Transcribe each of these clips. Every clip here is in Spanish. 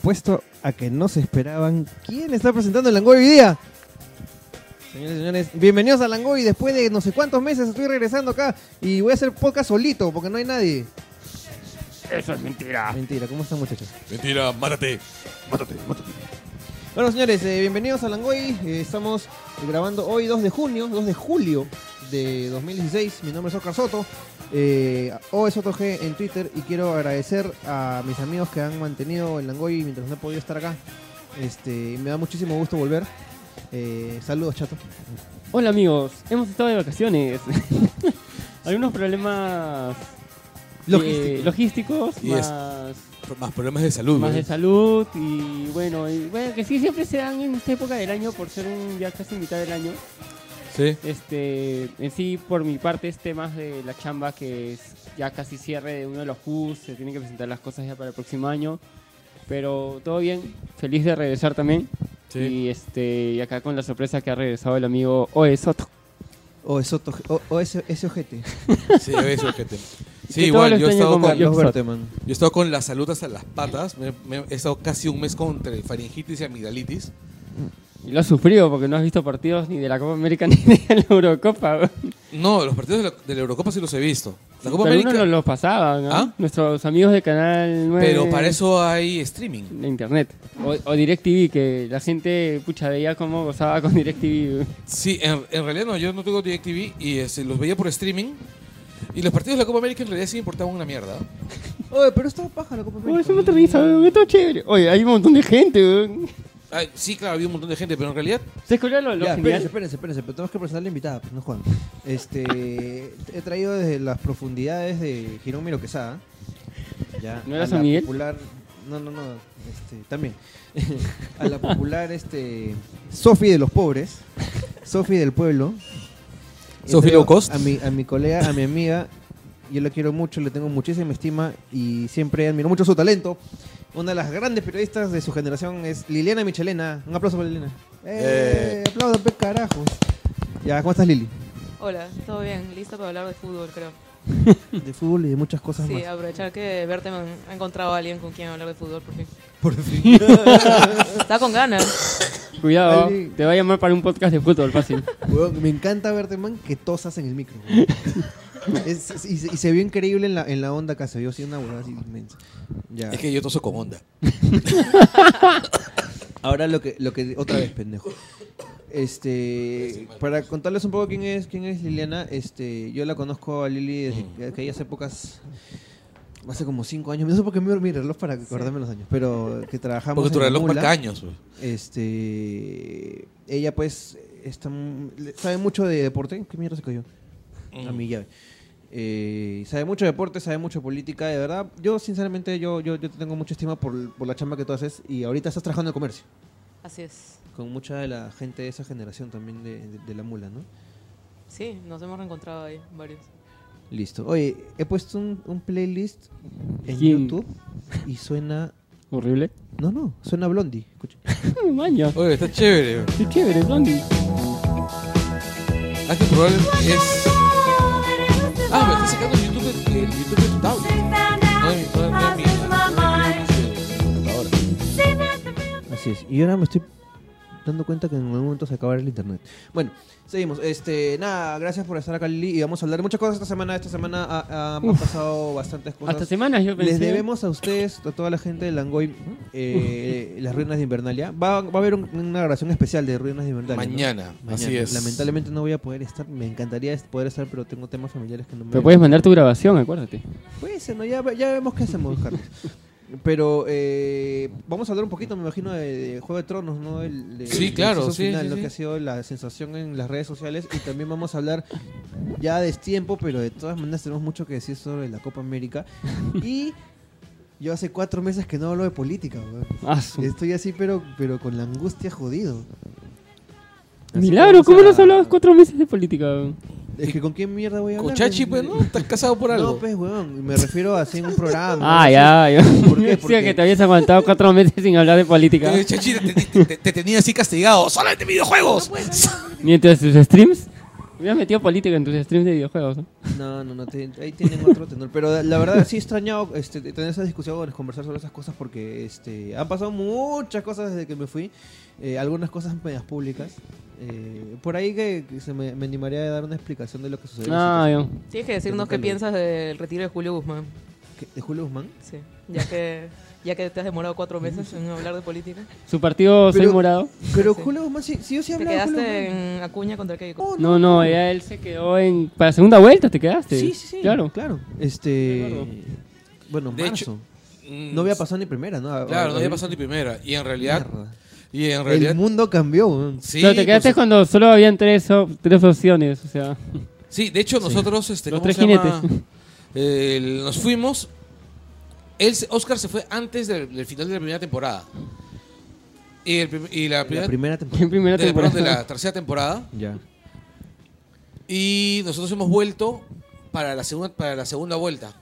Apuesto a que no se esperaban. ¿Quién está presentando el Langoy hoy día? Señores y señores, bienvenidos a Langoy. Después de no sé cuántos meses estoy regresando acá y voy a hacer podcast solito porque no hay nadie. Eso es mentira. Mentira, ¿cómo están muchachos? Mentira, mátate. Mátate, mátate. Bueno, señores, eh, bienvenidos a Langoy. Eh, estamos grabando hoy 2 de junio, 2 de julio de 2016. Mi nombre es Oscar Soto, eh, OSOTOG en Twitter. Y quiero agradecer a mis amigos que han mantenido el Langoy mientras no he podido estar acá. Este, me da muchísimo gusto volver. Eh, saludos, chato. Hola amigos, hemos estado de vacaciones. Algunos problemas Logístico. logísticos, es- más, Más problemas de salud. más ¿eh? de salud y bueno, y bueno, que sí siempre se dan en esta época del año por ser un ya casi mitad del año. Sí. Este, en sí, por mi parte, es temas de la chamba que es ya casi cierre de uno de los CUS, se tienen que presentar las cosas ya para el próximo año. Pero todo bien, feliz de regresar también. Sí. Y este, y acá con la sorpresa que ha regresado el amigo Oe Soto. O Soto, o, o ese, ese ojete. Sí, eso, gente. Sí, igual, yo he, estado con, Yo he estado con la salud hasta las patas. Me, me- he estado casi un mes con faringitis y amigdalitis. Y lo has sufrido porque no has visto partidos ni de la Copa América ni de la Eurocopa. No, los partidos de la, de la Eurocopa sí los he visto. La Copa Pero América. algunos los, pasaban, ¿ah? ¿Ah? Nuestros amigos de Canal 9. Pero para eso hay streaming. De internet. O, o DirecTV, que la gente, pucha, veía cómo gozaba con DirecTV. Sí, en, en realidad no, yo no tengo DirecTV y este, los veía por streaming. Y los partidos de la Copa América en realidad sí me importaban una mierda. Oye, pero estaba paja la Copa Oye, América. eso no te risa, weón, esto es chévere. Oye, hay un montón de gente, weón. Ay, sí, claro, había un montón de gente, pero en realidad ¿Sabes cuál era lo, Ya, espérense, espérense, espérense, pero tenemos que presentar a la invitada, pues no Juan. Este, he traído desde las profundidades de Girón Miro Quesada. Ya, ¿No a era San la Miguel? Popular, no, no, no, este, también. a la popular, este, Sofi de los pobres, Sofi del pueblo. Sofi low cost. A mi, a mi colega, a mi amiga, yo la quiero mucho, le tengo muchísima estima y siempre admiro mucho su talento. Una de las grandes periodistas de su generación es Liliana Michelena. Un aplauso para Liliana. ¡Eh! Eh. ¡Aplausos, pe carajos! Ya, ¿cómo estás, Lili? Hola, todo bien, lista para hablar de fútbol, creo. De fútbol y de muchas cosas Sí, más. aprovechar que Berteman ha encontrado a alguien con quien hablar de fútbol, por fin. Por fin. Está con ganas. Cuidado, Ay. te va a llamar para un podcast de fútbol fácil. Weón, me encanta verte, man, que tosas en el micro. weón. Es- es- y, se, y se vio increíble en la, en la onda acá. Se vio así una huevada así inmensa. Ya. es que yo toso con onda. Ahora lo que, lo que otra vez, pendejo. Este, para contarles un poco quién es, quién es Liliana, este, yo la conozco a Lili desde Mm. aquellas épocas, hace como cinco años. No sé por qué me mi reloj para acordarme los años, pero que trabajamos. Porque tu en reloj marca años. pues. Este, ella pues está, sabe mucho de deporte. ¿Qué mierda se cayó? A mi llave. Eh, sabe mucho de deporte, sabe mucho de política, de verdad. Yo, sinceramente, yo, yo, yo te tengo mucha estima por, por la chamba que tú haces y ahorita estás trabajando en comercio. Así es. Con mucha de la gente de esa generación también de, de- de la mula, ¿no? Sí, nos hemos reencontrado ahí, varios. Listo. Oye, he puesto un, un playlist en ¿Quién? YouTube y suena... Horrible. No, no, suena Blondie. Escucha. Maña. Oye, está chévere. Qué chévere, Blondie. Ah, que probablemente es. Ah, me está sacando el YouTube de, el YouTube de tu tablet. No. Así es. Y ahora me estoy dando cuenta que en algún momento se acaba el internet. Bueno, seguimos. Este, nada, gracias por estar acá, Lili. Y vamos a hablar de muchas cosas esta semana. Esta semana ha, ha- han pasado bastantes cosas. Hasta semanas yo pensé. Les debemos a ustedes, a toda la gente de Langoy, eh, las ruinas de Invernalia. Va, va a haber un- una grabación especial de ruinas de Invernalia. ¿no? Mañana, así es. Lamentablemente no voy a poder estar. Me encantaría poder estar, pero tengo temas familiares que no me. Pero puedes mandar tu grabación, acuérdate. Puede ser, ¿no? ya, ya vemos qué hacemos, Carlos. Pero eh, vamos a hablar un poquito, me imagino, de, de Juego de Tronos, ¿no? El, de- Sí, claro, sí, final, sí, lo sí. que ha sido la sensación en las redes sociales. Y también vamos a hablar, ya de tiempo, pero de todas maneras tenemos mucho que decir sobre la Copa América. Y yo hace cuatro meses que no hablo de política, weón. Ah, Estoy así, pero, pero con la angustia jodido. Así Milagro, ¿cómo a- no has hablado cuatro meses de política? Es que con quién mierda voy a hablar. Con Chachi, pues, ¿no? Estás casado por algo. No, pues, weón. Me refiero a así en un programa. Ah, ya, ya. ¿Por qué? Porque- que te habías aguantado cuatro meses sin hablar de política. Eh, Chachi te, te- te- te tenía así castigado. ¡Solamente videojuegos! Mientras tus streams. Hubieras metido política en tus streams de videojuegos. ¿no? No, no, ahí tienen otro tenor. Pero la verdad sí he extrañado este, tener esas discusiones, conversar sobre esas cosas porque este, han pasado muchas cosas desde que me fui. eh, algunas cosas medias públicas. Eh, por ahí que, que se me, me animaría a dar una explicación de lo que sucedió. Ah, ya. situación. Tienes que decirnos qué piensas del retiro de Julio Guzmán. ¿Qué? ¿De Julio Guzmán? Sí. Ya que, ya que te has demorado cuatro meses en hablar de política. Su partido soy Pero- morado. Pero Sí. Julio Guzmán, sí, sí, yo sí Te hablaba de Julio quedaste Guzmán. en Acuña contra Keiko. Oh, No, no, ya él se quedó en. Para segunda vuelta te quedaste. Sí, sí, sí. Claro. Claro. Este. Bueno, De marzo. hecho, Mm, no había pasado ni primera, ¿no? Claro, no había pasado ni primera. Y en realidad, Mierda. Y en realidad, El mundo cambió. sí, Pero te quedaste pues, cuando solo habían tres, op- tres opciones. O sea, sí, de hecho nosotros, este, Los ¿cómo tres jinetes. El- nos fuimos. Él, se- Oscar se fue antes del, del final de la primera temporada. Y, el la primera, La primera temporada. primera de, perdón, temporada. de la tercera temporada. Ya. Y nosotros hemos vuelto para la segunda, para la segunda vuelta.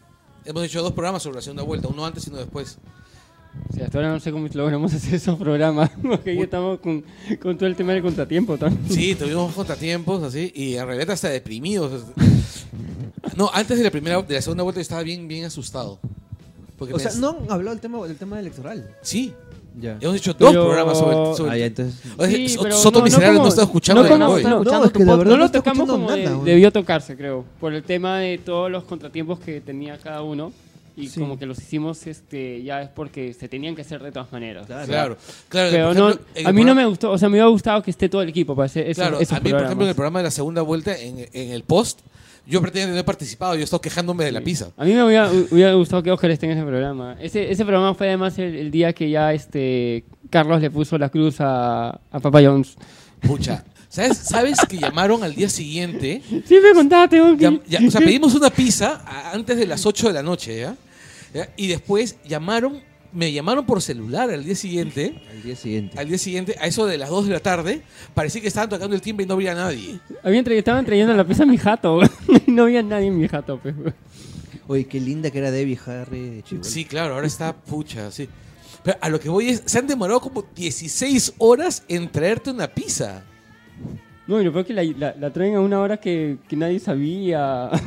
Hemos hecho dos programas sobre la segunda vuelta, uno antes y uno después. O sea, hasta ahora no sé cómo logramos hacer esos programas. Porque ya estamos con, con todo el tema del contratiempo también. Sí, tuvimos contratiempos así y en realidad hasta deprimidos. No, antes de la primera, de la segunda vuelta yo estaba bien, bien asustado. Porque O sea, no han hablado del tema, del tema electoral. Sí, Ya. hemos hecho dos Pero- programas sobre, sobre Ah, ya, entonces. O sea, Sí, Soto no- no Miserable no, como- está escuchando no de como- no, escuchando es que de verdad No lo tocamos como de- nada, weón. debió tocarse, creo. Por el tema de todos los contratiempos que tenía cada uno. Y Sí. como que los hicimos este ya es porque se tenían que hacer de todas maneras. Claro. Claro, claro. Pero no, ejemplo, el a mí no me gustó, o sea, me hubiera gustado que esté todo el equipo para hacer eso, Claro, esos a mí, por ejemplo, en el programas. programa de la segunda vuelta, en, en el post, yo pretendía no haber participado, yo he estado quejándome de la pizza. A mí me hubiera, hubiera gustado que Oscar esté en ese programa. Ese, ese programa fue además el, el día que ya este Carlos le puso la cruz a, a Papa Jones. Pucha, ¿sabes, ¿sabes que llamaron al día siguiente? Sí, me contaste, Llam- ya- o sea, pedimos una pizza a- antes de las 8 de la noche, ¿ya? ¿Ya? Y después llamaron, me llamaron por celular al día siguiente, Al día siguiente. al día siguiente, a eso de las 2 de la tarde, parecía que estaban tocando el timbre y no había nadie. Habían estaban trayendo la pizza a mi jato, y no había nadie en mi jato. Pues. Oye, qué linda que era Debbie Harry de Chihuahua. Sí, claro, ahora está pucha, sí. Pero a lo que voy es, se han demorado como 16 horas en traerte una pizza. No, y lo peor es que la, la- la traen a una hora que, que nadie sabía.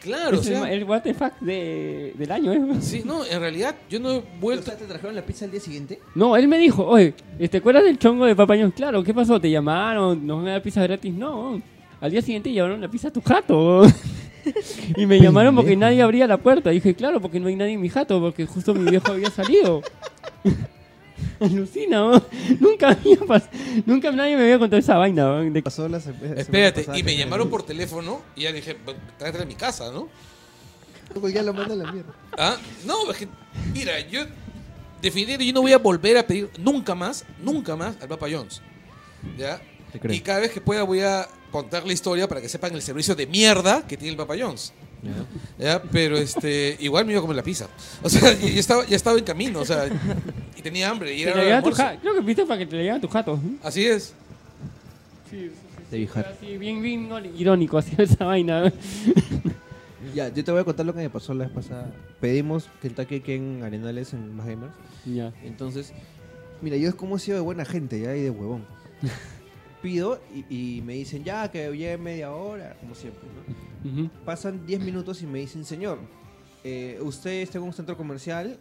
Claro, o es el, sea, el what the fuck de, del año, ¿eh? sí, no, en realidad yo no he O vuelto. ¿te trajeron la pizza al día siguiente? No, él me dijo, oye, ¿te acuerdas del chongo de Papa John's? Claro, ¿qué pasó? ¿Te llamaron? ¿Nos van a dar pizza gratis? No. Al día siguiente llevaron la pizza a tu jato. y me llamaron porque nadie abría la puerta. dije, claro, porque no hay nadie en mi jato, porque justo mi viejo había salido. Alucina, ¿no? nunca había pas- nunca nadie me había contado esa vaina. ¿no? De- Pasó la se- semana Espérate, y me llamaron por teléfono y ya dije, "Bueno, tráete a mi casa, ¿no? Ya lo manda a la mierda. Ah, no, es que, mira, yo definitivamente yo no voy a volver a pedir nunca más, nunca más al Papa John's. ¿Ya? Te creo. Y cada vez que pueda voy a contar la historia para que sepan el servicio de mierda que tiene el Papa John's. ¿Ya? Pero este, igual me iba a comer la pizza. O sea, ya ya estaba, ya estaba en camino, o sea, y tenía hambre y te era la a tu ja- Creo que viste para que te la llevaran a tu jato. Así es. Sí, Debbie Harry. así, bien, bien irónico así esa vaina. Ya, yo te voy a contar lo que me pasó la vez pasada. Pedimos Kentucky aquí en Arenales, en Más Gamers. ya. Entonces, mira, yo es como he sido de buena gente ya y de huevón. Pido y, y me dicen, ya, que llegue media hora, como siempre, ¿no? Ujú. Pasan 10 minutos y me dicen, señor, eh, usted está en un centro comercial,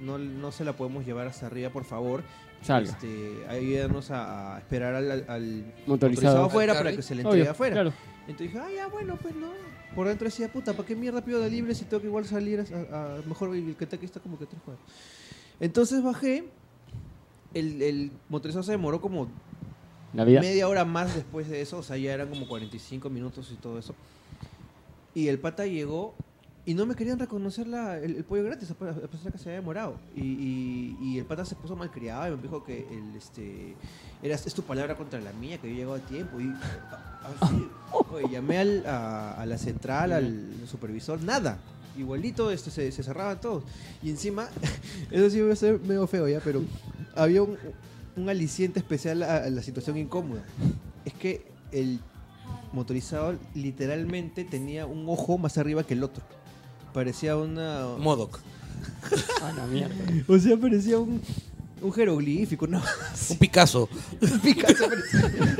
no, no se la podemos llevar hasta arriba, por favor. Salga. Este, ayúdanos a, a esperar al, al- al Motorizado. motorizado afuera para que se le Obvio, entregue afuera. Claro. Entonces dije, ah, ya, bueno, pues no. Por dentro decía, puta, ¿para qué mierda pido de libre si tengo que igual salir a, a- mejor el Kentucky está como que tres cuadras? Entonces bajé, el, el motorizado se demoró como La vida. media hora más después de eso, o sea, ya eran como 45 minutos y todo eso. Y el pata llegó y no me querían reconocer la, el, el pollo gratis, a pe- a pesar que se había demorado. Y, y- y el pata se puso malcriado y me dijo que el, este, era, es tu palabra contra la mía, que yo llegaba a tiempo. Y así, oye, llamé al- a, a la central, al supervisor, nada. Igualito este, se, se cerraban todos. Y encima, eso sí va a ser medio feo ya, pero había un, un aliciente especial a, a la situación incómoda. Es que el motorizado literalmente tenía un ojo más arriba que el otro. Parecía una... Modoc. Ah, la mierda. O sea, parecía un, un jeroglífico, ¿no? Un Picasso. Un Picasso parecía.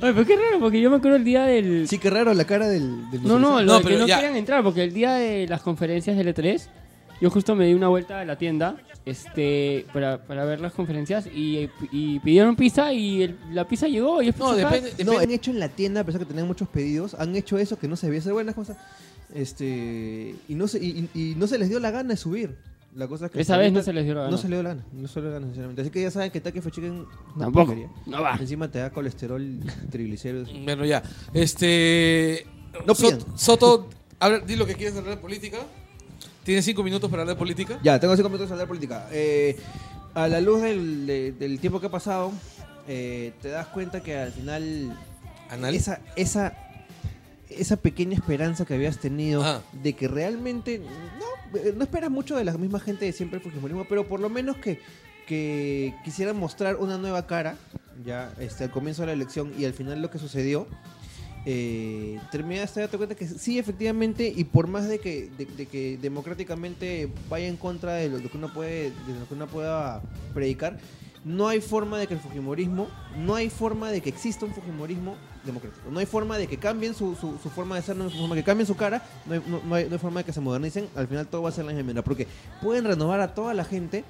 Oye, pero qué raro, porque yo me acuerdo el día del... Sí, qué raro la cara del... del No, no, No, de que pero no ya. querían entrar, porque el día de las conferencias del E3, yo justo me di una vuelta a la tienda este, para, para ver las conferencias y, y pidieron pizza y el- la pizza llegó y es No, pizza depende. No, depende- han hecho en la tienda, a pesar que tenían muchos pedidos, han hecho eso que no se había hacer buenas cosas. Este, y no se, y, y- y no se les dio la gana de subir. La cosa es que Esa vez no se les dio la gana. No se les dio la gana, no se les dio la gana, sinceramente. Así que ya saben que Taki Fried Chicken es una Tampoco, porquería. no va. Encima te da colesterol triglicéridos. Bueno, ya. Este. No Sot- pidan. Soto, a ver, di lo que quieres hablar de política. Tienes cinco minutos para hablar de política. Ya, tengo cinco minutos de hablar de política. Eh, a la luz del, de- del tiempo que ha pasado, eh, te das cuenta que al final Anal. esa, esa, esa pequeña esperanza que habías tenido Ah. de que realmente no, eh, no esperas mucho de la misma gente de siempre el fujimorismo, pero por lo menos que, que quisieran mostrar una nueva cara ya este, al comienzo de la elección y al final lo que sucedió. Eh, terminaste de cuenta que sí, efectivamente, y por más de que, de, que democráticamente vaya en contra de lo, de que uno puede, de lo que uno pueda predicar, no hay forma de que el Fujimorismo, no hay forma de que exista un Fujimorismo democrático. No hay forma de que cambien su, su, forma de ser, no hay forma de que cambien su cara, no hay, no- hay- no hay forma de que se modernicen. Al final todo va a ser la misma manera, porque pueden renovar a toda la gente,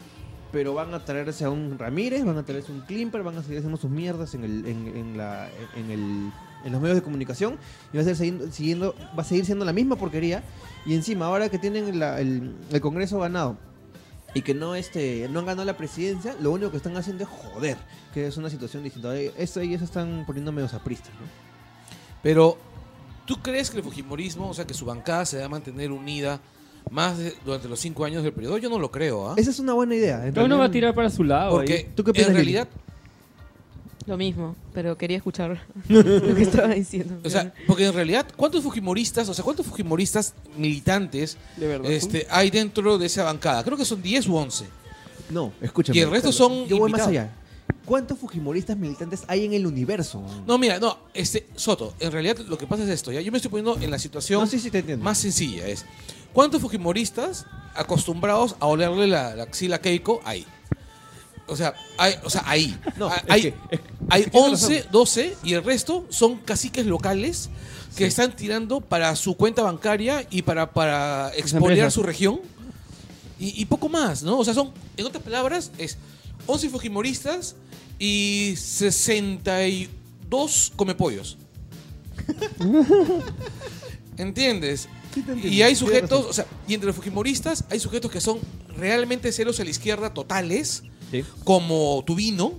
pero van a traerse a un Ramírez, van a traerse un Klimper, van a seguir haciendo sus mierdas en, el, en, en la, en, el, en los medios de comunicación y va a, ser siguiendo, siguiendo- va a seguir siendo la misma porquería. Y encima, ahora que tienen la- el, el Congreso ganado y que no este no han ganado la presidencia, lo único que están haciendo es joder, que es una situación distinta. Esto ellos están poniendo medio apristas, ¿no? Pero, ¿tú crees que el Fujimorismo, o sea, que su bancada se va a mantener unida más de- durante los cinco años del periodo? Yo no lo creo, ¿ah? Esa es una buena idea. Cada uno va a tirar para su lado. Porque ahí. ¿Tú qué en Lili? realidad, Lo mismo, pero quería escuchar lo que estaba diciendo. o sea, porque en realidad, ¿cuántos Fujimoristas, o sea, cuántos Fujimoristas militantes De verdad. este, hay dentro de esa bancada? Creo que son 10 u 11. No, escúchame. Y el resto Carlos, son Yo voy más allá. ¿Cuántos fujimoristas militantes hay en el universo? No, mira, no, este, Soto, en realidad lo que pasa es esto, ¿ya? Yo me estoy poniendo en la situación No sé si te entiendo. más sencilla, es, ¿cuántos Fujimoristas acostumbrados a olerle la, la axila a Keiko hay? O sea, hay, o sea, ahí. No, hay, es hay, que- es- hay es que tienes 11, razón. 12 y el resto son caciques locales que están tirando para su cuenta bancaria y para, para expoliar su región y, y poco más, ¿no? O sea, son, en otras palabras, es 11 Fujimoristas y 62 comepollos. ¿Entiendes? Sí te entiendo, Y hay sujetos, o sea, y entre los fujimoristas hay sujetos que son realmente ceros a la izquierda totales, Sí. como Tubino,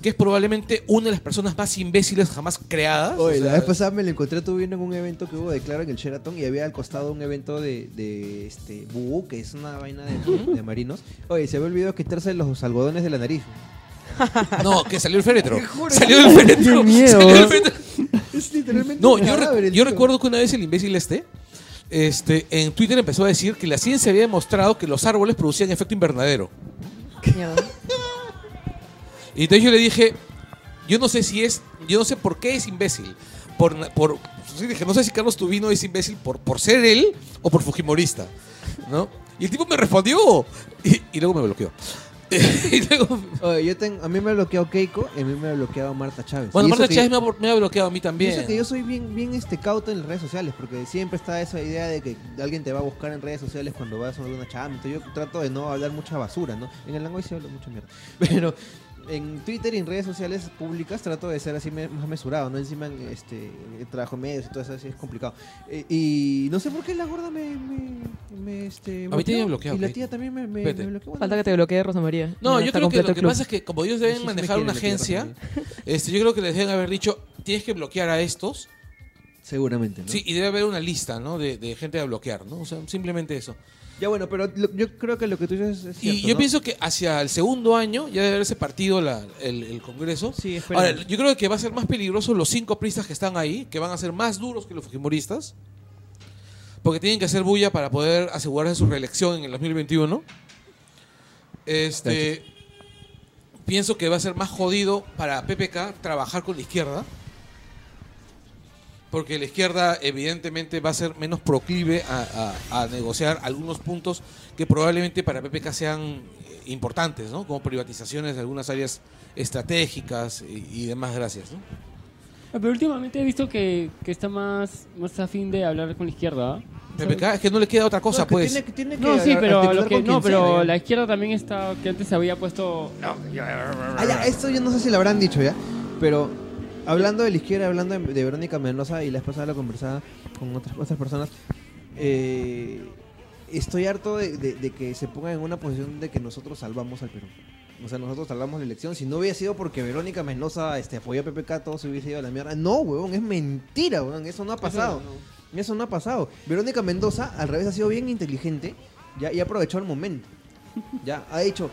que es probablemente una de las personas más imbéciles jamás creadas. Oye, o sea, la vez pasada me lo encontré tú viendo en un evento que hubo de Claro en el Sheraton y había al costado un evento de, de este Bubú, que es una vaina de, de marinos. Oye, se había olvidado quitarse los algodones de la nariz. No, que salió el féretro. Salió el féretro. Miedo. Salió el féretro. Es literalmente No, un yo, yo recuerdo que una vez el imbécil este, este, en Twitter empezó a decir que la ciencia había demostrado que los árboles producían efecto invernadero. Y entonces yo le dije, yo no sé si es, yo no sé por qué es imbécil. Por, por, sí, dije, no sé si Carlos Tubino es imbécil por, por ser él o por Fujimorista. ¿no? Y el tipo me respondió. Y, y luego me bloqueó. y luego, Oye, yo tengo, a mí me ha bloqueado Keiko y a mí me ha bloqueado Marta Chávez. bueno, Y eso Marta que- Chávez me ha, me ha bloqueado a mí y también. eso que yo soy bien, bien este cauto en las redes sociales, porque siempre está esa idea de que alguien te va a buscar en redes sociales cuando vas a alguna chamba. Entonces yo trato de no hablar mucha basura, ¿no? En el lenguaje sí hablo mucha mierda. Pero en Twitter y en redes sociales públicas trato de ser así más mesurado, ¿no? Encima en este el trabajo en medios y todo eso así es complicado. Eh, y no sé por qué la gorda me, me, me, este, A mí bloqueó, Y la tía también me, me, Vete. me bloqueó. Bueno, Falta que te bloquee Rosa María. No, yo creo que lo que club. pasa es que como ellos deben sí manejar una agencia, este, yo creo que les deben haber dicho, tienes que bloquear a estos. Seguramente, ¿no? Sí, y debe haber una lista, ¿no? De, de gente a bloquear, ¿no? O sea, simplemente eso. Ya bueno, pero lo- yo creo que lo que tú dices es cierto, y yo ¿no? pienso que hacia el segundo año ya debe haberse partido la- el, el Congreso. Sí, esperemos. Ahora, yo creo que va a ser más peligroso los cinco pristas que están ahí, que van a ser más duros que los fujimoristas, porque tienen que hacer bulla para poder asegurarse su reelección en el 2021. Este, pienso que va a ser más jodido para PPK trabajar con la izquierda, porque la izquierda evidentemente va a ser menos proclive a, a- a negociar algunos puntos que probablemente para PPK sean eh, importantes, ¿no? como privatizaciones de algunas áreas estratégicas y, y demás gracias. ¿no? Ah, Pero últimamente he visto que, que está más, más afín de hablar con la izquierda. ¿ah? PPK es que no le queda otra cosa, No, que pues. tiene que- tiene No, sí, pero, lo que, no, pero sea, ya. la izquierda también está, que antes se había puesto... No, Ah, ya, esto yo no sé si lo habrán dicho ya, pero hablando de la izquierda, hablando de, de Verónica Mendoza y la vez pasada lo conversaba con otras, otras personas, eh, estoy harto de, de- de que se pongan en una posición de que nosotros salvamos al Perú. O sea, nosotros salvamos la elección. Si no hubiera sido porque Verónica Mendoza este, apoyó a PPK, todo se hubiese ido a la mierda. No, huevón, es mentira, huevón. Eso no ha pasado. Eso no ha pasado. Verónica Mendoza, al revés, ha sido bien inteligente ya, y ha aprovechado el momento. Ya, ha dicho,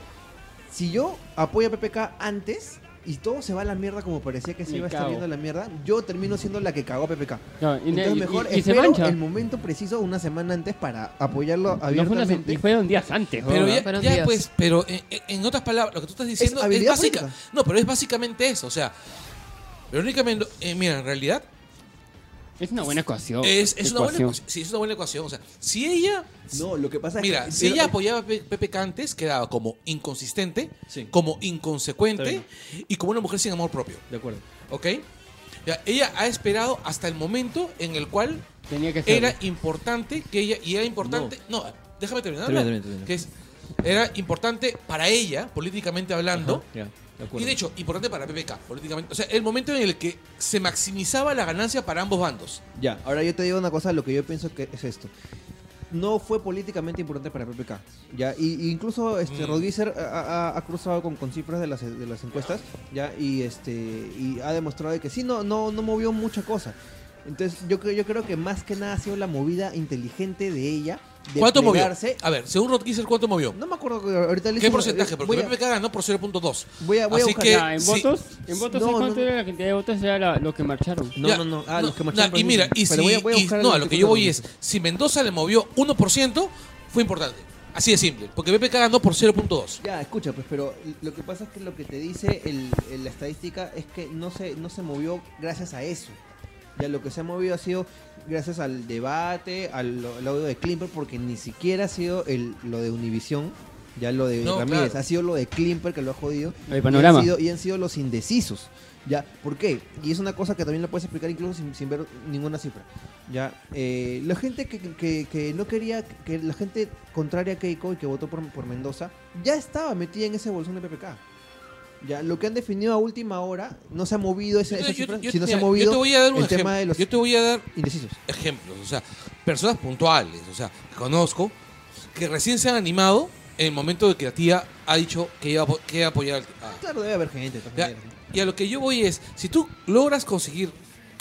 si yo apoyo a PPK antes y todo se va a la mierda como parecía que se Me iba a estar cago. a la mierda, yo termino siendo la que cagó a PPK. No, y, Entonces y- mejor y- y se espero mancha. el momento preciso una semana antes para apoyarlo No fue una abiertamente. y fueron días antes. Pero ¿no? ya, Fueron ya, días. pues, pero en, en- en otras palabras, lo que tú estás diciendo es, habilidad básica. política. No, pero es básicamente eso. O sea, Verónica Mendoza, mira, en realidad Es una buena ecuación. es, es una buena. Sí, es una buena ecuación. O sea, si ella, No, lo que pasa es mira, que... si ella apoyaba a Pe- PPK antes, quedaba como inconsistente, Sí. como inconsecuente y como una mujer sin amor propio. De acuerdo. ¿Ok? Ya, ella ha esperado hasta el momento en el cual Tenía que ser. era importante que ella y era importante no, déjame terminar Termina, termina, termina. que es era importante para ella políticamente hablando Ya, de y de hecho importante para PPK políticamente o sea el momento en el que se maximizaba la ganancia para ambos bandos Ya, ahora yo te digo una cosa, lo que yo pienso que es esto. No fue políticamente importante para PPK. Ya, y, y incluso este Mm. Rodríguez ha, ha- cruzado con, con cifras de las, de las encuestas, ya, y este y ha demostrado de que sí no, no, no movió mucha cosa. Entonces, yo creo, yo creo que más que nada ha sido la movida inteligente de ella ¿cuánto movió? a ver según Rodquícer ¿cuánto movió? No me acuerdo ahorita le ¿qué porcentaje? porque voy a, PPK ganó por 0.2 voy a, voy a Así buscar. que- Ya, en sí. votos, en votos No, ¿sabes cuánto no. era la cantidad de votos? Era la- lo que marcharon. No, Ya, no, no. Ah, no, los que marcharon y mira, y si, voy a- voy a y- buscar no, a lo que yo voy es, si Mendoza le movió 1%, fue importante. Así de simple, porque PPK ganó por 0.2. Ya, escucha, pues, pero lo que pasa es que lo que te dice el, el- la estadística es que no se, no se movió gracias a eso. Ya lo que se ha movido ha sido gracias al debate, al, al audio de Klimper, porque ni siquiera ha sido el, lo de Univisión, ya lo de No, Ramírez, claro. ha sido lo de Klimper que lo ha jodido. El Y panorama. han, sido, y han sido los indecisos. ¿Ya? ¿Por qué? Y es una cosa que también la puedes explicar incluso sin, sin ver ninguna cifra. ¿Ya? Eh, la gente que, que- que no quería, que la gente contraria a Keiko y que votó por, por Mendoza, ya estaba metida en ese bolsón de PPK. Ya, lo que han definido a última hora no se ha movido ese, esa Yo- yo- cifra, yo- sino se mira, ha movido yo te voy a dar un el ejemplo. tema de los Yo te voy a dar indecisos. ejemplos, o sea, personas puntuales, o sea, que conozco, que recién se han animado en el momento de que la tía ha dicho que iba que iba a apoyar a, Claro, debe haber gente. todas Ya, y a lo que yo voy es, si tú logras conseguir,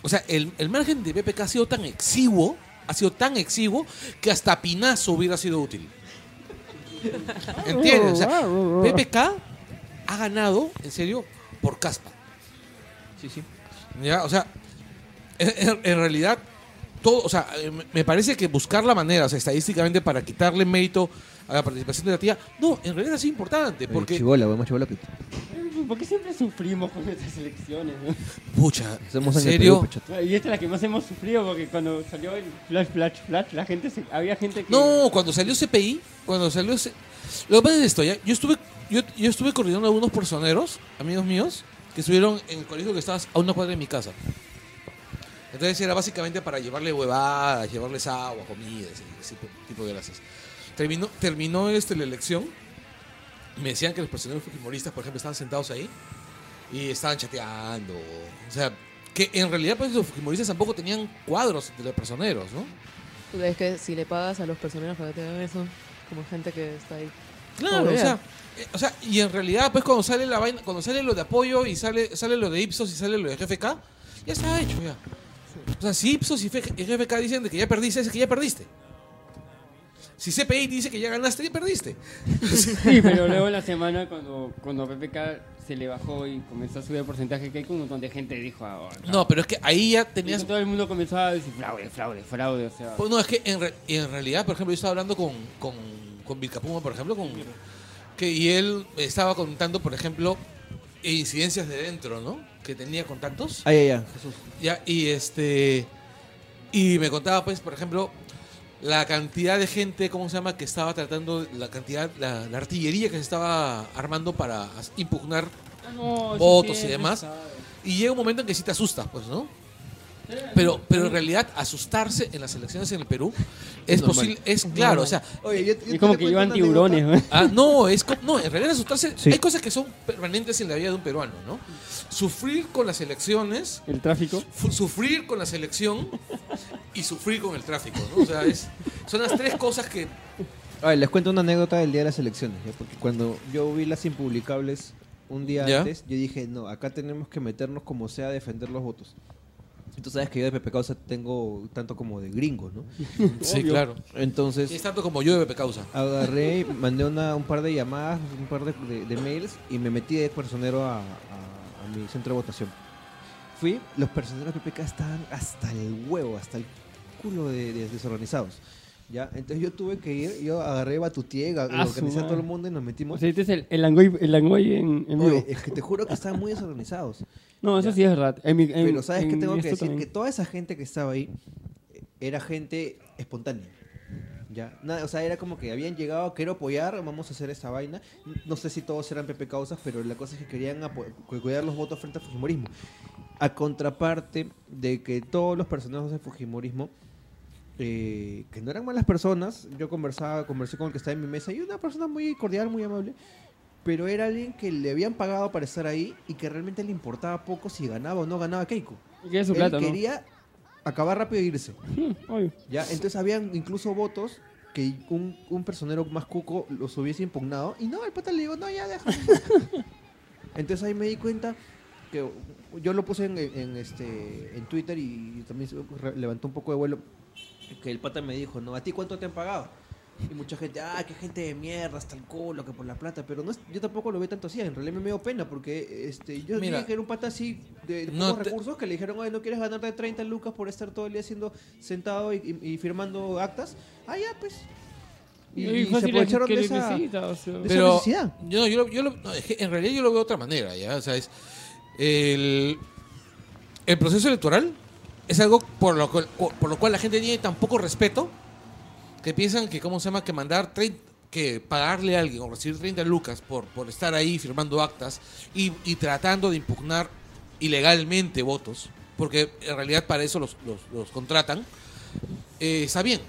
o sea, el, el margen de PPK ha sido tan exiguo, ha sido tan exiguo, que hasta Pinazo hubiera sido útil. ¿Entiendes? O sea, PPK ha ganado, en serio, por caspa. Sí, sí. ¿Ya? O sea, en, realidad, todo, o sea, eh, me- parece que buscar la manera, o sea, estadísticamente, para quitarle mérito a la participación de la tía, no, en realidad es importante, porque, Chibola, más chibola tú. ¿Por qué siempre sufrimos con estas elecciones? no? pucha, en serio, Perú. Y esta es la que más hemos sufrido porque cuando salió el flash, flash, flash, la gente se, había gente que... No, cuando salió CPI, cuando salió ese... Lo que pasa es esto, ¿ya? Yo estuve, yo, yo estuve coordinando a algunos personeros, amigos míos, que estuvieron en el colegio que estaba a una cuadra de mi casa. Entonces era básicamente para llevarle huevadas, llevarles agua, comida, ese, ese tipo de gracias. Terminó, terminó este, la elección. Me decían que los personeros fujimoristas, por ejemplo, estaban sentados ahí y estaban chateando. O sea, que en realidad pues, los fujimoristas tampoco tenían cuadros de los personeros, ¿no? Es que si le pagas a los personajes para que te hagan eso, como gente que está ahí. Claro, o sea, eh, o sea, y en realidad, pues cuando sale la vaina, cuando sale lo de apoyo y sale, sale lo de Ipsos y sale lo de GFK, ya está hecho ya. O sea, si Ipsos y GFK dicen de que ya perdiste, es que ya perdiste. Si CPI dice que ya ganaste, ya perdiste. Sí, pero luego en la semana cuando, cuando PPK se le bajó y comenzó a subir el porcentaje que hay un montón de gente dijo ahora. No, pero es que ahí ya Tenías... Todo el mundo comenzó a decir fraude, fraude, fraude, o sea... Pues no, es que en, re- en realidad, por ejemplo, yo estaba hablando con, con, con Vilcapuma, por ejemplo, con, que, y él estaba contando, por ejemplo, incidencias de dentro, ¿no? Que tenía contactos. Ay, ay, ay, Jesús. Ya, y este. Y me contaba, pues, por ejemplo, la cantidad de gente, ¿cómo se llama?, que estaba tratando, la cantidad, la, la artillería que se estaba armando para impugnar. Ah, no, Votos y demás. Y llega un momento en que sí te asustas, pues, ¿no? Pero, pero en realidad asustarse en las elecciones en el Perú es Normal. posible, es claro, o sea, Oye, yo- yo Y como que llevan tiburones, güey. Ah, no, es no, en realidad asustarse. Sí. Hay cosas que son permanentes en la vida de un peruano, ¿no? Sufrir con las elecciones, El tráfico. sufrir con la selección y sufrir con el tráfico, ¿no? O sea, es, son las tres cosas que. A ver, les cuento una anécdota del día de las elecciones, ¿ya? porque cuando yo vi las impublicables un día ¿Ya? antes, yo dije, no, acá tenemos que meternos como sea a defender los votos. Y tú sabes que yo de Pepe Causa tengo tanto como de gringo, ¿no? Sí, Obvio. claro. Entonces, Es tanto como yo de Pepe Causa. agarré, mandé una, un par de llamadas, un par de, de- de mails y me metí de personero a, a- a mi centro de votación. Fui, los personeros de PPK estaban hasta el huevo, hasta el culo de, de desorganizados. ¿Ya? Entonces yo tuve que ir, yo agarré Batutier, Ah, organizé a todo el mundo y nos O metimos. sea, este es el, el Langoy, el Langoy en, en vivo. Oye, es que te juro que estaban muy desorganizados. No, eso ya. sí es verdad. En mi- en- Pero ¿sabes qué en tengo que decir? también. Que toda esa gente que estaba ahí eh, era gente espontánea. Ya, nada, o sea, era como que habían llegado, quiero apoyar, vamos a hacer esta vaina. No sé si todos eran PP causas, pero la cosa es que querían cuidar los votos frente al Fujimorismo. A contraparte de que todos los personajes del Fujimorismo, eh, que no eran malas personas, yo conversaba, conversé con el que estaba en mi mesa y una persona muy cordial, muy amable, pero era alguien que le habían pagado para estar ahí y que realmente le importaba poco si ganaba o no ganaba Keiko. Y su Él plata, ¿no? quería acabar rápido e irse. Hmm, obvio. ¿ya? Entonces habían incluso votos que un, un personero más cuco los hubiese impugnado y no, el pata le digo, no, ya déjame. Entonces ahí me di cuenta que yo lo puse en, en, este, en Twitter y también levantó un poco de vuelo que el pata me dijo, no, ¿a ti cuánto te han pagado? Y mucha gente, ah, qué gente de mierda, hasta el culo, que por la plata. Pero no es- yo tampoco lo veo tanto así. En realidad me dio pena porque este, yo Mira. dije que era un pata así de, de No pocos te- recursos que le dijeron, oye, ¿no quieres ganarte 30 lucas por estar todo el día siendo sentado y, y- y firmando actas? Ah, ya, pues. Y, y se aprovecharon de esa... necesita, o sea. de esa Pero necesidad. yo, yo, yo lo- no, es que en realidad yo lo veo de otra manera, ¿ya? O sea, es el, el proceso electoral es algo por lo, cual, por lo cual la gente tiene tan poco respeto que piensan que, ¿cómo se llama? Que mandar 30 que pagarle a alguien o recibir 30 lucas por, por estar ahí firmando actas y, tratando de impugnar ilegalmente votos, porque en realidad para eso los, los, contratan, eh, está bien.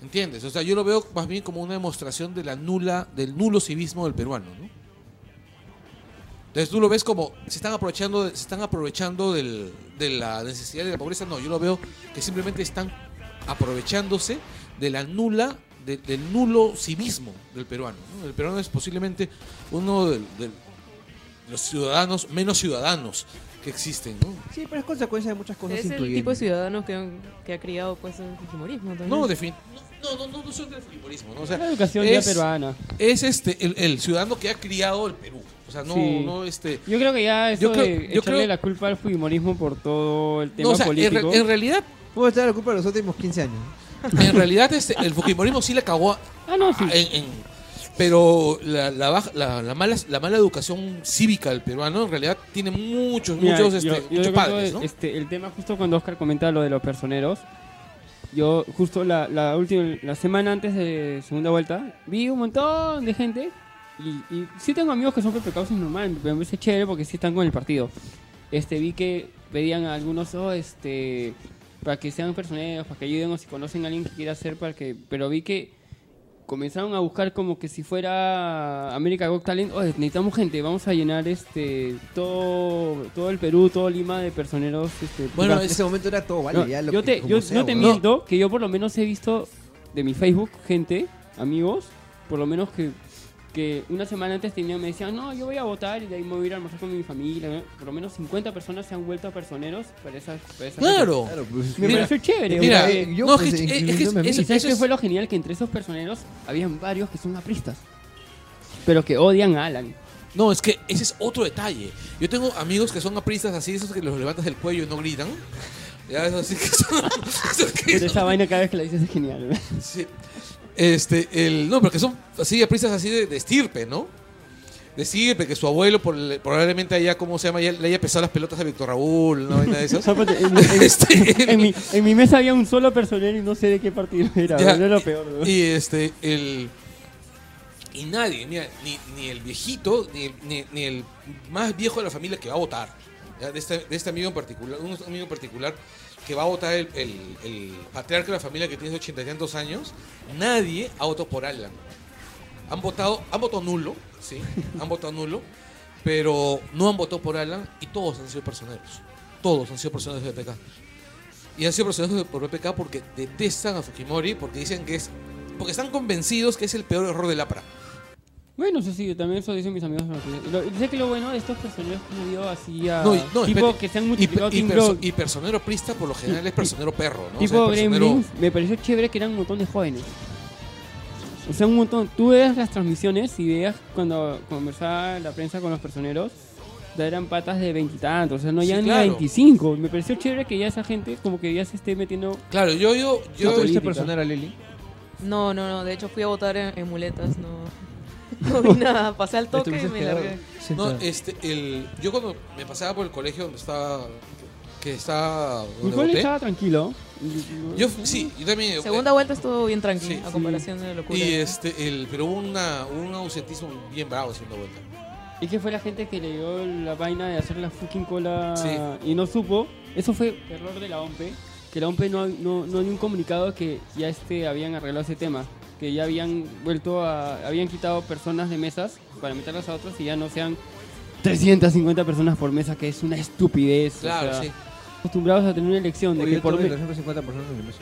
¿Entiendes? O sea, yo lo veo más bien como una demostración de la nula, del nulo civismo del peruano, ¿no? Entonces tú lo ves como se están aprovechando, se están aprovechando del- de la necesidad de la pobreza. No, yo lo veo que simplemente están aprovechándose de la nula, de- del nulo civismo del peruano. ¿no? El peruano es posiblemente uno del- del- de los ciudadanos menos ciudadanos que existen, ¿no? Sí, pero es consecuencia de muchas cosas Es el tipo de ciudadano que, que ha criado pues el fujimorismo también. No, defin- no, no, no, no son del fujimorismo, ¿no? O sea, la educación ya es- peruana. es este el, el ciudadano que ha criado el Perú. O sea, no, Sí. no este. Yo creo que ya eso Yo creo- de yo echarle creo- la culpa al fujimorismo por todo el tema No, o sea, en, re- político. en realidad, Puede estar la culpa de los últimos 15 años. en realidad este, el fujimorismo sí le cagó a- Ah, no, sí. en- en- pero la, la, baja- la, la mala, la mala educación cívica del peruano en realidad tiene muchos, Mira, muchos, este, yo muchos padres, ¿no? este, el tema justo cuando Oscar comenta lo de los personeros. Yo justo la, la última la semana antes de segunda vuelta vi un montón de gente y, y sí tengo amigos que son pepecados normal, me parece chévere porque sí están con el partido. Este vi que pedían a algunos oh, este para que sean personeros, para que ayuden o si conocen a alguien que quiera hacer para que pero vi que comenzaron a buscar como que si fuera América Got Talent, oye, necesitamos gente, vamos a llenar este todo todo el Perú, todo Lima de personeros este Bueno, en es- ese momento era todo, vale, no, ya lo yo que- te, como yo sea, no te miento que yo por lo menos he visto de mi Facebook gente, amigos, por lo menos que, que una semana antes tenían, me decían, no, yo voy a votar y de ahí me voy a ir a almorzar con mi familia. Por lo menos 50 personas se han vuelto a personeros para esa, para esa Claro. Claro, pues, Me Mira, pareció chévere. mira, porque- yo, no, pues, es que- es- es eso- ¿Y sabes eso qué fue lo genial? Que entre esos personeros habían varios que son apristas. Pero que odian a Alan. No, es que ese es otro detalle. Yo tengo amigos que son apristas así, esos que los levantas del cuello y no gritan. Ya, esos así que son. esos que Pero esa vaina cada vez que la dices es genial. ¿verdad? Sí. Este, el, no, pero que son así, apristas así de, de estirpe, ¿no? De estirpe, que su abuelo por- probablemente haya, ¿cómo se llama? Ya le haya pesado las pelotas a Víctor Raúl, una vaina de esas. Aparte, en, en- Este, en mi, en mi mesa había un solo personero y no sé de qué partido era. Era lo peor. ¿no? Y este, el. Y nadie, mira, ni, ni el viejito, ni, ni, ni el más viejo de la familia que va a votar. De, este, de este amigo en particular, un amigo en particular que va a votar el, patriarca de la familia que tiene ochenta y tantos años, nadie ha votado por Alan. Han votado, han votado nulo, sí, han votado nulo, pero no han votado por Alan y todos han sido personeros. Todos han sido personeros de PPK. Y han sido personeros por PPK porque detestan a Fujimori, porque dicen que es. Porque están convencidos que es el peor error del APRA. Bueno, eso sí, también eso dicen mis amigos. Lo- Sé que lo bueno de estos personajes que han ido así a. No, no, tipo que se han Y, multiplicado pe- y Team perso- Bro, y personero prista por lo general es personero perro, ¿no? O sea, tipo personero- Gremlins. Me pareció chévere que eran un montón de jóvenes. O sea, un montón. Tú veas las transmisiones y veas cuando conversaba la prensa con los personeros. ya Eran patas de veintitantos, o sea, no Sí, ya ni claro. a 25. Me pareció chévere que ya esa gente como que ya se esté metiendo. Claro, yo, yo, ¿No yo, tuviste política. personera, Lili? No, no, no. De hecho, fui a votar en, en muletas. No, no vi nada. Pasé al toque y me largué. no, este, el, yo cuando me pasaba por el colegio donde estaba, que está, Mi donde cole voté, estaba tranquilo. yo, sí, yo también, Segunda vuelta estuvo bien tranquila Sí. a comparación de locura. y este, el, pero hubo una, un ausentismo bien bravo segunda vuelta. Y que fue la gente que le dio la vaina de hacer la fucking cola Sí. y no supo. Eso fue error de la OMP. Que la OMP no, no, no dio un comunicado que ya este habían arreglado ese tema. Que ya habían vuelto a. Habían quitado personas de mesas para meterlas a otras y ya no sean 350 personas por mesa, que es una estupidez. o Claro, sea, sí. Acostumbrados a tener una elección de Oye, que por tuve me- 350 personas en mesa.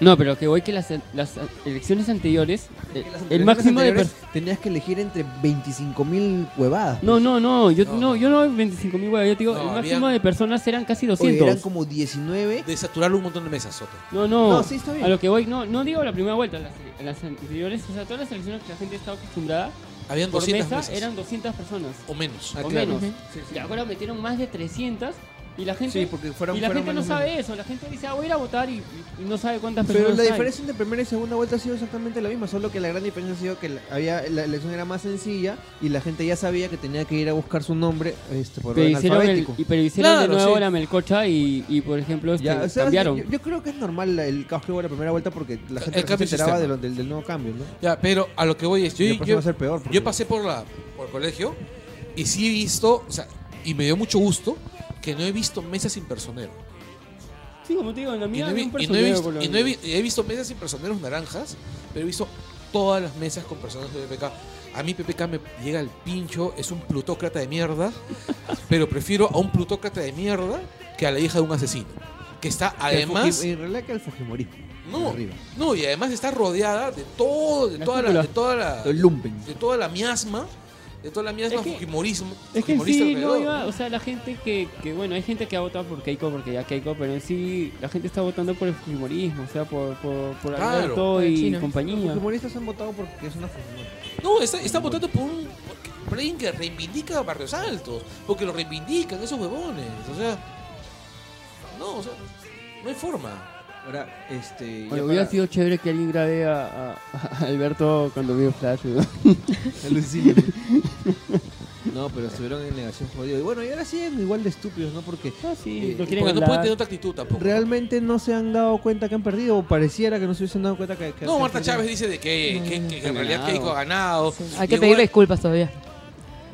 No, pero que voy que las, las elecciones anteriores. eh, Las el elecciones máximo de. anteriores per- Tenías que elegir entre 25.000 huevadas. No, no, no, yo No. no, yo no 25 mil yo te digo, No, el máximo había- de personas eran casi Oye, 200. eran como 19. De saturar un montón de mesas, Soto. No, no, No, sí, está bien. a lo que voy, no, no digo la primera vuelta, las, las anteriores, o sea, todas las elecciones que la gente estaba acostumbrada, Habían por 200 mesa mesas. eran 200 personas, O menos. Ah, o claro. menos. Ujú. Y ahora metieron más de 300 y la gente, Sí, porque fueron y la fueron gente no sabe eso, la gente dice, ah, voy a ir a votar y, no sabe cuántas Pero personas la hay. diferencia entre primera y segunda vuelta ha sido exactamente la misma, solo que la gran diferencia ha sido que la, había, la elección era más sencilla y la gente ya sabía que tenía que ir a buscar su nombre este, por pero orden hicieron, el, alfabético. y, pero hicieron Claro, de nuevo sí. la melcocha y, y, por ejemplo, este, Ya, o sea, cambiaron. Yo, yo creo que es normal la- el caos que hubo la primera vuelta porque la gente se enteraba de sistema. lo- del, del nuevo cambio, ¿no? Ya, pero a lo que voy es, yo, Y la próxima yo, va a ser peor. porque- yo pasé por, la, por el colegio y sí he visto, o sea, y me dio mucho gusto que no he visto mesas sin personero. Sí, como te digo, en la Y mía no he, vi- y no he visto, y no he, vi- he visto mesas sin personeros naranjas, pero he visto todas las mesas con personas de PPK. A mí PPK me llega al pincho, es un plutócrata de mierda, pero prefiero a un plutócrata de mierda que a la hija de un asesino. Que está además... En realidad que el Fujimorismo. No, Arriba. no, y además está rodeada de todo, de La toda la, de toda la, El lumpen. de toda la miasma, de toda la miasma Es que- fujimorismo, Es que en fujimorista sí no iba, o sea, la gente que, que, bueno, hay gente que ha votado por Keiko porque ya Keiko, pero en sí la gente está votando por el fujimorismo, o sea, por, por, por Claro. Alberto y chino. Los compañía. Fujimoristas han votado porque es una Fujimori. No, está, está votando por un por- por alguien que reivindica a Barrios Altos, porque lo reivindican esos huevones, o sea, no, o sea, no hay forma. Ahora, este. Oye, hubiera para- sido chévere que alguien grabe a, a- a Alberto cuando vio Flash. ¿no? No, pero estuvieron en negación jodido. Y bueno, y ahora siguen igual de estúpidos, ¿no? Porque Ah, sí, Eh, lo quieren Porque no hablar. pueden tener otra actitud tampoco. realmente no se han dado cuenta que han perdido, o pareciera que no se hubiesen dado cuenta que. que- No, Marta perdido. Chávez dice de que, que- que en realidad ganado. Keiko ha ganado. Hay que Y pedirle igual- disculpas todavía.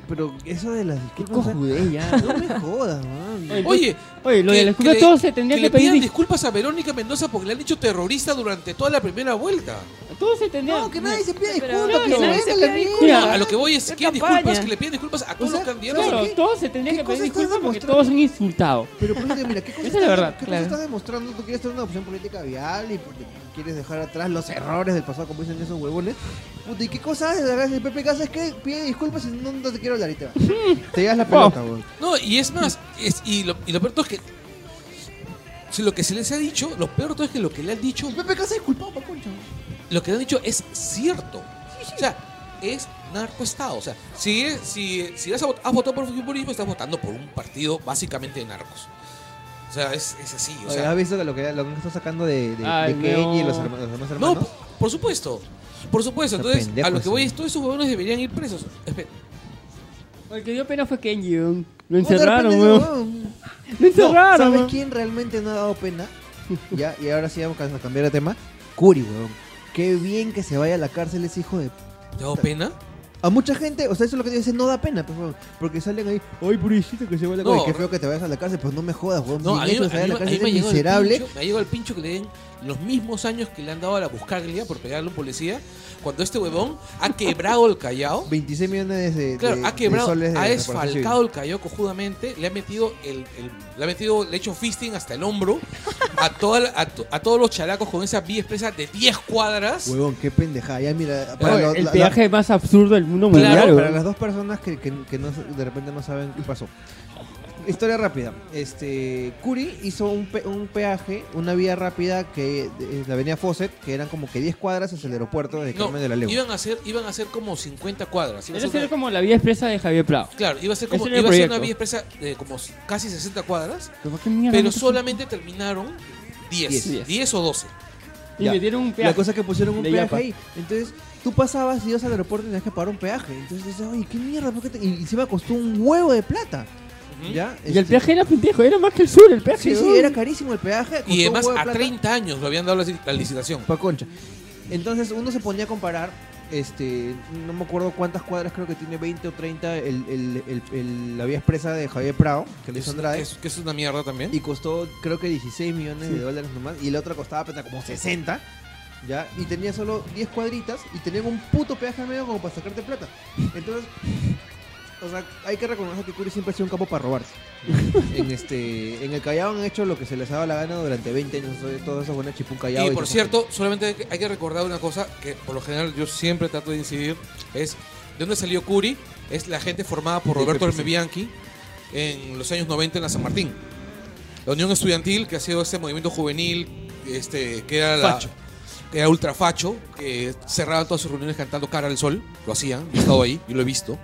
Pero eso de las Qué disculpas. cojudez ya. No me jodas, man. Oye, Oye, lo que- de la que le- todos se tendría que que, le pidan pedir. disculpas a Verónica Mendoza porque le han dicho terrorista durante toda la primera vuelta. Todos se tendrían. No, que nadie se pida Pero disculpas, que no, se nadie venga se la pida A lo que voy es, ¿Qué quieren campaña? disculpas, que le piden disculpas a todos sea, los candidatos. Claro, ¿qué- todos se tendrían que pedir disculpas porque todos son insultados. Pero por eso mira, ¿qué cosa, Esa es la verdad, ¿qué cosa claro. estás demostrando? Tú quieres tener una opción política vial y porque quieres dejar atrás los errores del pasado, como dicen esos huevones. Puta, ¿y qué cosa haces? El PP es que pide disculpas y no, no te quiero hablar y te vas. Te llevas la pelota, weón. No, y es más, es- y, lo, y lo peor todo es que si lo que se les ha dicho, lo peor todo es que lo que le han dicho, El PP es disculpado, pa' concha. lo que le han dicho es cierto. O sea, es narcoestado. O sea, si, es- si, si has votado por fujimorismo, estás votando por un partido básicamente de narcos. O sea, es, es así. O sea, ¿Has visto que lo que, lo que está sacando de, de, Kenny y los, herma- los demás no, hermanos? por, por supuesto. Por supuesto. Está Entonces, pendejo a lo que voy es, todos esos huevones deberían ir presos. Espe- El que dio pena fue Kenji. Lo encerraron, weón. Lo encerraron, ¿Sabes weón. quién realmente no ha dado pena? ya, y ahora sí vamos a cambiar de tema. Curi, weón. Qué bien que se vaya a la cárcel ese hijo de... ¿Te ha dado pena? A mucha gente, o sea, eso es lo que te dicen, no da pena, pues, weón, porque salen ahí, ay, pobrecito que se va a la No, cárcel, qué feo que te vayas a la cárcel, pues no me jodas, weón. No, a mí, a a mí- a me llegó el miserable. pincho- me llegado el pincho que le den los mismos años que le han dado a la Buscaglia por pegarle a un policía cuando este huevón ha quebrado el Callao. 26 millones de, Claro, de- ha de quebrado, soles de ha desfalcado el Callao cojudamente, le ha metido el, el- le ha metido, le ha hecho fisting hasta el hombro a, toda la- a, to- a todos los chalacos con esa vía expresa de 10 cuadras. Huevón, qué pendejada. Ya mira, Oye, para, lo- el la- peaje más absurdo del mundo Claro, mundial, para weón. las dos personas que, que- que no, de repente no saben qué pasó. Historia rápida. Este, Curi hizo un, pe- un peaje, una vía rápida que es la avenida Fawcett, que eran como que 10 cuadras hacia el aeropuerto de No, Carmen de la Legua. iban a ser, iban a ser como 50 cuadras. Iba a ser una- como la vía expresa de Javier Prado. claro, iba a ser como iba a ser una vía expresa de como casi 60 cuadras, Pero, ¿qué mierda pero solamente terminaron 10, Diez. 10, o 12. Y Ya. metieron un peaje. La cosa es que pusieron un de peaje ahí. Entonces, tú pasabas y ibas al aeropuerto y tenías que pagar un peaje. Entonces dices, oye, qué mierda, ¿por qué te-?" Y encima costó un huevo de plata. ¿Ya? Y el Este, peaje era pendejo, era más que el sur el peaje. Sí, sí, era carísimo el peaje. Y además a plata. 30 años lo habían dado la, la licitación. Pa' concha. Entonces uno se ponía a comparar, este, no me acuerdo cuántas cuadras, creo que tiene 20 o 30 el, el- el- el- la vía expresa de Javier Prado, que le hizo Es- Andrade, es- que es una mierda también. y costó creo que 16 millones de dólares nomás, y la otra costaba como 60, ¿ya? Y tenía solo 10 cuadritas y tenían un puto peaje medio como para sacarte plata. Entonces, o sea, hay que reconocer que Curi siempre ha sido un campo para robarse. en este en el Callao han hecho lo que se les ha dado la gana durante 20 años, todo eso bueno, chipún Callao. Y por cierto, solamente hay que, recordar una cosa que por lo general yo siempre trato de incidir, es de dónde salió Curi, es la gente formada por Roberto PPC. Hermebianchi en los años 90 en la San Martín. La Unión Estudiantil, que ha sido este movimiento juvenil, este, que era la, Facho. que era ultra facho, que cerraban todas sus reuniones cantando Cara al Sol, lo hacían, yo he estado ahí, yo lo he visto.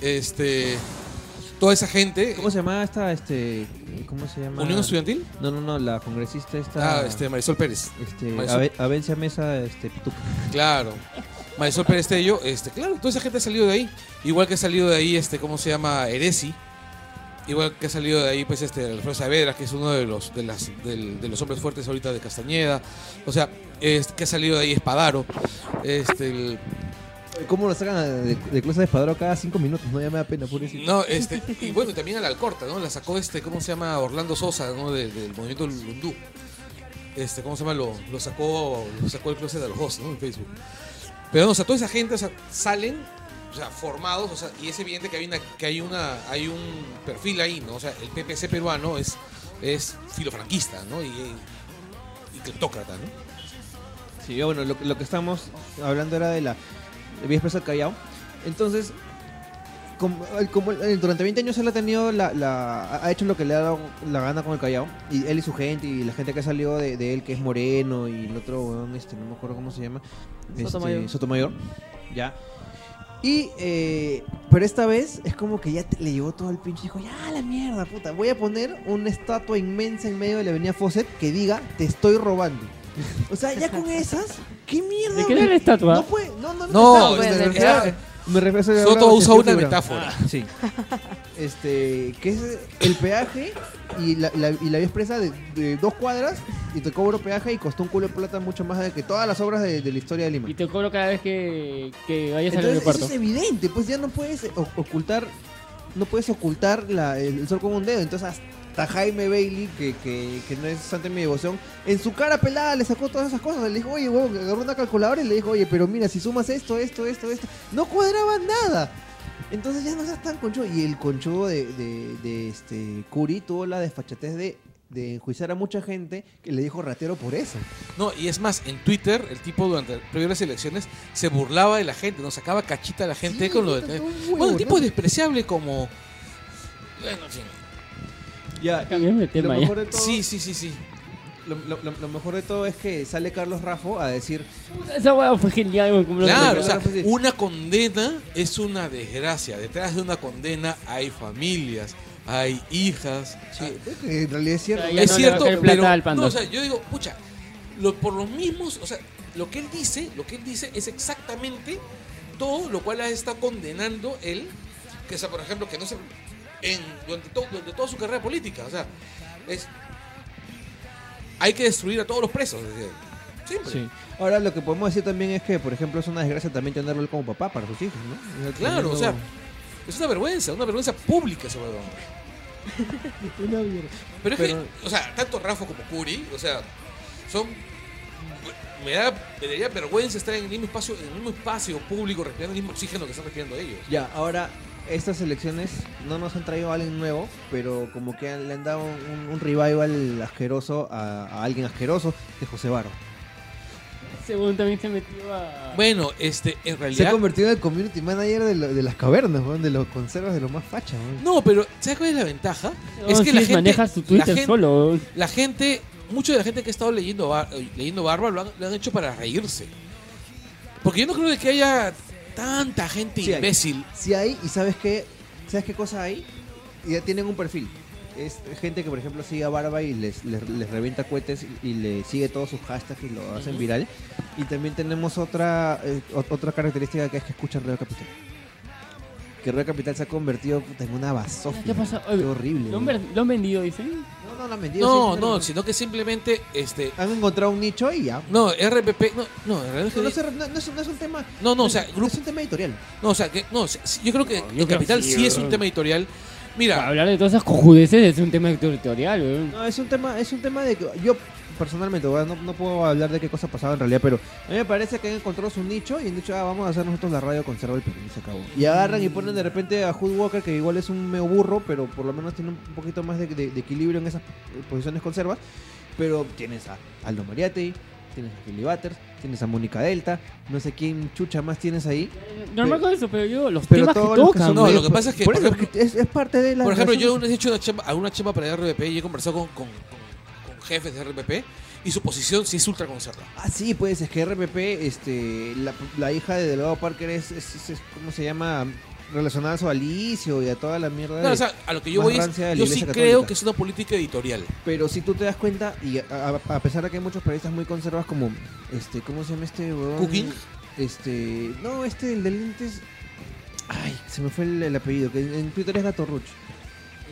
Este, toda esa gente, ¿Cómo se llama esta, este, cómo se llama? Unión Estudiantil, No, no, no, la congresista esta. ah, este, Marisol Pérez. este, Marisol. Ave- Avencia Mesa, este, Pituca. Claro. Marisol Pérez Tello, este, claro, toda esa gente ha salido de ahí. Igual que ha salido de ahí, este, ¿cómo se llama? Eresi. Igual que ha salido de ahí, pues, este, Alfredo Saavedra, que es uno de los, de las, del- de los hombres fuertes ahorita de Castañeda. O sea, es, que ha salido de ahí Espadaro. Este, el- ¿Cómo lo sacan de, de de espadro cada cinco minutos? No, ya me da pena, pobrecito. no, este, y bueno, y también a la Alcorta, ¿no? La sacó este, ¿cómo se llama? Orlando Sosa, ¿no? De- del movimiento Lundú. Este, ¿cómo se llama? Lo, lo sacó, lo sacó el closet de los ¿no? En Facebook. Pero no, o sea, toda esa gente, o sea, salen, o sea, formados, o sea, y es evidente que hay una, que hay una, hay un perfil ahí, ¿no? O sea, el PPC peruano es, es filofranquista, ¿no? Y, y cleptócrata, ¿no? Sí, bueno, lo, lo que estamos hablando era de la Vía Expresa del Callao. Entonces, como, como él durante 20 años él ha tenido la, la- ha hecho lo que le ha dado la gana con el Callao. Y él y su gente, y la gente que ha salido de, de él, que es Moreno, y el otro, weón, este, no me acuerdo cómo se llama. este, Sotomayor. Sotomayor, ya. Y, eh, pero esta vez es como que ya te- le llegó todo el pinche y dijo, ya la mierda, puta, voy a poner una estatua inmensa en medio de la avenida Fawcett que diga, te estoy robando. O sea, ya con esas, ¿qué mierda? ¿De qué era la estatua? No puede, no, no, no. No, me refiero- era- me refiero a Soto usa una figura. metáfora. Sí. Este, que es el peaje y la, la- y la vía expresa de, de dos cuadras y te cobro peaje y costó un culo de plata mucho más de que todas las obras de, de la historia de Lima. Y te cobro cada vez que, que vayas al Entonces eso aeropuerto. es evidente, pues ya no puedes o- ocultar, no puedes ocultar la- el, el sol con un dedo. Entonces hasta Jaime Bailey, que, que, que no es santo de mi devoción, en su cara pelada le sacó todas esas cosas. Le dijo, oye, huevón, agarró una calculadora y le dijo, oye, pero mira, si sumas esto, esto, esto, esto, no cuadraba nada. Entonces ya no seas tan conchudo. Y el conchudo de, de, de este Curi tuvo la desfachatez de, de enjuiciar a mucha gente que le dijo ratero por eso. No, y es más, en Twitter, el tipo durante previo a las elecciones se burlaba de la gente, nos sacaba cachita a la gente Sí, con lo de. Bueno, el tipo despreciable como. Bueno, en fin. Ya, Cambiamos de lo tema ya. mejor de todo, Sí, sí, sí, sí. Lo, lo- lo- lo mejor de todo es que sale Carlos Rafo a decir, Esa hueá fue genial, lo- Claro, o Claro, sea, una condena es una desgracia. Detrás de una condena hay familias, hay hijas. hay- "Pues que en realidad es cierto. Ya es no cierto, pero no, o sea, yo digo, pucha, lo- por los mismos, o sea, lo que él dice, lo que él dice es exactamente todo lo cual ha estado condenando él, que o sea, por ejemplo, que no se en durante, to- durante toda su carrera política, o sea, es hay que destruir a todos los presos. Siempre. Sí. Ahora lo que podemos decir también es que, por ejemplo, es una desgracia también tenerlo él como papá para sus hijos, ¿no? sea, Claro, o sea, es una vergüenza, una vergüenza pública ese huevón. Una mierda. Pero es Pero- que, o sea, tanto Rafa como Curi, o sea, son. Me da, me daría vergüenza estar en el mismo espacio, en el mismo espacio público, respirando el mismo oxígeno que están respirando ellos. Ya, ahora estas elecciones no nos han traído a alguien nuevo, pero como que le han dado un, un revival asqueroso a, a alguien asqueroso, de José Barro. Según también se metió a... Bueno, este, en Se ha realidad. convertido en el community manager de, lo- de las cavernas, weón, de los conservas de los más fachas. weón. No, pero ¿sabes cuál es la ventaja? No, es que sí, la gente, maneja su la Twitter gente- solo. La gente, mucha de la gente que ha estado leyendo, Bar- eh, leyendo Barba lo han, lo han hecho para reírse. Porque yo no creo de que haya tanta gente Sí hay. imbécil. Si hay, y sabes qué, ¿sabes qué cosa hay? Ya tienen un perfil. Es gente que, por ejemplo, sigue a Barba y les, les, les revienta cohetes y, y le sigue todos sus hashtags y lo hacen viral. Y también tenemos otra eh, ot- otra característica que es que escuchan Radio Capital. Que Radio Capital se ha convertido puta, en una basofia. ¿Qué pasa? Qué horrible. ¿Lo han, weón. ver- lo han vendido, dicen? No, no, lo han vendido. No, sí, no, pero- sino que simplemente, este, Han encontrado un nicho y ya. no, RPP, no, no, en realidad No, no, es- se- no- no es, no es un tema. no, no, o sea, grupo, es un tema editorial. no, o sea, que, no, sí, yo creo que No, yo el creo Capital sí, sí es un tema editorial. Para Mira, hablar de todas esas cojudeces es un tema territorial, weón. No, es un tema, es un tema de que yo personalmente, no, no puedo hablar de qué cosa pasaba en realidad, pero a mí me parece que han encontrado su nicho y han dicho, ah, vamos a hacer nosotros la radio conserva el Perú y se acabó. Y agarran y ponen de repente a Hood Walker, que igual es un medio burro, pero por lo menos tiene un poquito más de, de- de equilibrio en esas posiciones conservas. Pero tienes a Aldo Mariatti, tienes a Philly Butters, tienes a Mónica Delta, no sé quién chucha más tienes ahí. Normal con eso, pero yo, los Pero temas que tocan. son No, lo que pasa es que, por por eso, ejemplo- es, parte de la por ejemplo, yo razón. una vez he hecho una chamba, alguna chamba para RPP y he conversado con, con, con- con jefes de RPP y su posición sí es ultra conserva. Ah, sí, pues es que RPP, este, la, la hija de Delgado Parker es, es, es- es- ¿cómo se llama? Relacionada a su Alicio y a toda la mierda. Claro, de- o sea, a lo que yo voy es, yo sí creo que es una política editorial. Pero si tú te das cuenta, y a, a- a pesar de que hay muchos periodistas muy conservas como, este, ¿cómo se llama este huevón? ¿Cooking? Este, no, este, el de lentes, ay, se me fue el, el apellido, que en, en Twitter es Gato Ruch.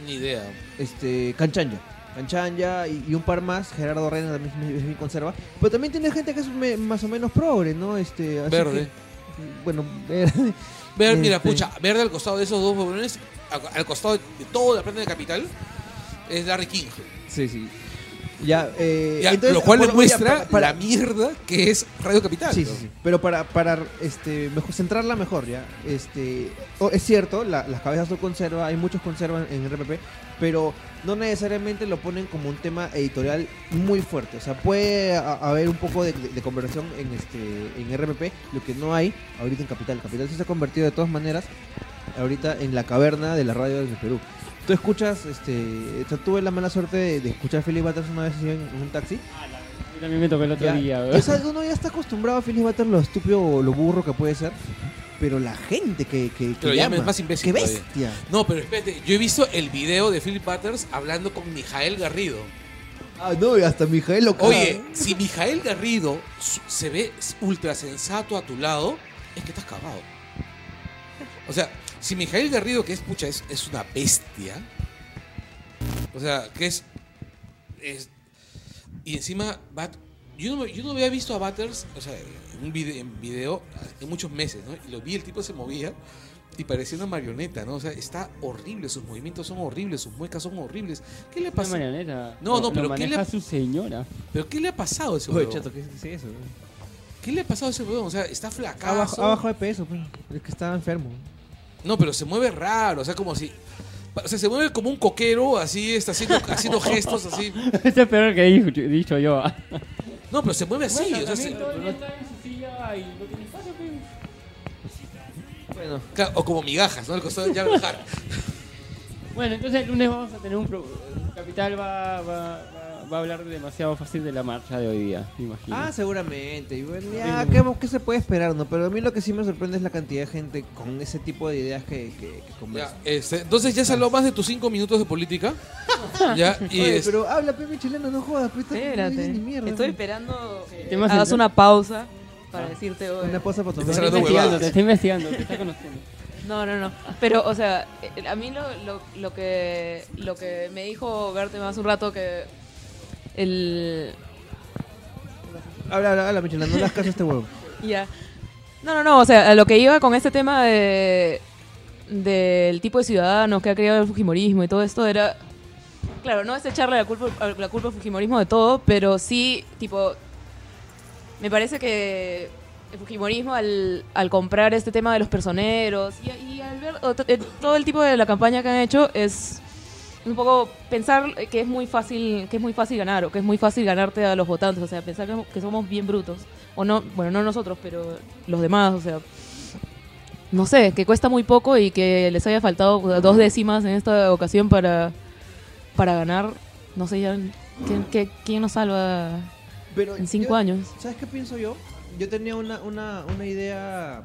Ni idea. Este, Canchanya. Canchanya y, y un par más, Gerardo Reina también es, muy conserva. Pero también tiene gente que es me- más o menos progre, ¿no? Este, así Verde. que- bueno, verde. Ver, mira, Este- pucha, verde al costado de esos dos jóvenes, al, al costado de toda la planta de capital, es Larry King. Sí, sí. Ya, eh, Ya, entonces, lo cual bueno, demuestra ya, para- la mierda que es Radio Capital. Sí, ¿no? sí, sí. Pero para, para este, mejor, centrarla mejor, ¿ya? Este, es cierto, la- las cabezas son conserva, hay muchos conservan en RPP, pero no necesariamente lo ponen como un tema editorial muy fuerte. O sea, puede a- haber un poco de, de- de conversación en, este, en RPP, lo que no hay ahorita en Capital. Capital sí se ha convertido de todas maneras ahorita en la caverna de la radio del Perú. Tú escuchas, este, o sea, tuve la mala suerte de, de escuchar a Philip Butters una vez en, en un taxi. Yo también me tocó el otro Ya, día, o weón. sea, uno ya está acostumbrado a Philip Butters lo estúpido o lo burro que puede ser. Pero la gente que, que, que llama es más imbécil ¡Qué todavía. bestia! No, pero espérate, yo he visto el video de Philip Butters hablando con Mijael Garrido. Ah, no, y hasta Mijael lo. Oye, si Mijael Garrido se ve ultra sensato a tu lado, es que estás cagado. O sea, si Mijael Garrido, que es pucha, es, es una bestia. O sea, que es. es- y encima, Bat- yo, no, yo no había visto a Butters, o sea, un video, en video en muchos meses, ¿no? Y lo vi, el tipo se movía y parecía una marioneta, ¿no? O sea, está horrible, sus movimientos son horribles, sus muecas son horribles. ¿Qué le Una pasa? marioneta. No, no, Lo- pero lo ¿qué le- maneja su señora. ¿Pero qué le ha pasado a ese Oye, chato, ¿qué es eso? ¿Qué le ha pasado a ese huevón? O sea, está flacazo. Abajo, abajo de peso, pues. Es que estaba enfermo. No, pero se mueve raro, o sea, como si... O sea, se mueve como un coquero, así, está haciendo, haciendo gestos, así. Ese es peor que he dicho, yo. No, pero se mueve así, Bueno, o sea, también se- y no tiene. Bueno, o como migajas, ¿no? El costado the Hutt. Bueno, entonces el lunes vamos a tener un... Pro... Capital va, va, va, va a hablar demasiado fácil de la marcha de hoy día, me imagino. Ah, seguramente. Y bueno, ya, ¿qué, qué se puede esperar, no? Pero a mí lo que sí me sorprende es la cantidad de gente con ese tipo de ideas que, que, Ya, este, entonces ya salió más de tus cinco minutos de política. Ya, y Oye, es- pero habla, pepe chileno, no jodas, pues, Espérate. ni mierda. Estoy ¿no? esperando que tema hagas una pausa para decirte hoy. Una pausa para te está investigando, te está investigando, te está conociendo. No, no, no. Pero, o sea, eh, a mí lo, lo, lo que lo que me dijo Bertema hace un rato que el Habla, habla, habla, Michela, no caso a este huevo. Ya. No, no, no, o sea, a lo que iba con este tema de del tipo de ciudadanos que ha creado el Fujimorismo y todo esto era claro, no es echarle la culpa la culpa al Fujimorismo de todo, pero sí tipo me parece que el Fujimorismo al, al comprar este tema de los personeros y, y al ver ot- eh, todo el tipo de la campaña que han hecho es un poco pensar que es muy fácil que es muy fácil ganar o que es muy fácil ganarte a los votantes, o sea, pensar que, que somos bien brutos o no, bueno, no nosotros, pero los demás, o sea, no sé, que cuesta muy poco y que les haya faltado dos décimas en esta ocasión para, para ganar, no sé ya, ¿quién, qué- quién nos salva Pero en cinco yo- años? ¿Sabes qué pienso yo? Yo tenía una, una, una idea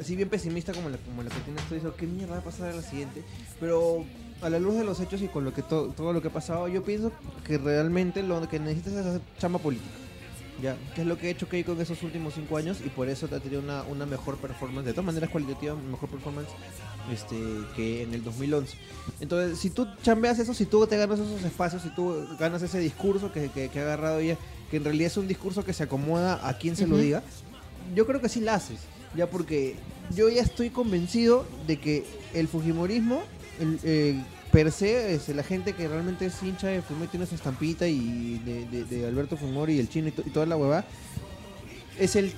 así bien pesimista como la, como la que tienes tú. Dices, ¿qué mierda va a pasar a la siguiente? Pero a la luz de los hechos y con lo que to- todo lo que ha pasado, yo pienso que realmente lo que necesitas es hacer chamba política. Ya, que es lo que ha hecho Keiko en esos últimos cinco años y por eso ha tenido una, una mejor performance, de todas maneras cualitativa, mejor performance este, que en el 2011. Entonces, si tú chambeas eso, si tú te ganas esos espacios, si tú ganas ese discurso que, que- que ha agarrado ella, que en realidad es un discurso que se acomoda a quien se lo diga, yo creo que sí la haces. Ya porque yo ya estoy convencido de que el Fujimorismo, el, el per se, es la gente que realmente es hincha de Fumori, tiene esa estampita y de, de- de Alberto Fumori y el chino y, to- y toda la hueva, es el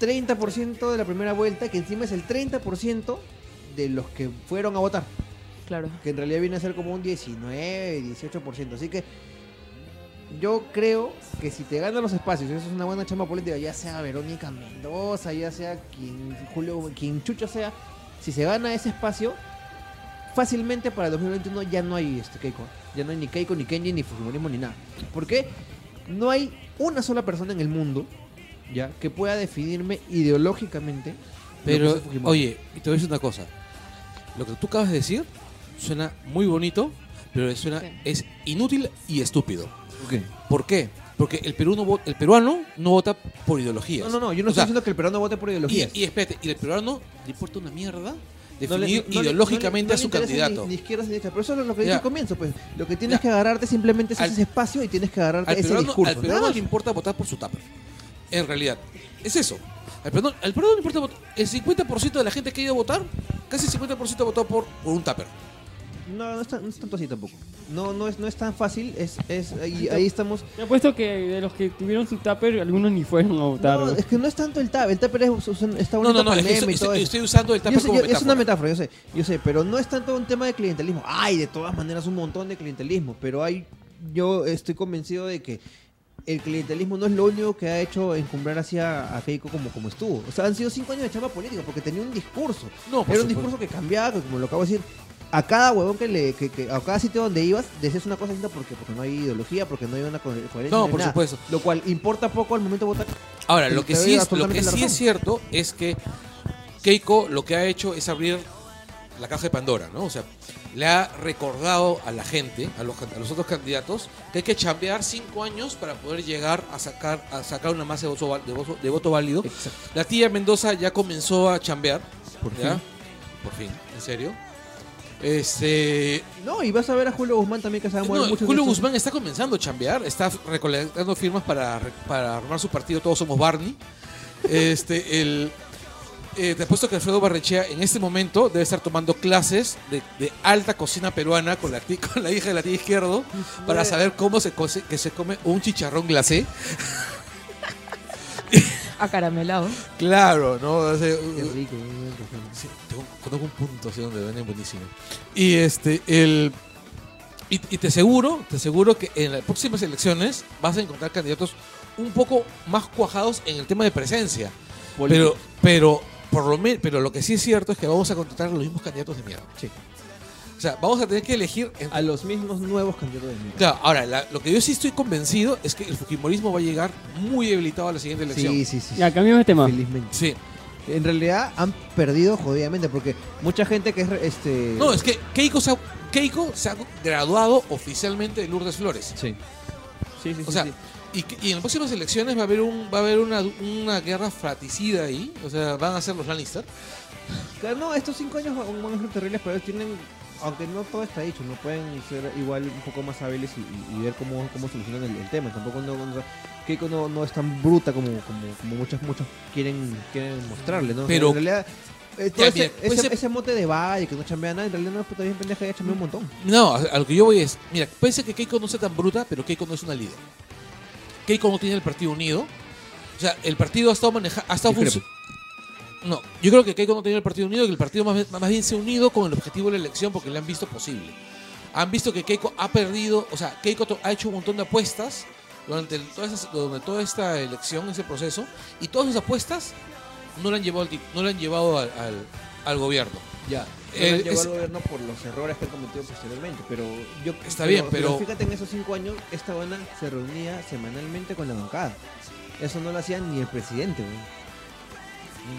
30% de la primera vuelta, que encima es el 30% de los que fueron a votar Claro. que en realidad viene a ser como un 19, 18%. Así que yo creo que si te ganan los espacios, eso es una buena chamba política, ya sea Verónica Mendoza, ya sea quien, Julio, quien chucho sea, si se gana ese espacio, fácilmente para el 2021 ya no hay este Keiko. Ya no hay ni Keiko, ni Kenji, ni Fujimorismo, ni nada. ¿Por qué? No hay una sola persona en el mundo ya que pueda definirme ideológicamente. Pero, oye, y te voy a decir una cosa. Lo que tú acabas de decir suena muy bonito, pero suena, Sí. es inútil y estúpido. ¿Por qué? Porque el, Perú no vo- el peruano no vota por ideologías. No, no, no, yo no O estoy sea, diciendo que el peruano vote por ideologías. Y, y espérate, y el peruano le importa una mierda No le- definir no le- ideológicamente no le- a su candidato. Ni, ni izquierda ni derecha. Pero eso es lo que dije al comienzo. Pues lo que tienes Ya. que agarrarte simplemente es Al- ese espacio y tienes que agarrarte Al ese peruano, discurso. al peruano le importa votar por su tupper. En realidad. Es eso. Al peruano, al peruano le importa votar. El 50% de la gente que ha ido a votar, casi el 50% votó por, por un tupper. No, no es, tan- no es tanto así tampoco. No, no es, no es tan fácil. Es, es, ahí, ahí estamos. Me apuesto que de los que tuvieron su tupper, algunos ni fueron a votar. No, es que no es tanto el tap. El tupper es, es- está No, bonito no, no, para es meme y estoy, todo estoy- eso. estoy usando el Yo tupper sé, como yo- es una metáfora. yo sé, yo sé, pero no es tanto un tema de clientelismo. Hay de todas maneras un montón de clientelismo, pero hay, yo estoy convencido de que el clientelismo no es lo único que ha hecho encumbrar hacia a Keiko como, como estuvo. O sea, han sido cinco años de chamba política porque tenía un discurso. No, Era un supuesto. discurso que cambiaba, como lo acabo de decir. A cada huevón que le, que, que- a cada sitio donde ibas, decías una cosa distinta porque, porque no hay ideología, porque no hay una co- coherencia. No, por nada. supuesto. Lo cual importa poco al momento de votar. Ahora, lo que sí, es, lo que sí es cierto es que Keiko lo que ha hecho es abrir la caja de Pandora, ¿no? O sea, le ha recordado a la gente, a los, a los otros candidatos, que hay que chambear cinco años para poder llegar a sacar, a sacar una masa de voto, de voto- de voto válido. Exacto. La tía Mendoza ya comenzó a chambear. Por ¿ya? fin. Por fin, en serio. Este, No, y vas a ver a Julio Guzmán también que se va a mover no, mucho. Julio estos- Guzmán está comenzando a chambear, está recolectando firmas para, para armar su partido Todos Somos Barney. Este, el, eh, te apuesto que Alfredo Barrechea en este momento debe estar tomando clases de, de alta cocina peruana con la, ti- con la hija de la tía izquierdo para saber cómo se, cose- que se come un chicharrón glacé. Acaramelado. Claro, ¿no? O sea, Qué rico, muy bien, Sí, tengo, conozco un punto así donde venden buenísimo. Y este, el. Y, y te aseguro, te aseguro que en las próximas elecciones vas a encontrar candidatos un poco más cuajados en el tema de presencia. Pero, pero, por lo me- pero lo que sí es cierto es que vamos a contratar a los mismos candidatos de mierda. Sí. O sea, vamos a tener que elegir entre- A los mismos nuevos candidatos de mierda. Claro, ahora, la- lo que yo sí estoy convencido es que el fujimorismo va a llegar muy debilitado a la siguiente elección. Sí, sí, sí. Ya, cambiamos de tema. Felizmente. Sí. En realidad han perdido jodidamente porque mucha gente que es este No, es que Keiko se ha, Keiko se ha graduado oficialmente de Lourdes Flores. sí. Sí, sí, O sí, sea, sí. y, en las próximas elecciones va a haber un va a haber una, una guerra fratricida ahí. O sea, van a ser los Lannister. Claro, no, estos cinco años van van a ser terribles, pero ellos tienen aunque no todo está dicho, no pueden ser igual un poco más hábiles y, y- y ver cómo, cómo solucionan el, el tema. Tampoco no, no- Keiko no, no es tan bruta como, como, como muchos, muchos quieren, quieren mostrarle, ¿no? O sea, Pero- en realidad, eh, todo Ya, ese, ese, ser- ese mote de valle que no chambea nada, en realidad no es puta bien pendeja, ella chambea un montón. No, a, lo que yo voy es, mira, puede ser que Keiko no sea tan bruta, pero Keiko no es una líder. Keiko no tiene el partido unido. O sea, el partido ha estado manejando, ha estado funcionando. No, yo creo que Keiko no tiene el partido unido, que el partido más, bien- más bien se ha unido con el objetivo de la elección porque le han visto posible. Han visto que Keiko ha perdido, o sea, Keiko ha hecho un montón de apuestas durante, el- toda, esa- durante toda esta elección, ese proceso, y todas sus apuestas no le han llevado al, no le han llevado al, al- al gobierno. Ya, Eh, llegó al gobierno por los errores que han cometido posteriormente, pero yo Está bien, pero- fíjate en esos cinco años esta banda se reunía semanalmente con la bancada. Eso no lo hacía ni el presidente, güey.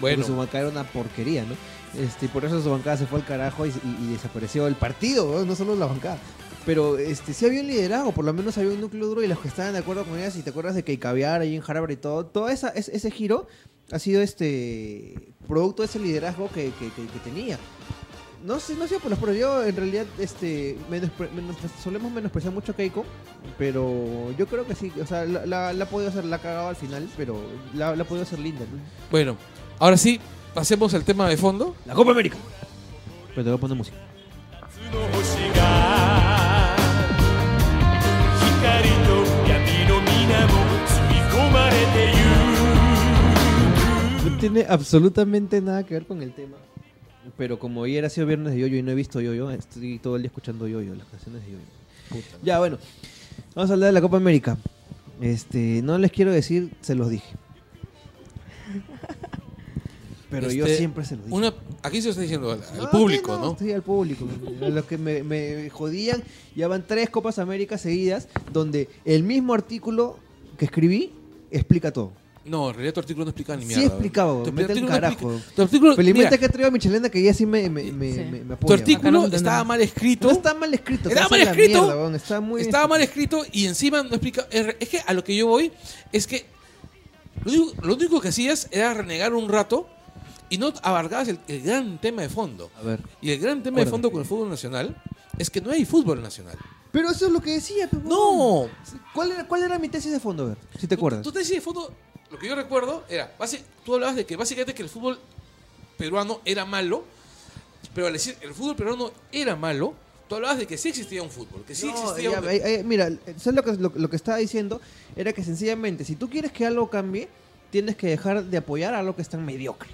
Bueno, Porque su bancada era una porquería, ¿no? Este, y por eso su bancada se fue al carajo y, y- y desapareció el partido, ¿no? no solo la bancada. Pero este, sí había un liderazgo, por lo menos había un núcleo duro y los que estaban de acuerdo con ellas, y te acuerdas de que Caviar ahí en Harvard y todo, todo esa, ese, ese giro ha sido este producto de ese liderazgo que, que- que- que tenía. No sé, no sé por los pero yo en realidad este menospre- menospre- solemos menospreciar mucho a Keiko, pero yo creo que sí, o sea, la, la, la ha podido hacer, la ha cagado al final, pero la, la ha podido hacer linda. ¿no? bueno, Ahora sí, pasemos al tema de fondo. La Copa América. Pero te voy a poner música. No tiene absolutamente nada que ver con el tema. Pero como hoy era sido viernes de Yoyo y no he visto Yoyo, estoy todo el día escuchando Yoyo, las canciones de Yoyo. Puta. Ya, bueno. Vamos a hablar de la Copa América. Este, no les quiero decir, se los dije. Pero yo Este, siempre se dije. Una, aquí se está diciendo al, al No, público, que ¿no? Sí, al público. A los que me, me jodían, ya van tres Copas América seguidas, donde el mismo artículo que escribí explica todo. No, en realidad tu artículo no explicaba ni Sí mierda. explicaba, Tu artículo no carajo. explica- Tu artículo, Felizmente que he traído a Michelena que ella sí me, me, me, Sí. me- me tu. Acá artículo no estaba mal escrito. No está mal escrito. Estaba mal escrito. mierda, está muy Estaba mal escrito y encima no explica. Es es que a lo que yo voy es que lo único, lo único que hacías era renegar un rato y no abarcabas el, el gran tema de fondo. A ver. Y el gran tema de fondo con el fútbol nacional es que no hay fútbol nacional. Pero eso es lo que decía, pe, weón. No, ¿Cuál era, ¿Cuál era mi tesis de fondo? A ver, si te acuerdas. Tú te decías de fondo, lo que yo recuerdo era, basi- tú hablabas de que básicamente que el fútbol peruano era malo, pero al decir el fútbol peruano era malo, tú hablabas de que sí existía un fútbol, que sí No, existía ya, un... eh, eh, mira, ¿sabes lo que, lo, lo que estaba diciendo? Era que sencillamente, si tú quieres que algo cambie, tienes que dejar de apoyar a algo que es tan mediocre.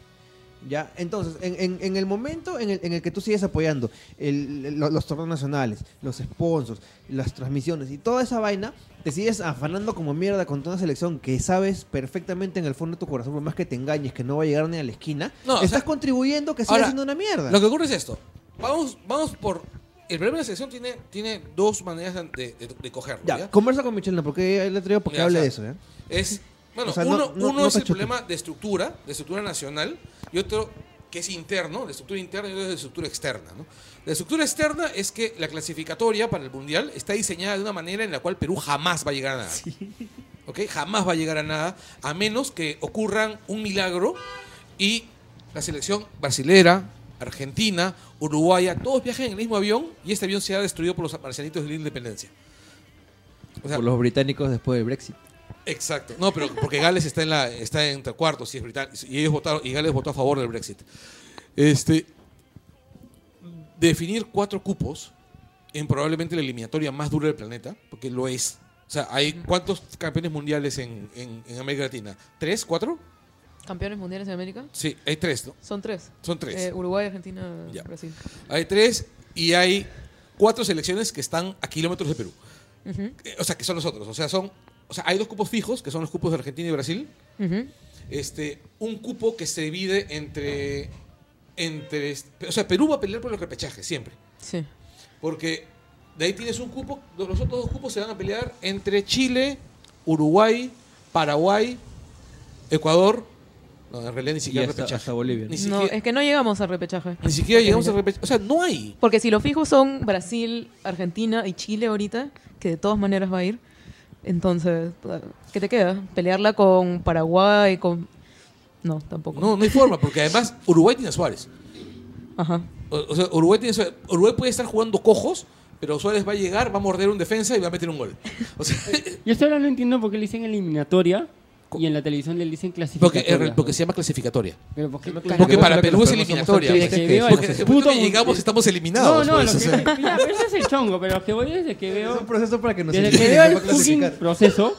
¿Ya? Entonces, en, en- en el momento en el, en el que tú sigues apoyando el- el- lo- los torneos nacionales, los sponsors, las transmisiones y toda esa vaina, te sigues afanando como mierda con toda una selección que sabes perfectamente en el fondo de tu corazón, por más que te engañes, que no va a llegar ni a la esquina, No, o estás sea, contribuyendo que siga ahora, siendo una mierda. Lo que ocurre es esto, vamos, vamos por... El problema de la selección tiene, tiene dos maneras de, de- de cogerlo. ya, ¿ya? conversa con Michelena, porque le traigo porque Ya, hable o sea, de eso, ¿ya? Es, bueno, O sea, no- uno, no- uno no es el problema de estructura, de estructura nacional, y otro que es interno, de estructura interna y otro de estructura externa. ¿no? La estructura externa es que la clasificatoria para el Mundial está diseñada de una manera en la cual Perú jamás va a llegar a nada. ¿Ok? Jamás va a llegar a nada, a menos que ocurran un milagro y la selección brasilera, argentina, uruguaya, todos viajen en el mismo avión y este avión sea destruido por los marcianitos de la independencia. O sea, por los británicos después del Brexit. Exacto. No, pero porque Gales está en la está entre cuartos y es británico y ellos votaron y Gales votó a favor del Brexit. Este definir cuatro cupos en probablemente la eliminatoria más dura del planeta, porque lo es. O sea, hay cuántos campeones mundiales en, en- en América Latina? ¿Tres? ¿Cuatro? ¿Campeones mundiales de América? Sí, hay tres, ¿no? Son tres. Son tres. Eh, Uruguay, Argentina, Ya. Brasil. Hay tres y hay cuatro selecciones que están a kilómetros de Perú. Eh, O sea, que son nosotros. O sea, son, o sea, hay dos cupos fijos, que son los cupos de Argentina y Brasil. este, un cupo que se divide entre, entre... O sea, Perú va a pelear por el repechaje, siempre. Sí. Porque de ahí tienes un cupo, los otros dos cupos se van a pelear entre Chile, Uruguay, Paraguay, Ecuador. No, en realidad ni siquiera hasta, repechaje. hasta Bolivia. Ni No, siquiera, es que no llegamos al repechaje. ni siquiera llegamos al repechaje. O sea, no hay. Porque si los fijos son Brasil, Argentina y Chile ahorita, que de todas maneras va a ir, entonces, ¿qué te queda? ¿Pelearla con Paraguay? con No, tampoco. No, no hay forma, porque además Uruguay tiene a Suárez. Ajá. O, o sea, Uruguay, tiene, Suárez. Uruguay puede estar jugando cojos, pero Suárez va a llegar, va a morder un defensa y va a meter un gol. O sea, Yo hasta ahora no entiendo por qué le dicen eliminatoria y en la televisión le dicen porque, clasificatoria. porque se llama clasificatoria. Porque para Perú es eliminatoria. Porque puto que llegamos estamos No, eliminados. no, pues, lo o que, sea. ya, pero ese es el chongo, pero lo que voy desde que Es veo un proceso para que nos desde que eliminen, veo el fucking proceso,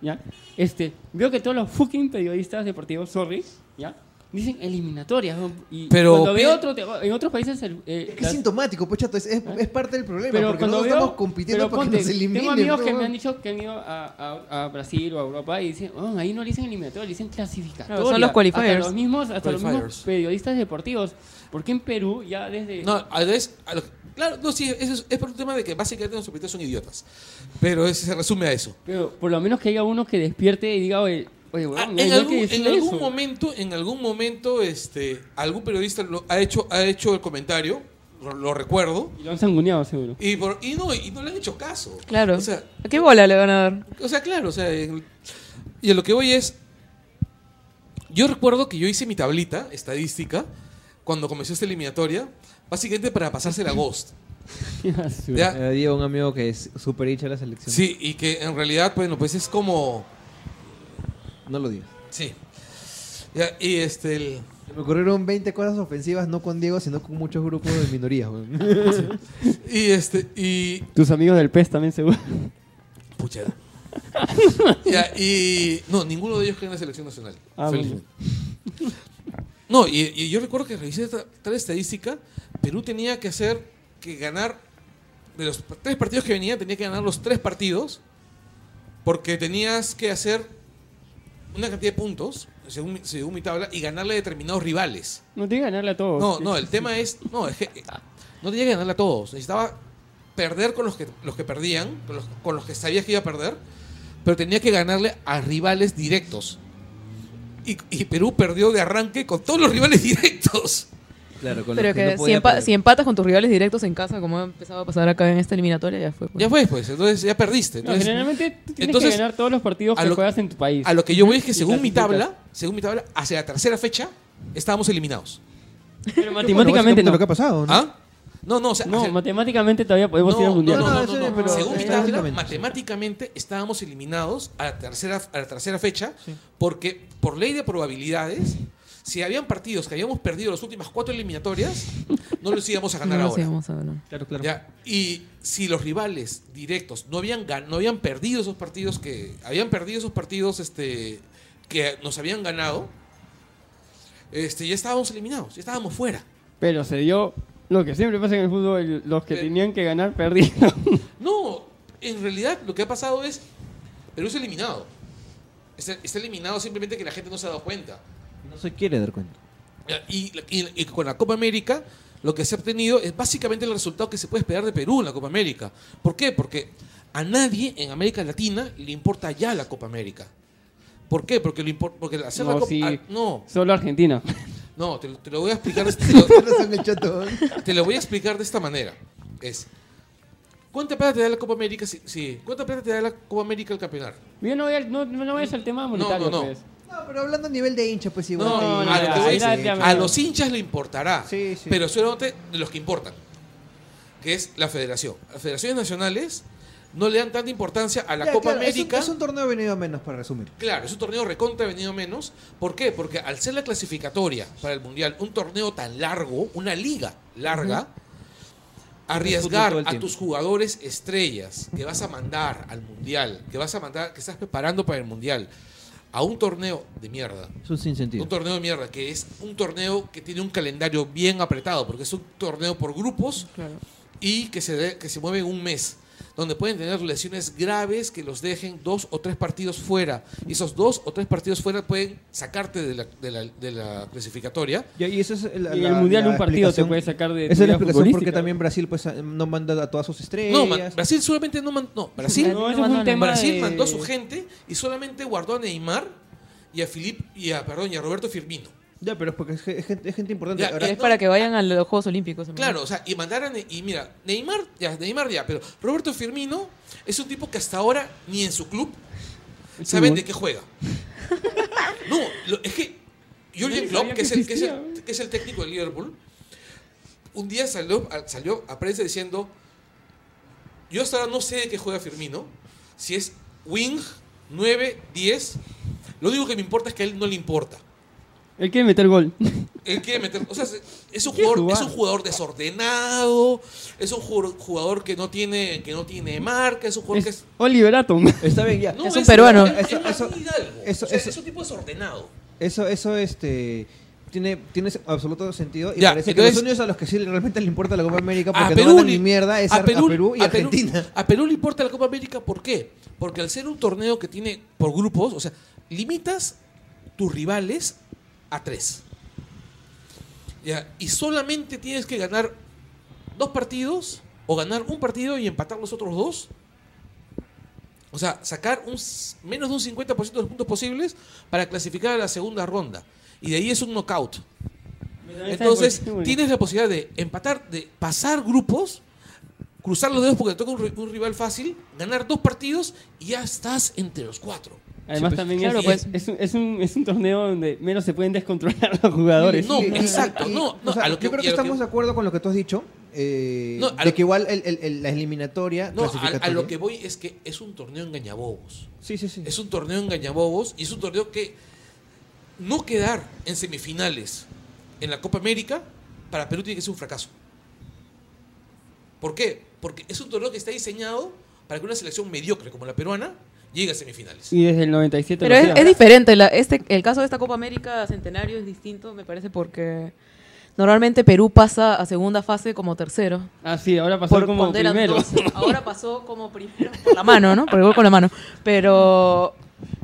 ¿ya? Este, veo que todos los fucking periodistas deportivos, sorry, ¿ya? Dicen eliminatorias. ¿no? Y Pero cuando veo otro, en otros países el, eh, Es que es sintomático, pues chato, es, es, es parte del problema, pero porque cuando nosotros veo, estamos compitiendo para ponte, que nos eliminen. Tengo amigos que me han dicho que han ido a, a- a Brasil o a Europa y dicen, oh, ahí no le dicen eliminatoria, le dicen clasificatoria. Claro, son los qualifiers. Hasta los mismos, hasta los mismos periodistas deportivos. ¿Por qué en Perú ya desde... No, a veces, a claro, no, sí, eso es, es por un tema de que básicamente nuestros periodistas son idiotas. Pero es- se resume a eso. Pero por lo menos que haya uno que despierte y diga, oye, oye, Ah, weón, en hay algún, que en decirle algún eso". momento, en algún momento, este, algún periodista lo- ha hecho, ha hecho el comentario, lo, lo recuerdo, Y lo han sanguneado seguro. y, por- y no, y no le han hecho caso. Claro. O sea, ¿A qué bola le van a dar? o sea, claro, o sea, en- y a lo que voy es, yo recuerdo que yo hice mi tablita estadística cuando comenzó esta eliminatoria, básicamente para pasársela a Ghost. Ya, Eh, Diego, un amigo que es súper hincha de la selección. Sí, y que en realidad, bueno, pues es como. No lo digas. Sí. Ya, y este. el- Se me ocurrieron 20 cosas ofensivas, no con Diego, sino con muchos grupos de minorías. y este. Y. Tus amigos del PES también seguro. Pucha. ya, y. No, ninguno de ellos cree en la selección nacional. Ah, felizmente. No, y, y yo recuerdo que revisé esta- tal estadística. Perú tenía que hacer. Que ganar. De los tres partidos que venían, tenía que ganar los tres partidos. Porque tenías que hacer una cantidad de puntos, según, mi- según mi tabla, y ganarle a determinados rivales. No tiene que ganarle a todos. No, no, el tema es. No, es que. eh, No tenía que ganarle a todos. Necesitaba perder con los que, los que perdían, con los, con los que sabías que iba a perder, pero tenía que ganarle a rivales directos. Y, y Perú perdió de arranque con todos los rivales directos. Claro, con Pero los que que no si, empa- perder. si empatas con tus rivales directos en casa, como ha empezado a pasar acá en esta eliminatoria, ya fue. pues. Ya fue, pues, entonces ya perdiste. No, Entonces, generalmente tienes entonces, que ganar todos los partidos a que lo- juegas en tu país. a lo que yo voy es que según mi tabla, según mi tabla, hacia la tercera fecha, estábamos eliminados. Pero matemáticamente no. lo que ha pasado, ¿no? ¿Ah? No, no, o sea, No, hacia- matemáticamente todavía podemos ir al mundial. no, no, sí, pero Según mi tabla, matemáticamente estábamos eliminados a la tercera, a la tercera fecha porque por ley de probabilidades, si habían partidos que habíamos perdido las últimas cuatro eliminatorias, no los íbamos a ganar No, sí, ahora. vamos a ganar. Claro, claro. Ya, Y si los rivales directos no habían, gan- no habían perdido esos partidos que habían perdido esos partidos este, que nos habían ganado, este, ya estábamos eliminados, ya estábamos fuera. Pero se dio lo que siempre pasa en el fútbol, los que tenían que ganar perdieron. No, en realidad lo que ha pasado es Perú es eliminado. Está, está eliminado simplemente que la gente no se ha dado cuenta. No se quiere dar cuenta. Y, y- y con la Copa América lo que se ha obtenido es básicamente el resultado que se puede esperar de Perú en la Copa América. ¿Por qué? Porque a nadie en América Latina le importa ya la Copa América. ¿Por qué? Porque, lo impor- porque hacer la No, Copa... sí. ah, no, Solo Argentina. no, te, lo- te lo voy a explicar. de- Te lo, No te lo voy a explicar de esta manera. Es... ¿Cuánta plata te da la Copa América? si- si- ¿Cuánta plata te da la Copa América al campeonar? Yo no voy, al- no, no al tema monetario, no, no. pues. No, pero hablando a nivel de hincha, pues igual. No, sí. no, a, lo que voy ya, a los hinchas le importará, Sí, sí. pero solamente de los que importan, que es la federación. Las federaciones nacionales no le dan tanta importancia a la Ya, Copa claro, es un- América. Es un, torneo venido a menos, para resumir. Claro, es un torneo recontra venido menos. ¿Por qué? Porque al ser la clasificatoria para el Mundial, un torneo tan largo, una liga larga, arriesgar a tus jugadores estrellas que vas a mandar al Mundial, que vas a mandar, que estás preparando para el Mundial, a un torneo de mierda, Es un sinsentido. un torneo de mierda, que es un torneo que tiene un calendario bien apretado, porque es un torneo por grupos Claro. y que se, de- que se mueve en un mes, donde pueden tener lesiones graves que los dejen dos o tres partidos fuera. Y esos dos o tres partidos fuera pueden sacarte de la, de la- de la clasificatoria. Ya, y eso es la, Y en la- el mundial la un partido te puede sacar de. Esa es la explicación porque también Brasil pues no manda a todas sus estrellas. No, man- Brasil solamente no man- no, Brasil, No, No, Brasil mandó a su gente y solamente guardó a Neymar y a Filip y a perdón y a Roberto Firmino. Ya, pero es porque es, ge- es gente, es gente importante. Ya, Ahora, Es no. para que vayan a los Juegos Olímpicos. Claro, o sea, y mandar a Ne- y mira, Neymar ya, Neymar ya, pero Roberto Firmino es un tipo que hasta ahora ni en su club saben de qué juega. No, lo- es que Jürgen Nadie Klopp, que es, el, que, es el, que es el técnico de Liverpool, un día salió, a- salió a prensa diciendo, yo hasta ahora no sé de qué juega Firmino, si es wing, 9, 10, lo único que me importa es que a él no le importa. Él quiere meter gol. Él quiere meter, o sea, es un jugador, es un jugador desordenado, es un ju- jugador que no tiene, que no tiene marca, es un jugador que Es es Oliver Atom. Está bien, ya. no, Es un peruano. Es, Eso- Martín eso- Hidalgo. eso- O sea, eso- es un tipo desordenado. Eso, eso, este. Tiene, tiene absoluto sentido. Y Ya, parece entonces- que los únicos a los que sí realmente le importa la Copa América A porque Perú no ni mierda es a, a Perú, y a Argentina. a Perú le importa la Copa América, ¿por qué? Porque al ser un torneo que tiene por grupos, o sea, limitas tus rivales a tres. Ya, y solamente tienes que ganar dos partidos, o ganar un partido y empatar los otros dos. O sea, sacar un, menos de un 50% de los puntos posibles para clasificar a la segunda ronda. Y de ahí es un knockout. Entonces, tienes la posibilidad de empatar, de pasar grupos, cruzar los dedos porque te toca un, un rival fácil, ganar dos partidos y ya estás entre los cuatro. Además pues, también claro, es, pues. es, un, es, un, es un torneo donde menos se pueden descontrolar los jugadores. No, exacto, no, no, o sea, a lo que- yo creo que a lo que- estamos de acuerdo con lo que tú has dicho. eh, No, de lo- que igual el- el- el- la eliminatoria. No, a, a lo que voy es que es un torneo engañabobos. Sí, sí, sí. Es un torneo engañabobos y es un torneo que no quedar en semifinales en la Copa América para Perú tiene que ser un fracaso. ¿Por qué? Porque es un torneo que está diseñado para que una selección mediocre como la peruana llegue a semifinales. Y desde el 97 Pero es, es diferente. la- este, el caso de esta Copa América Centenario es distinto, me parece, porque normalmente Perú pasa a segunda fase como tercero. Ah, sí, ahora pasó Por como primero. 12. Ahora pasó como primero por la mano, ¿no? Por el gol con la mano. Pero,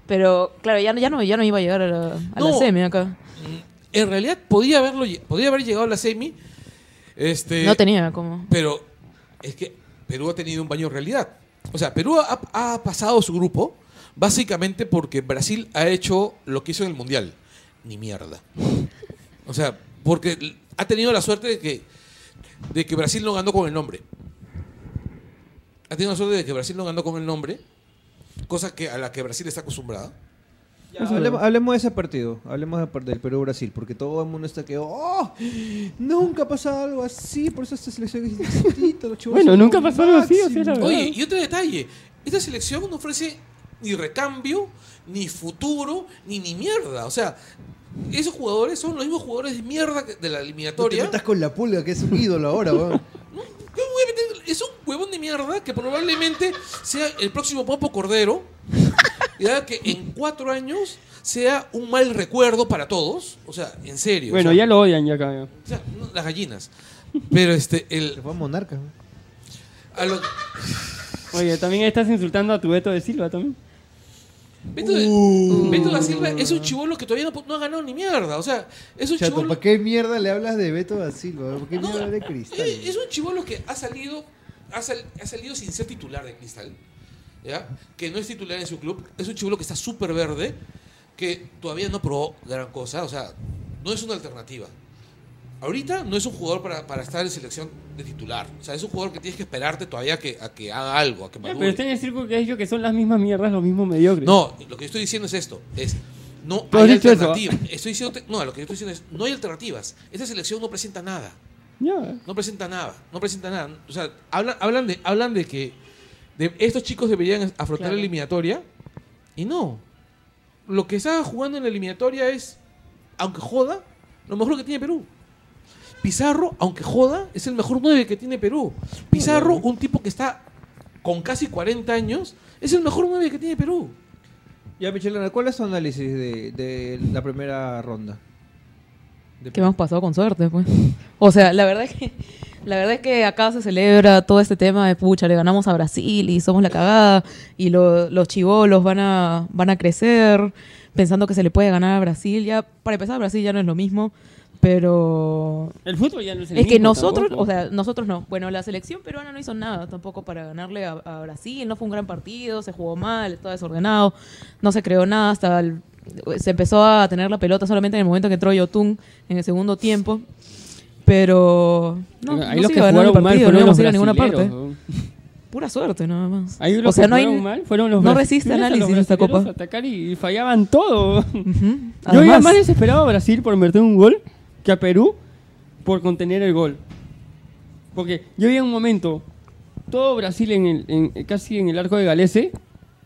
pero claro, ya, no- ya, no, ya no iba a llegar a la, a la No. semi acá. En realidad podía haberlo lle- podía haber llegado a la semi. Este, No tenía como... Pero es que Perú ha tenido un baño de realidad. O sea, Perú ha, pasado su grupo básicamente porque Brasil ha hecho lo que hizo en el Mundial. Ni mierda. O sea, porque ha tenido la suerte de que, de que Brasil no ganó con el nombre. Ha tenido la suerte de que Brasil no ganó con el nombre, cosa que a la que Brasil está acostumbrada. Ya, hablemos, hablemos de ese partido, hablemos del Perú-Brasil, porque todo el mundo está que, ¡oh! Nunca ha pasado algo así, por eso esta selección es distinta, los chivos Bueno, nunca pasó algo así, o sea, la. Oye, y otro detalle, esta selección no ofrece ni recambio, ni futuro, ni ni mierda. O sea, esos jugadores son los mismos jugadores de mierda de la No te eliminatoria. metas con la pulga, que es un ídolo ahora, weón. Es un huevón de mierda que probablemente sea el próximo Papo Cordero. Ya que en cuatro años sea un mal recuerdo para todos. O sea, en serio. Bueno, o sea, ya lo odian ya acá. o sea, no, las gallinas. Pero este, Se el. fue a Monarca. a lo- Oye, también estás insultando a tu Beto de Silva también. Beto, de- Beto da Silva es un chivolo que todavía no, no ha ganado ni mierda. O sea, es un Chato, chivolo. ¿para qué mierda le hablas de Beto da Silva? ¿Por qué No, mierda de cristal? eh, es un chivolo que ha salido, ha, sal- ha salido sin ser titular de Cristal, ¿ya? que no es titular en su club. Es un chivolo que está súper verde, que todavía no probó gran cosa, o sea, no es una alternativa. Ahorita no es un jugador para, para estar en selección de titular. O sea, es un jugador que tienes que esperarte todavía a que, a que haga algo, a que Ya, madure. pero está en el círculo que ha dicho que son las mismas mierdas, los mismos mediocres. No, lo que yo estoy diciendo es esto. Es, no ¿Tú has hay dicho eso? alternativa. Estoy diciendo, no, lo que yo estoy diciendo es, no hay alternativas. Esta selección no presenta nada. No presenta nada, no presenta nada. O sea, hablan, hablan, de, hablan de que de estos chicos deberían afrontar Claro. la eliminatoria y no. Lo que está jugando en la eliminatoria es, aunque joda, lo mejor que tiene Perú. Pizarro, aunque joda, es el mejor 9 que tiene Perú. Pizarro, un tipo que está con casi 40 años, es el mejor 9 que tiene Perú. Ya, Michelena, ¿cuál es tu análisis de, de la primera ronda? De Que hemos pasado con suerte, pues. O sea, la verdad es que la verdad es que acá se celebra todo este tema de pucha, le ganamos a Brasil y somos la cagada y lo- los chivolos van a van a crecer pensando que se le puede ganar a Brasil. Ya para empezar Brasil ya no es lo mismo, pero El fútbol ya no es el es que nosotros, tampoco. o sea, nosotros no. Bueno, la selección peruana no hizo nada tampoco para ganarle a, a Brasil. No fue un gran partido, se jugó mal, estaba desordenado, no se creó nada hasta el- se empezó a tener la pelota solamente en el momento que entró Yotun en el segundo tiempo. Pero no, los se que iba a ganar el jugaron mal partido, no fueron íbamos los a ir a ninguna brasileros. parte. Pura suerte nada más. Ahí los o sea, que no hay jugaron mal fueron los no brasileños, resiste los análisis esta copa. a atacar y fallaban todo. Ujú. Yo iba Además- más desesperado a Brasil por meter un gol que a Perú por contener el gol. Porque yo vi en un momento todo Brasil en el, en- casi en el arco de Galese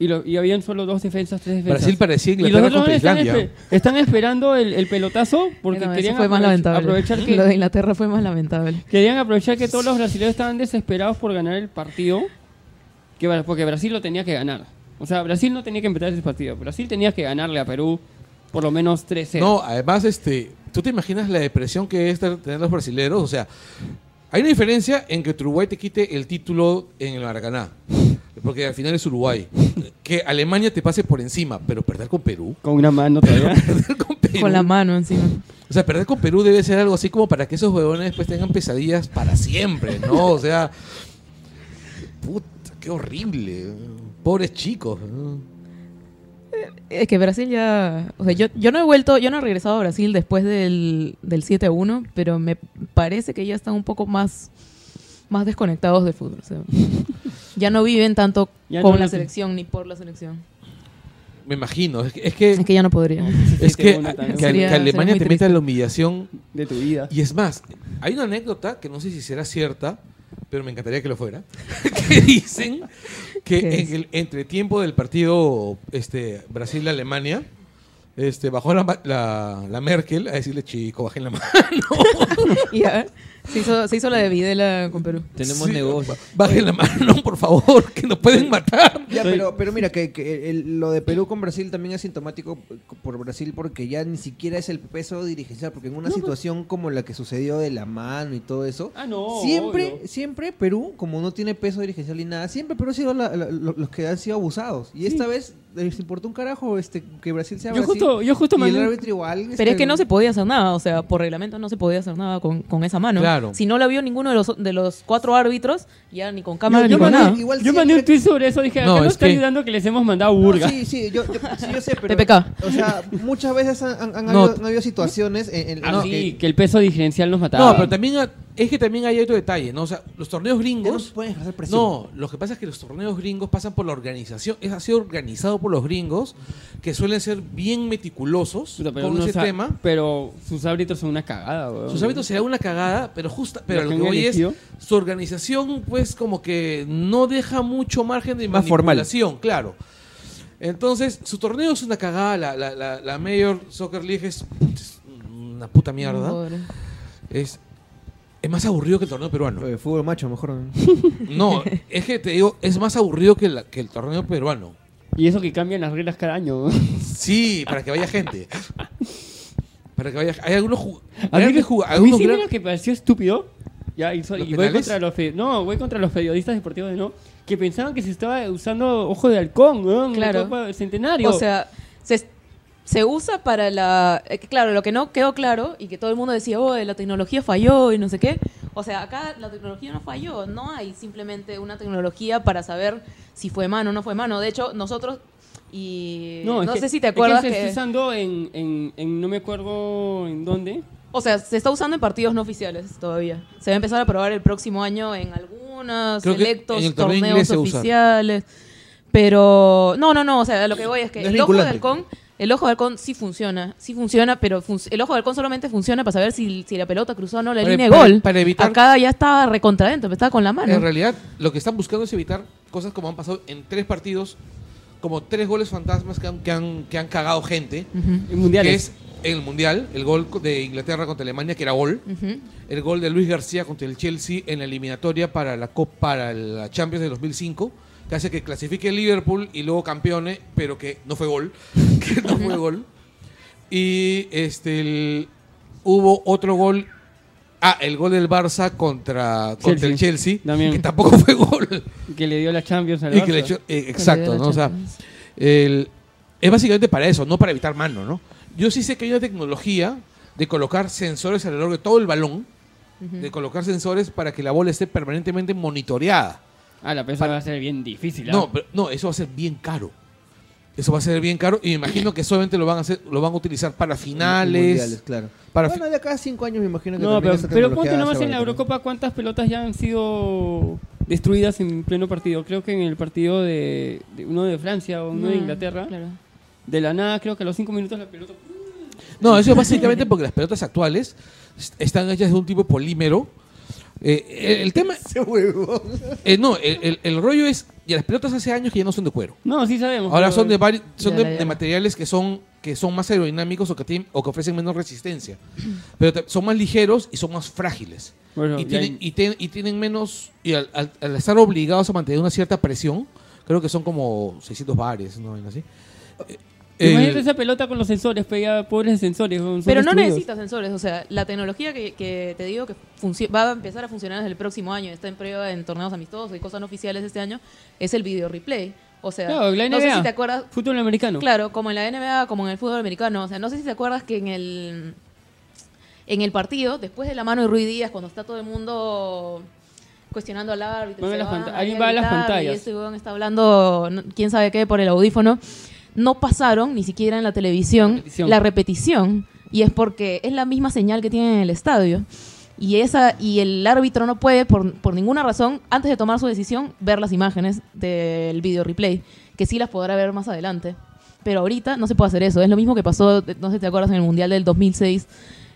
y, lo, y habían solo dos defensas, tres defensas. Brasil parecía y los Inglaterra contra están, Islandia. espe- están esperando el, el pelotazo porque querían fue más aprovech- lamentable. aprovechar que Lo de Inglaterra fue más lamentable. querían aprovechar que todos los brasileños estaban desesperados por ganar el partido, que, porque Brasil lo tenía que ganar. O sea, Brasil no tenía que empezar ese partido. Brasil tenía que ganarle a Perú por lo menos 3-0. No, además, este, ¿tú te imaginas la depresión que es tener los brasileños? O sea, hay una diferencia en que Uruguay te quite el título en el Maracaná. Porque al final es Uruguay. Que Alemania te pase por encima, pero perder con Perú. Con una mano todavía. Perder con Perú. Con la mano encima. O sea, perder con Perú debe ser algo así como para que esos huevones después tengan pesadillas para siempre, ¿no? O sea, puta, qué horrible. Pobres chicos. ¿no? Es que Brasil ya... O sea, yo, yo no he vuelto, yo no he regresado a Brasil después del, del 7-1, pero me parece que ya están un poco más, más desconectados del fútbol. o sea, ya no viven tanto Ya con no la selección ni por la selección. Me imagino. Es que, es que, Es que ya no podría. es que, que- Sería- que Alemania te meta la humillación. de tu vida. Y es más, hay una anécdota que no sé si será cierta, pero me encantaría que lo fuera. que dicen que ¿Qué en el entretiempo del partido este, Brasil-Alemania. Este, bajó la, la, la Merkel a decirle, chico, bajen la mano. Se hizo, se hizo la de Videla con Perú. Tenemos Sí, negocio. Bajen la mano, por favor, que nos pueden matar. Ya, pero, pero mira, que, que el- lo de Perú con Brasil también es sintomático por Brasil porque ya ni siquiera es el peso dirigencial, porque en una situación como la que sucedió de la mano y todo eso, Ah, no. siempre, obvio. siempre Perú, como no tiene peso dirigencial ni nada, siempre Perú ha sido la- la- lo- los que han sido abusados. Y esta vez les importó un carajo este, que Brasil sea Yo Brasil. justo, yo justo y el árbitro igual. Pero es que no se podía hacer nada, o sea, por reglamento no se podía hacer nada con, con esa mano. Claro. Si no la vio ninguno de los, de los cuatro árbitros, ya ni con cámara yo, ni yo con mandé, nada. Igual yo mandé un siempre- tweet sobre eso. Dije, No, no, es está que- ayudando que les hemos mandado No, burga. sí, sí, yo, yo- sí, yo sé, pero... TPK. O sea, muchas veces han, han- han No. habido, han habido situaciones en, en- en Ah, sí, que que el peso diferencial nos mataba. No, pero también es que también hay otro detalle, ¿no? O sea, los torneos no gringos. se pueden ejercer presión. No, lo que pasa es que los torneos gringos pasan por la organización, es así organizado por los gringos, que suelen ser bien meticulosos Puta, pero con ese tema. Pero sus árbitros son una cagada, weón. Sus hábitos será una cagada, pero justa, pero Lo que voy es, su organización, pues, como que no deja mucho margen de Más formal. manipulación, claro. Entonces, su torneo es una cagada, la, la, la, la Major Soccer League es, una puta mierda. Es, es más aburrido que el torneo peruano. Eh, fútbol macho, mejor. No, es que te digo, es más aburrido que, la- que el torneo peruano. Y eso que cambian las reglas cada año. Sí, para que vaya gente. Para que vaya Hay algunos ju- A mí, grandes a mí algunos sí gran- mira que pareció estúpido. Ya, y, so- ¿Los y voy penales? contra los no, voy contra los periodistas deportivos de no, que pensaban que se estaba usando ojo de halcón, weón, en la Claro. Copa del Centenario. O sea, se, se usa para la... eh, claro, lo que no quedó claro y que todo el mundo decía, oh, la tecnología falló y no sé qué. O sea, acá la tecnología no falló. No hay simplemente una tecnología para saber si fue mano o no fue mano. De hecho, nosotros... Y no, que- sé si te es que acuerdas se que... está usando en, en, en- no me acuerdo en dónde. O sea, se está usando en partidos no oficiales todavía. Se va a empezar a probar el próximo año en algunos Creo que selectos en el torneo torneos oficiales. Pero no, no, no, o sea, lo que voy es que No es el ojo de halcón, el ojo de halcón sí funciona, sí funciona, pero fun- el ojo de halcón solamente funciona para saber si, si la pelota cruzó o no la Para- línea de gol. para evitar- Acá ya estaba recontra dentro, estaba con la mano. En realidad, lo que están buscando es evitar cosas como han pasado en tres partidos, como tres goles fantasmas que han, que han, que han cagado gente. En mundiales. Que es en el Mundial, el gol de Inglaterra contra Alemania, que era gol. ujú. El gol de Luis García contra el Chelsea en la eliminatoria para la Copa para la Champions de 2005, que hace que clasifique el Liverpool y luego campeone, pero que no fue gol, que no fue gol. Y este el- hubo otro gol Ah, el gol del Barça contra, contra el Chelsea, También. que tampoco fue gol. Que le dio la Champions al y que le Barça. echó- eh, Que le dio exacto, ¿no? O sea, el- es básicamente para eso, no para evitar mano, ¿no? Yo sí sé que hay una tecnología de colocar sensores alrededor de todo el balón, de colocar sensores para que la bola esté permanentemente monitoreada. Ah, la pesa va a ser bien difícil. ¿ah? No, pero- no, eso va a ser bien caro. Eso va a ser bien caro y me imagino que solamente lo van a hacer, lo van a utilizar para finales. Mundiales, claro. Para bueno, de acá a cinco años me imagino que No, pero, pero ponte nomás en la Eurocopa cuántas pelotas ya han sido destruidas en pleno partido. Creo que en el partido de, de uno de Francia o uno de Mm, Inglaterra, claro. de la nada creo que a los cinco minutos la pelota... No, eso es básicamente porque las pelotas actuales est- están hechas de un tipo de polímero Eh, el, el tema, Ese huevón. eh, no, el, el- el rollo es, y las pelotas hace años que ya no son de cuero. No, sí sabemos. Ahora son de vari- son Ya, de, ya, de ya. materiales que son que son más aerodinámicos o que tienen, o que ofrecen menos resistencia, pero te- son más ligeros y son más frágiles. Bueno, y, tienen, hay- y, ten- y tienen menos y al, al- al estar obligados a mantener una cierta presión, creo que son como 600 bares, no así. Eh, Imagínate esa pelota con los sensores, pega pobres sensores. son Pero no destruidos. necesitas sensores, o sea, la tecnología que, que te digo que va a empezar a funcionar desde el próximo año, está en prueba en torneos amistosos y cosas no oficiales este año, es el video replay. O sea, Claro, la no sé si te acuerdas, Fútbol americano. claro, como en la NBA, como en el fútbol americano, o sea, no sé si te acuerdas que en el en el partido, después de la mano de Ruiz Díaz, cuando está todo el mundo cuestionando al árbitro, alguien va a las pantallas. Y huevón está hablando, quién sabe qué, por el audífono. No pasaron ni siquiera en la televisión Repetición. la repetición. Y es porque es la misma señal que tienen en el estadio. Y, esa, y el árbitro no puede, por, por ninguna razón, antes de tomar su decisión, ver las imágenes del video replay, que sí las podrá ver más adelante. Pero ahorita no se puede hacer eso. Es lo mismo que pasó, no sé si te acuerdas, en el Mundial del 2006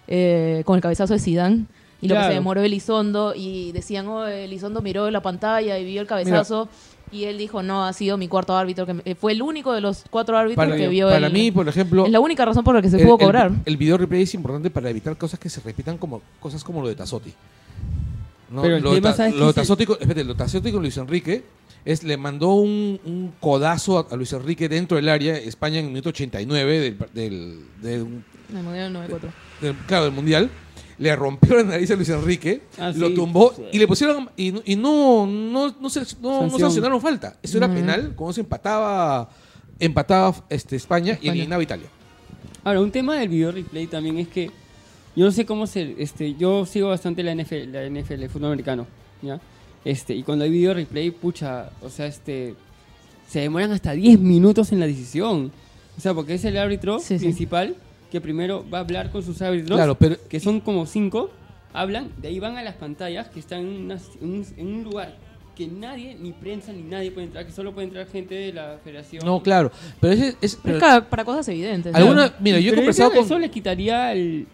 eh, con el cabezazo de Zidane. Y lo que se demoró Elizondo y decían, oh, Elizondo miró la pantalla y vio el cabezazo. Y él dijo, no, ha sido mi cuarto árbitro. que me- eh, Fue el único de los cuatro árbitros para que vio para el- mí, por ejemplo, Es la única razón por la que se el, pudo cobrar. el video replay es importante para evitar cosas que se repitan como cosas como lo de Tazotti. ¿no? Pero lo, tema, Ta- ¿sabes lo Tazotti espérate, lo Tazotti con Luis Enrique es le mandó un, un codazo a, a Luis Enrique dentro del área España en el minuto 89 del, del, del- En el Mundial 94. del- claro, del mundial le rompió la nariz a Luis Enrique, Ah, lo sí. tumbó Sí. y le pusieron y, no- y no, no, no, se- no- sancionaron falta. Eso era penal, como se empataba empataba este, España, y eliminaba Italia. Ahora, un tema del video replay también es que yo no sé cómo se, este, yo sigo bastante la NFL, la NFL, el fútbol americano, ¿ya? Este, y cuando hay video replay, pucha, o sea, este, se demoran hasta 10 minutos en la decisión. O sea, porque es el árbitro Sí, sí. Que primero va a hablar con sus árbitros, Claro, pero que son como cinco, hablan, de ahí van a las pantallas que están en, un, en un lugar que nadie, ni prensa, ni nadie puede entrar, que solo puede entrar gente de la federación. no, claro, pero es Pero pero- para cosas evidentes. ¿no? alguna, mira, yo he conversado eso, con eso le quitaría el...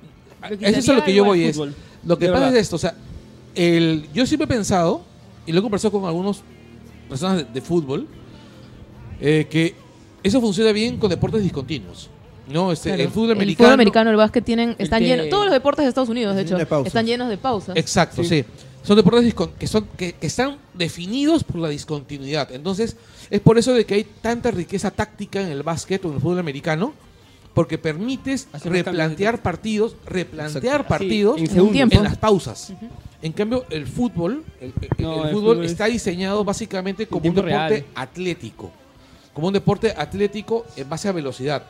le Eso es a lo quitaría que yo voy es lo que de pasa verdad. es esto, o sea, el, yo siempre he pensado y lo he conversado con algunas personas de, de fútbol eh, que eso funciona bien con deportes discontinuos. No, este, Claro. el fútbol El americano. fútbol americano, el básquet tienen, están que- llenos, todos los deportes de Estados Unidos, de hecho, De están llenos de pausas. Exacto, sí. Sí. Son deportes que, son, que, que están definidos por la discontinuidad. Entonces, es por eso de que hay tanta riqueza táctica en el básquet o en el fútbol americano, porque permites Hacer replantear partidos, replantear Exacto. partidos en las pausas. En cambio, el fútbol, el, el- No, el el fútbol fútbol está diseñado básicamente como un deporte real. atlético. Como un deporte atlético en base a velocidad.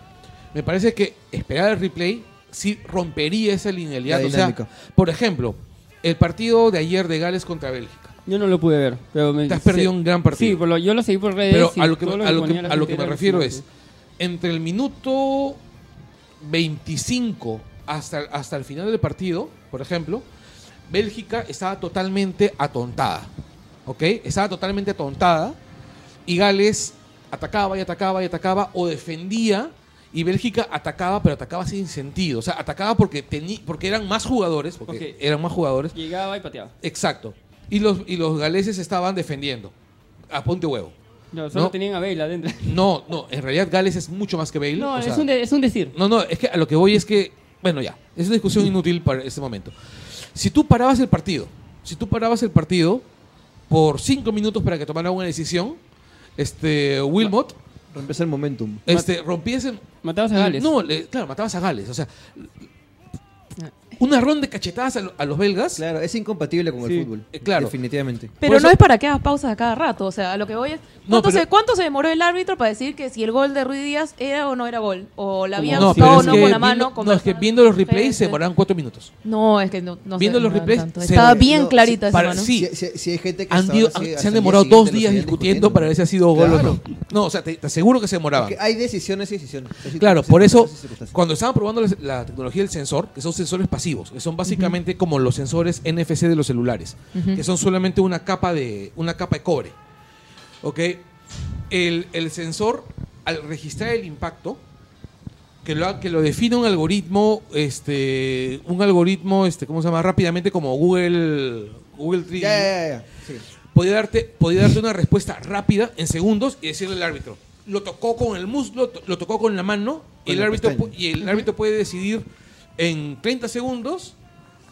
Me parece que esperar el replay sí rompería esa linealidad. O sea, por ejemplo, el partido de ayer de Gales contra Bélgica. Yo no lo pude ver. Pero me, Te has perdido sé- un gran partido. Sí, por lo- yo lo seguí por redes. Pero a lo que, a lo que- a lo me refiero es, entre el minuto 25 hasta, hasta el final del partido, por ejemplo, Bélgica estaba totalmente atontada. ¿Ok? Estaba totalmente atontada. Y Gales atacaba y atacaba y atacaba o defendía. Y Bélgica atacaba, pero atacaba sin sentido. O sea, atacaba porque, porque eran más jugadores. Porque eran más jugadores. Llegaba y pateaba. Exacto. Y los, y los galeses estaban defendiendo. A ponte huevo. No, solo No. tenían a Bale adentro. No, no, en realidad Gales es mucho más que Bale. No, o es, sea, un de- es un decir. no, no, es que a lo que voy es que, bueno, ya, es una discusión inútil para este momento. Si tú parabas el partido, si tú parabas el partido por cinco minutos para que tomara una decisión, este, Wilmot, Rompes el momentum. este, rompías el- Matabas a Gales. No, le- claro, matabas a Gales, o sea, una ronda de cachetadas a, lo- a los belgas. Claro, es incompatible con Sí. el fútbol. Eh, claro. Definitivamente. Pero no es para que hagas pausas a cada rato. O sea, a lo que voy es. No, ¿Cuánto, pero- se, ¿Cuánto se demoró el árbitro para decir que si el gol de Ruiz Díaz era o no era gol? O la había No, o no con la viendo- mano. no, es que viendo los replays se Sí. demoraban cuatro minutos. No, es que no, no Viendo los demoraron replays, Estaba bien no, clarita esa mano. sí. Si, si- si hay gente que se han demorado dos días discutiendo para ver si ha sido gol o no. No, o sea, te, aseguro que se demoraban. Porque hay decisiones y decisiones. Claro, por eso, cuando estaban probando la, la tecnología del sensor, que son sensores pasivos, que son básicamente como los sensores NFC de los celulares, que son solamente una capa de, una capa de cobre. ¿Ok? El, el sensor, al registrar el impacto, que lo, que lo define un algoritmo, este, un algoritmo, este, ¿cómo se llama? Rápidamente como Google, Google Tree, Ya, ya, ya, ya. Sí. podía darte, podía darte una respuesta rápida en segundos y decirle al árbitro. Lo tocó con el muslo, lo tocó con la mano y el, árbitro, y el árbitro puede decidir en 30 segundos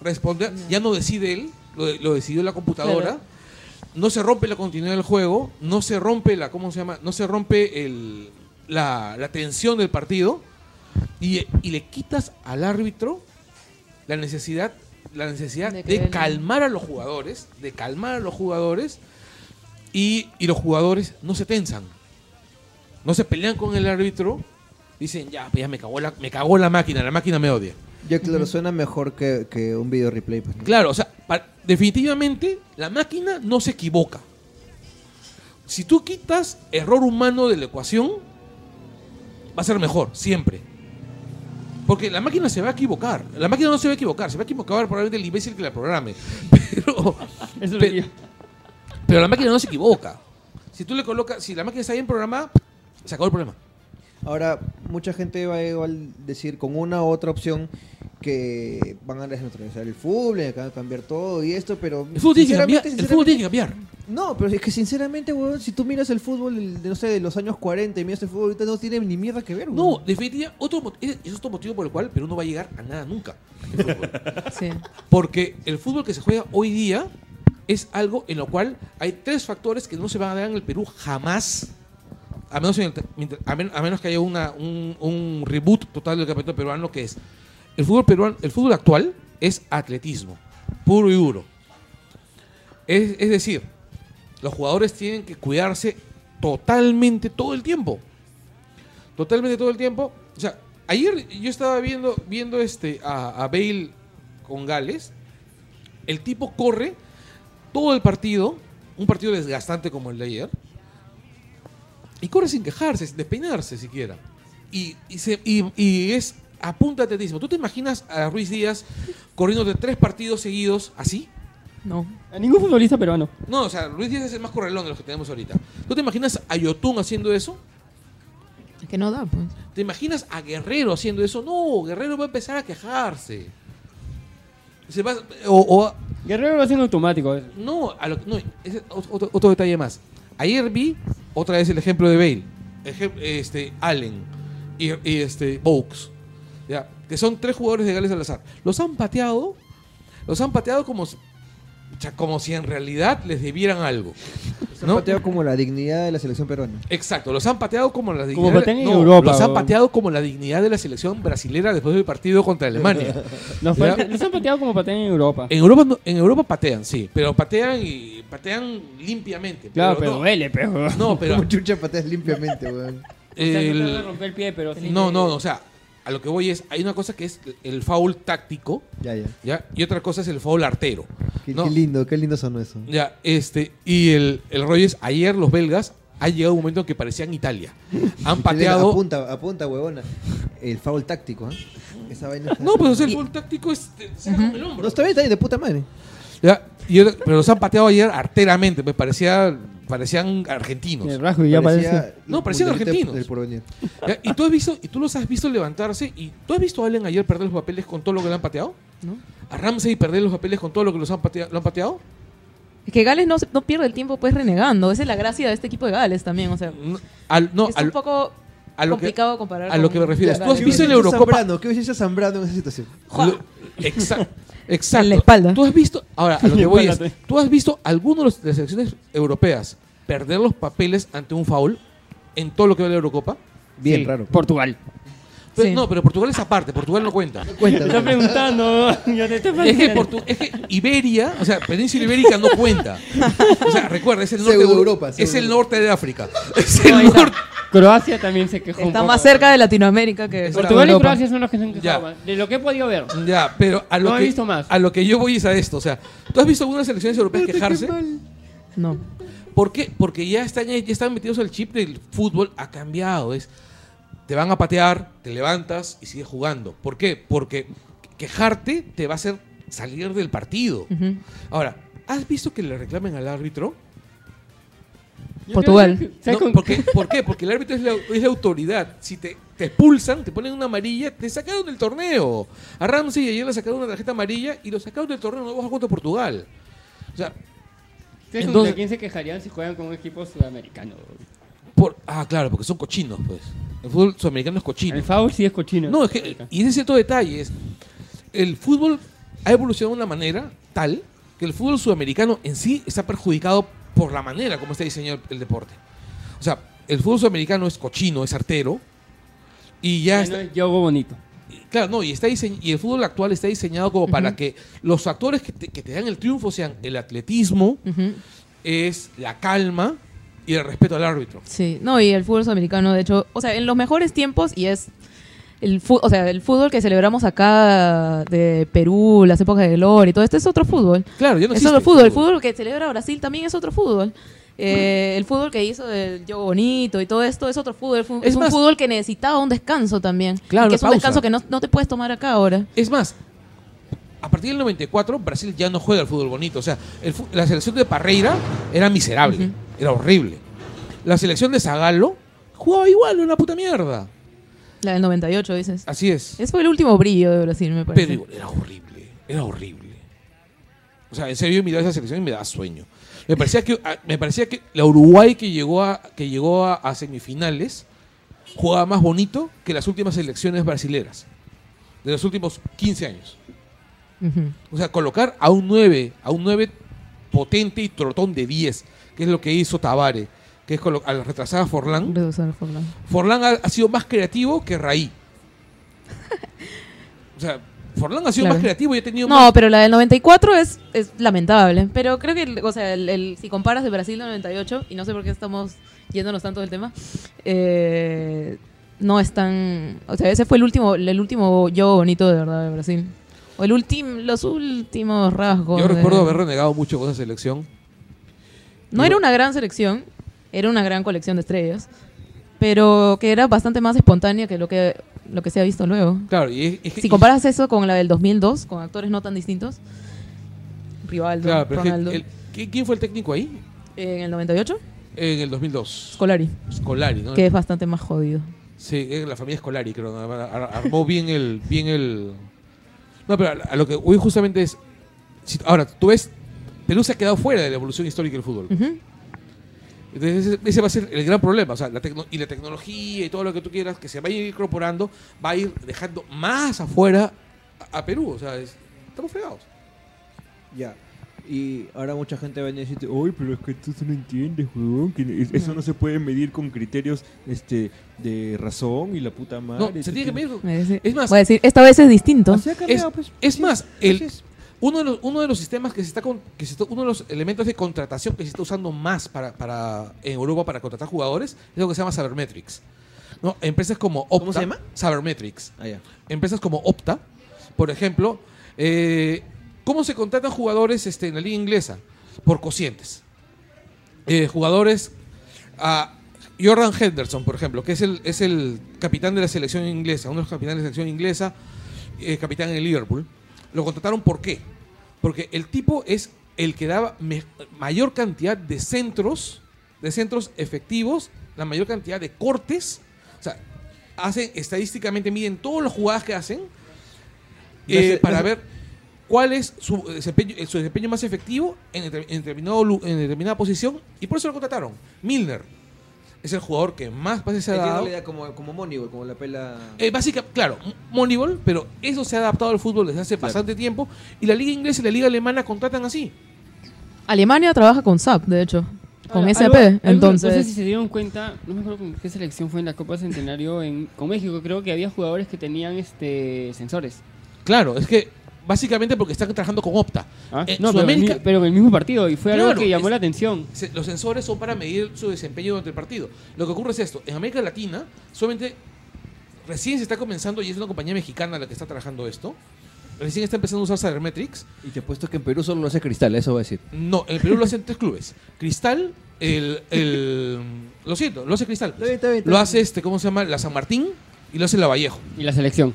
responder. Ya no decide él, lo, lo decidió la computadora. Claro. No se rompe la continuidad del juego, no se rompe la, ¿cómo se llama? No se rompe el, la, la tensión del partido y, y le quitas al árbitro la necesidad, la necesidad De calmar a los jugadores, de calmar a los jugadores y, y los jugadores no se tensan, no se pelean con el árbitro, dicen ya, pues ya me cagó la, me cagó la máquina, la máquina me odia. Ya, claro, suena mejor que, que un video replay. Pues, ¿no? Claro, o sea, definitivamente la máquina no se equivoca. Si tú quitas error humano de la ecuación, va a ser mejor, siempre. Porque la máquina se va a equivocar. La máquina no se va a equivocar, se va a equivocar probablemente el imbécil que la programe. Pero, Eso es lo pe- que yo- pero la máquina no se equivoca. Si tú le colocas, si la máquina está bien programada, se acabó el problema. Ahora, mucha gente va a igual decir con una u otra opción que van a desneutralizar el fútbol, y que van a cambiar todo y esto, pero... El fútbol tiene que cambiar. sinceramente- El fútbol tiene que cambiar. No, pero es que sinceramente, weón, si tú miras el fútbol de, no sé, de los años 40 y miras el fútbol ahorita no tiene ni mierda que ver, weón. No, definitivamente, otro, ese es otro motivo por el cual Perú no va a llegar a nada nunca. fútbol. Sí. Porque el fútbol que se juega hoy día es algo en lo cual hay tres factores que no se van a dar en el Perú jamás. A menos, que haya una, un, un reboot total del campeonato peruano, que es el fútbol peruano, el fútbol actual es atletismo, puro y duro. Es, es decir, los jugadores tienen que cuidarse totalmente todo el tiempo. Totalmente todo el tiempo. O sea, ayer yo estaba viendo, viendo este, a Bale con Gales. El tipo corre todo el partido, un partido desgastante como el de ayer, y corre sin quejarse, sin despeinarse siquiera. Y, y, se- y- y es a punta de atletismo. ¿Tú te imaginas a Ruiz Díaz corriendo de tres partidos seguidos así? No. A ningún futbolista peruano. No, o sea, Ruiz Díaz es el más correlón de los que tenemos ahorita. ¿Tú te imaginas a Yotun haciendo eso? Es que no da, pues. ¿Te imaginas a Guerrero haciendo eso? No, Guerrero va a empezar a quejarse. Se va- o, o- Guerrero lo hace en automático. eh. no, a lo- no, ese es otro, otro detalle más. Ayer vi otra vez el ejemplo de Bale, Ejem- este, Allen y, y este, Vaux, ¿ya? que son tres jugadores de Gales al azar. Los han pateado, los han pateado como, como si en realidad les debieran algo. Se han ¿no? pateado como la dignidad de la selección peruana. Exacto, los han pateado como la Como dignidad. patean en no, Europa, los han pateado como la dignidad de la selección brasilera después del partido contra Alemania. Los, los han pateado como patean en Europa. En Europa, en Europa patean, sí, pero patean y patean limpiamente. claro, pero no, duele, pero. no, pero Como chucha pateas limpiamente, weón. O sea, no te el- romper pie, pero sí. no, no, o sea, a lo que voy es, hay una cosa que es el foul táctico, Ya, ya. ¿ya? Y otra cosa es el foul artero. Qué, No. qué lindo, qué lindo sonó eso. Ya, este, y el, el rollo es, ayer los belgas ha llegado un momento en que parecían Italia. Han pateado... Apunta, apunta, huevona. El foul táctico, ¿ah? Esa vaina. No, pues o sea, el foul táctico es... te saca con el hombro. No, está bien, está bien, de puta madre. Ya, y pero los han pateado ayer arteramente, me parecía, parecían argentinos. El rasgo ya parece. No, parecían argentinos. del porvenir. Ya, Y tú has visto, y tú los has visto levantarse, y tú has visto a Allen ayer perder los papeles con todo lo que le han pateado. ¿no? A Ramsey perder los papeles con todo lo que los han pateado, lo han pateado. Es que Gales no, se- no pierde el tiempo pues renegando. Esa es la gracia de este equipo de Gales también. O sea, No, al- no, es al- un poco a lo que- complicado comparar a lo que me refieres. Tú has ¿Qué visto hubiese en Eurocopa? Zambrano? ¿Qué hubiese hecho Zambrano en esa situación? lo- exa- exacto. En la espalda. Tú has visto, ahora, a lo que voy es, tú has visto algunos de las selecciones europeas perder los papeles ante un foul en todo lo que va de la Eurocopa. Bien Sí, raro. Portugal. Pero- Sí. No, pero Portugal es aparte, Portugal no cuenta. Cuenta, Te está preguntando. Yo te estoy Es que. Portu- es que Iberia, o sea, Península Ibérica no cuenta. O sea, recuerda, es el norte, de, Pseudo-Europa, es el norte de África. Es No, el está. norte. Croacia también se quejó. un Está poco. más cerca de Latinoamérica que Está- Portugal y Europa. Croacia son los que se han quejado más. De lo que he podido ver. Ya, pero a lo, No he que, visto más. a lo que yo voy es a esto. O sea, ¿tú has visto algunas selecciones europeas quejarse? No. ¿Por qué? Porque ya están, ya están metidos el chip del fútbol, ha cambiado. Es, te van a patear, te levantas y sigues jugando. ¿Por qué? Porque quejarte te va a hacer salir del partido. Ahora, ¿has visto que le reclamen al árbitro? Portugal. creo que- ¿sabes No, con- porque, ¿Por qué? Porque el árbitro es la, es la autoridad. Si te, te expulsan, te ponen una amarilla, te sacaron del torneo. A Ramsey ayer le sacaron una tarjeta amarilla y lo sacaron del torneo. No vas a contra Portugal. O sea, ¿Ustedes Entonces- ¿Contra quién se quejarían si juegan con un equipo sudamericano? por, ah, claro, porque son cochinos, pues. El fútbol sudamericano es cochino. El foul sí es cochino. No, es que, y ese cierto detalle es, el fútbol ha evolucionado de una manera tal que el fútbol sudamericano en sí está perjudicado por la manera como está diseñado el, el deporte. O sea, el fútbol sudamericano es cochino, es artero, y ya Ya está, no bonito. Claro, no, y, está y el fútbol actual está diseñado como para que los factores que te, que te dan el triunfo sean el atletismo, es la calma y el respeto al árbitro. Sí, no, y el fútbol sudamericano, de hecho, o sea, en los mejores tiempos, y es el, fu- o sea, el fútbol que celebramos acá de Perú, las épocas de gloria y todo esto, es otro fútbol. Claro, ya no es otro fútbol. El fútbol que celebra Brasil también es otro fútbol. Eh, el fútbol que hizo el juego bonito y todo esto es otro fútbol. Es Es, un más- fútbol que necesitaba un descanso también. Claro, que es un pausa. descanso que no, no te puedes tomar acá ahora. Es más, a partir del 94 Brasil ya no juega el fútbol bonito. O sea, el la selección de Parreira era miserable. Era horrible. La selección de Zagallo jugaba igual, una puta mierda. La del 98, dices. Así es. Ese fue el último brillo de Brasil, me parece. Pero era horrible, era horrible. O sea, en serio, yo miraba esa selección y me daba sueño. Me parecía que, me parecía que la Uruguay que llegó, a, que llegó a, a semifinales jugaba más bonito que las últimas selecciones brasileras. De los últimos 15 años. O sea, colocar a un 9, a un 9 potente y trotón de 10, que es lo que hizo Tabare, que es al retrasar a Forlán. Reducir Forlán. Forlán ha, ha sido más creativo que Raí. O sea, Forlán ha sido Claro. más creativo y ha tenido No, más... pero la del 94 es, es lamentable. Pero creo que, o sea, el, el- si comparas de Brasil del 98, y no sé por qué estamos yéndonos tanto del tema, eh, no es tan... O sea, ese fue el último, el último yo bonito de verdad de Brasil. O el último, los últimos rasgos. Yo de- recuerdo haber renegado mucho con esa selección. No era una gran selección, era una gran colección de estrellas, pero que era bastante más espontánea que lo que, lo que se ha visto luego. Claro, y es, es Si comparas eso con la del 2002, con actores no tan distintos, Rivaldo, Claro, pero es que Ronaldo, el- ¿qui- ¿quién fue el técnico ahí? en el 98, En el 2002. Scolari, Scolari, ¿no? que es bastante más jodido. Sí, es la familia Scolari, creo. Armó bien el, bien el. No, pero a, lo que voy justamente es. ahora, tú ves, Perú se ha quedado fuera de la evolución histórica del fútbol. Ujú. Entonces, ese, ese va a ser el gran problema. O sea, la tecno- y la tecnología y todo lo que tú quieras que se vaya a ir incorporando va a ir dejando más afuera a, a Perú. O sea, es- estamos fregados. Ya. Y ahora mucha gente va a decirte, Uy, pero es que tú no entiendes, huevón, que es- eso no se puede medir con criterios este de razón y la puta madre. No, se tiene que medir. Es decir, Es más, voy a decir, esta vez es distinto. Cambiado, pues. es más, el- es. Uno de, los, uno de los sistemas que se está con- que se está- uno de los elementos de contratación que se está usando más para, para en Europa para contratar jugadores es lo que se llama Sabermetrics. ¿No? Empresas como Opta, ¿Cómo se llama? Sabermetrics. Ah. Empresas como Opta, por ejemplo, eh, ¿cómo se contratan jugadores este, en la liga inglesa? Por cocientes. Eh, jugadores a Jordan Henderson, por ejemplo, que es el, es el capitán de la selección inglesa, uno de los capitanes de la selección inglesa, eh, capitán en el Liverpool. Lo contrataron ¿por qué? Porque el tipo es el que daba mayor cantidad de centros, de centros efectivos, la mayor cantidad de cortes. O sea, hacen estadísticamente, miden todas las jugadas que hacen eh, para ver cuál es su desempeño, su desempeño más efectivo en, en determinado, en determinada posición y por eso lo contrataron. Milner es el jugador que más pases se ha dado. la idea como, como Moneyball, como la pela... Eh, básica, claro, Moneyball, pero eso se ha adaptado al fútbol desde hace Claro. bastante tiempo y la liga inglesa y la liga alemana contratan así. Alemania trabaja con SAP, de hecho, con Ahora, SAP. algo- algo- entonces, No sé si se dieron cuenta, no me acuerdo con qué selección fue en la Copa Centenario en, con México. Creo que había jugadores que tenían este sensores. Claro, es que básicamente porque están trabajando con Opta. ¿Ah? En no, pero, en el Sudamérica- mi- pero en el mismo partido. Y fue algo que llamó es- la atención. Se- Los sensores son para medir su desempeño durante el partido. Lo que ocurre es esto. En América Latina, solamente recién se está comenzando, y es una compañía mexicana la que está trabajando esto, recién está empezando a usar Sabermetrics. Y te he puesto que en Perú solo lo hace Cristal, eso va a decir. No, en el Perú lo hacen tres clubes. Cristal, el, el- lo siento, lo hace Cristal. Está bien, está bien, está Lo hace este, ¿cómo se llama? La San Martín y lo hace la Vallejo. Y la selección.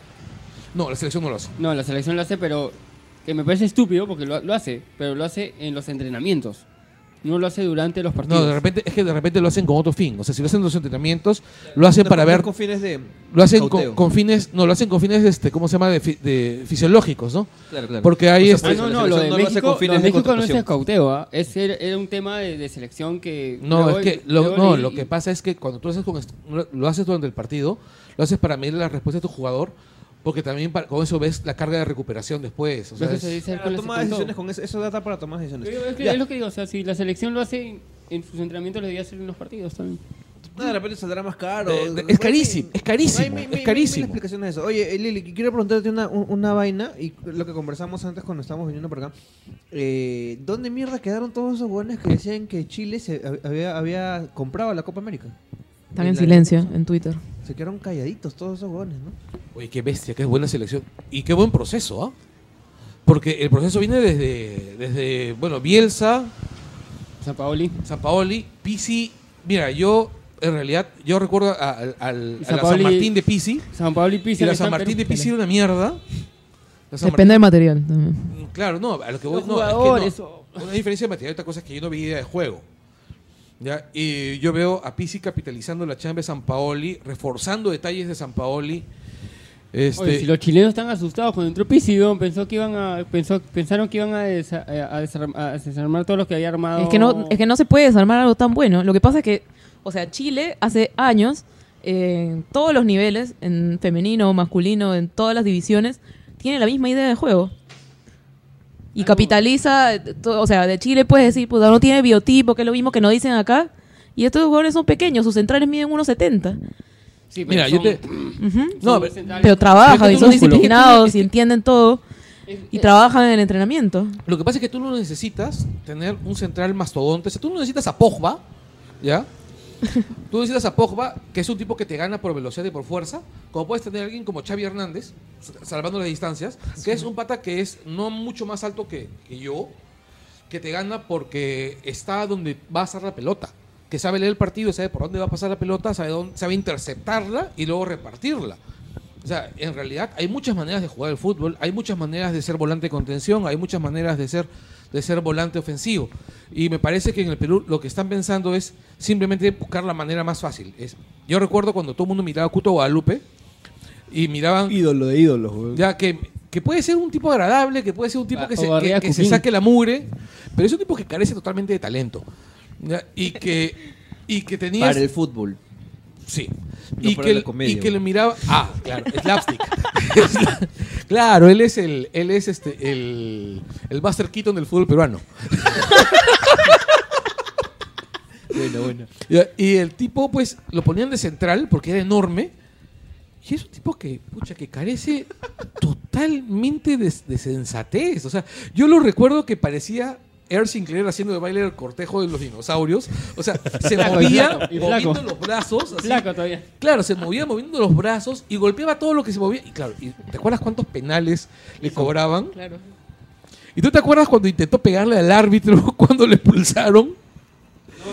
No, la selección no lo hace. No, la selección lo hace, pero que me parece estúpido porque lo, lo hace, pero lo hace en los entrenamientos. No lo hace durante los partidos. No, de repente, es que de repente lo hacen con otro fin. O sea, si lo hacen en los entrenamientos, lo hacen para ver. Con fines de. Lo hacen con, fines. No, lo hacen con fines, este, ¿cómo se llama? De, fi- de fisiológicos, ¿no? Claro, claro. Porque hay O sea, este- Ah, no, no, lo de no lo hace con fines lo de de México no es cauteo, ¿ah? es, era, era un tema de, de selección que... No, es que lo, no, lo que pasa es que cuando tú haces con lo haces durante el partido, lo haces para medir la respuesta de tu jugador, porque también para- con eso ves la carga de recuperación después. O sea, es- se dice toma decisiones con eso, eso data para tomar decisiones. Pero Es, que es lo que digo, o sea, si la selección lo hace en, en sus entrenamientos, lo debería hacer en los partidos también. No, de repente saldrá más caro. De- de- es carísimo, es carísimo, Hay mil- es carísimo. explicaciones de eso. Oye, eh, Lili, quiero preguntarte una, un- una vaina y lo que conversamos antes cuando estábamos viniendo por acá. Eh, ¿Dónde mierda quedaron todos esos buenos que decían que Chile se hab- había, había comprado la Copa América? Están en la- silencio en Twitter. Se quedaron calladitos todos esos buenos, ¿no? Oye, qué bestia, qué buena selección. Y qué buen proceso, ¿ah? Porque el proceso viene desde, desde bueno, Bielsa, San Paoli. Sampaoli, Pisi. Mira, yo, en realidad, yo recuerdo a- San la San Paoli- Martín de Pisi. San Paoli Pizzi. Y la San Martín de Pisi era una mierda. San Depende del material también. Martín- claro, no, a lo que voy Los no, es que no. Una diferencia de material, otra cosa es que yo no vi idea de juego. ¿Ya? Y yo veo a Pisi capitalizando la chamba de San Paoli, reforzando detalles de San Paoli. Este, Oye, si los chilenos están asustados cuando entró Pizzi, pensó que iban a, pensó, pensaron que iban a, desa- a, desarm- a desarmar todos los que había armado. Es que, no, es que no se puede desarmar algo tan bueno. Lo que pasa es que, o sea, Chile hace años, eh, en todos los niveles, en femenino, masculino, en todas las divisiones, tiene la misma idea de juego. Y capitaliza, o sea, de Chile puedes decir, puta, no tiene biotipo, que es lo mismo que nos dicen acá. Y estos jugadores son pequeños, sus centrales miden 1.70. Sí, pero Mira, yo te. No, pero- trabajan y son disciplinados Es que- y entienden todo. Es- Y trabajan en el entrenamiento. Lo que pasa es que tú no necesitas tener un central mastodonte. O sea, tú no necesitas a Pogba, ¿ya? Tú necesitas a Pogba, que es un tipo que te gana por velocidad y por fuerza. Como puedes tener a alguien como Xavi Hernández, salvando las distancias, que es un pata que es no mucho más alto que, que yo, que te gana porque está donde va a estar la pelota. Que sabe leer el partido, sabe por dónde va a pasar la pelota, sabe, dónde, sabe interceptarla y luego repartirla. O sea, en realidad hay muchas maneras de jugar el fútbol, hay muchas maneras de ser volante de contención, hay muchas maneras de ser, de ser volante ofensivo. Y me parece que en el Perú lo que están pensando es simplemente buscar la manera más fácil. Es, yo recuerdo cuando todo el mundo miraba a Cuto Guadalupe y miraban Ídolo de ídolos, güey. ya que, que puede ser un tipo agradable, que puede ser un tipo Ah, que se, que- que se saque la mugre, pero es un tipo que carece totalmente de talento. ¿ya? Y que, y que tenía... Para el fútbol. Sí. No y, que, comedia, y que güey. miraba. Ah, claro, slapstick. claro, él es el, él es este, el, el Buster Keaton del fútbol peruano. Bueno, bueno. Y el tipo, pues, lo ponían de central porque era enorme. Y es un tipo que, pucha, que carece totalmente de, de sensatez. O sea, yo lo recuerdo que parecía Air Sinclair haciendo de baile el cortejo de los dinosaurios. O sea, se Flaco, y movía flaco, y moviendo flaco. los brazos. así. Flaco todavía. Claro, se movía moviendo los brazos y golpeaba todo lo que se movía. Y claro, y ¿te acuerdas cuántos penales le cobraban? Claro. ¿Y tú te acuerdas cuando intentó pegarle al árbitro cuando le expulsaron?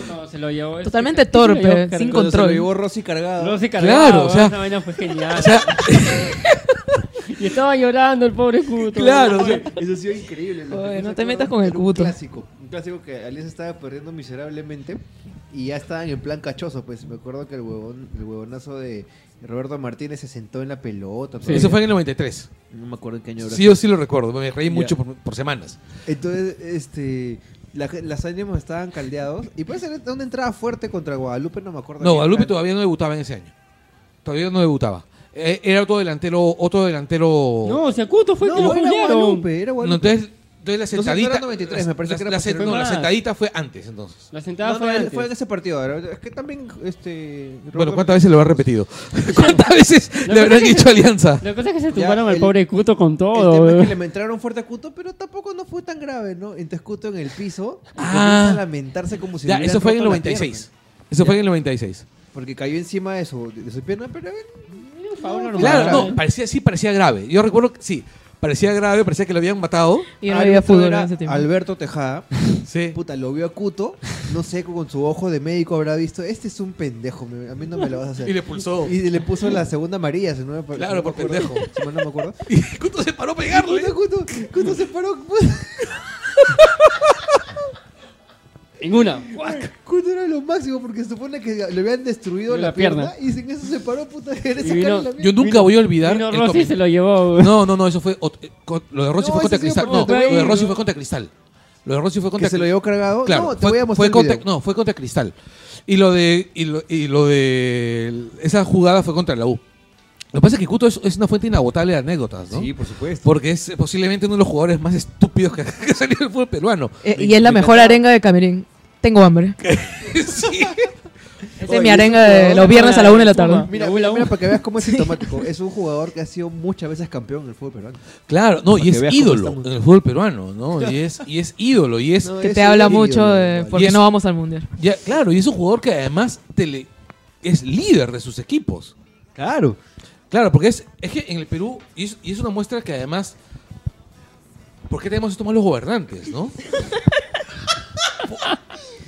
No, no, se lo llevó. este- Totalmente ¿quién se lo torpe, llevó? sin. Cuando se lo control. llevó Rossi cargado. No se Claro, o sea- esa vaina fue genial. O sea, y estaba llorando el pobre Cuto. claro, o sea, Eso ha sido increíble. Oye, no te metas con el era un cuto. clásico. Un clásico que Alianza estaba perdiendo miserablemente y ya estaban en plan cachoso. Pues me acuerdo que el huevón, el huevonazo de Roberto Martínez se sentó en la pelota. Sí. eso fue en el 93. No me acuerdo en qué año era. Sí, yo sí lo recuerdo. Me reí Ya. mucho por, por semanas. Entonces, este. La las ánimos estaban caldeados. Y puede ser una entrada fuerte contra Guadalupe, no me acuerdo. No, Guadalupe era. todavía no debutaba en ese año. Todavía no debutaba. Eh, Era otro delantero, otro delantero. No, o sea, Cuto fue el que lo No, era. Guadalupe, era No, Guadalupe. entonces, entonces la sentadita. era 93, me parece la- que era la, posterior. no, la sentadita fue antes, entonces. La sentada No, fue no, antes. fue en ese partido. ahora. Es que también, este. Bueno, ¿cuántas veces lo habrá repetido? ¿Cuántas veces Lo le habrán que pasa es dicho Alianza? La cosa es que se tumbaron al el- pobre Cuto con El todo. tema es weón. que le entraron fuerte a Cuto, pero tampoco no fue tan grave, ¿no? Entonces Cuto en el piso y Ah. comienza a lamentarse como si Ya, le eso fue en el roto la 96. pierna. Eso fue en el 96. Porque cayó encima de su, de su pierna, pero favor, normal. Claro, no, parecía, sí parecía grave. Yo recuerdo que sí, parecía grave, parecía que lo habían matado. Y no había fútbol en era ese tiempo. Alberto Tejada, Sí. puta, lo vio a Cuto, no sé, con su ojo de médico habrá visto, este es un pendejo, a mí no me lo vas a hacer. Y le pulsó. Y le puso la segunda amarilla, si no me, Claro, si no me por acuerdo, pendejo. Si mal no me acuerdo. Y Cuto se paró a pegarle. Cuto, Cuto, Cuto se paró. En una. ¡guac! Cuto era lo máximo porque se supone que le habían destruido La la, pierna, pierna. y sin eso se paró, puta, Y vino- la. Yo nunca Vino- voy a olvidar. Vino Rossi se lo llevó. No, no, no, eso fue. eh, con- lo de Rossi No, fue contra Cristal. No, lo de Rossi fue contra Cristal. Lo de Rossi fue contra que se lo llevó cargado. Claro, no, te fue, voy a mostrar contra, no, fue contra Cristal. Y lo de y lo, y lo de esa jugada fue contra la U. Lo que pasa es que Cuto es, es una fuente inagotable de anécdotas, ¿no? Sí, por supuesto. Porque es posiblemente uno de los jugadores más estúpidos que, que ha salido del fútbol peruano. Eh, y es la mejor arenga de Camerín. Tengo hambre. sí. Es mi arenga de los viernes a la una de la tarde. Mira, mira, para que veas cómo es sintomático. Es un jugador que ha sido muchas veces campeón en el fútbol peruano. Claro, no, Para y es ídolo en el fútbol peruano, ¿no? Y es, y es ídolo, y es, No, Que es te habla mucho ídolo, de por qué no vamos al mundial. ya, claro, y es un jugador que además te le- es líder de sus equipos. Claro. Claro, porque es, es que en el Perú, y es, y es una muestra que además, ¿por qué tenemos estos malos gobernantes, no?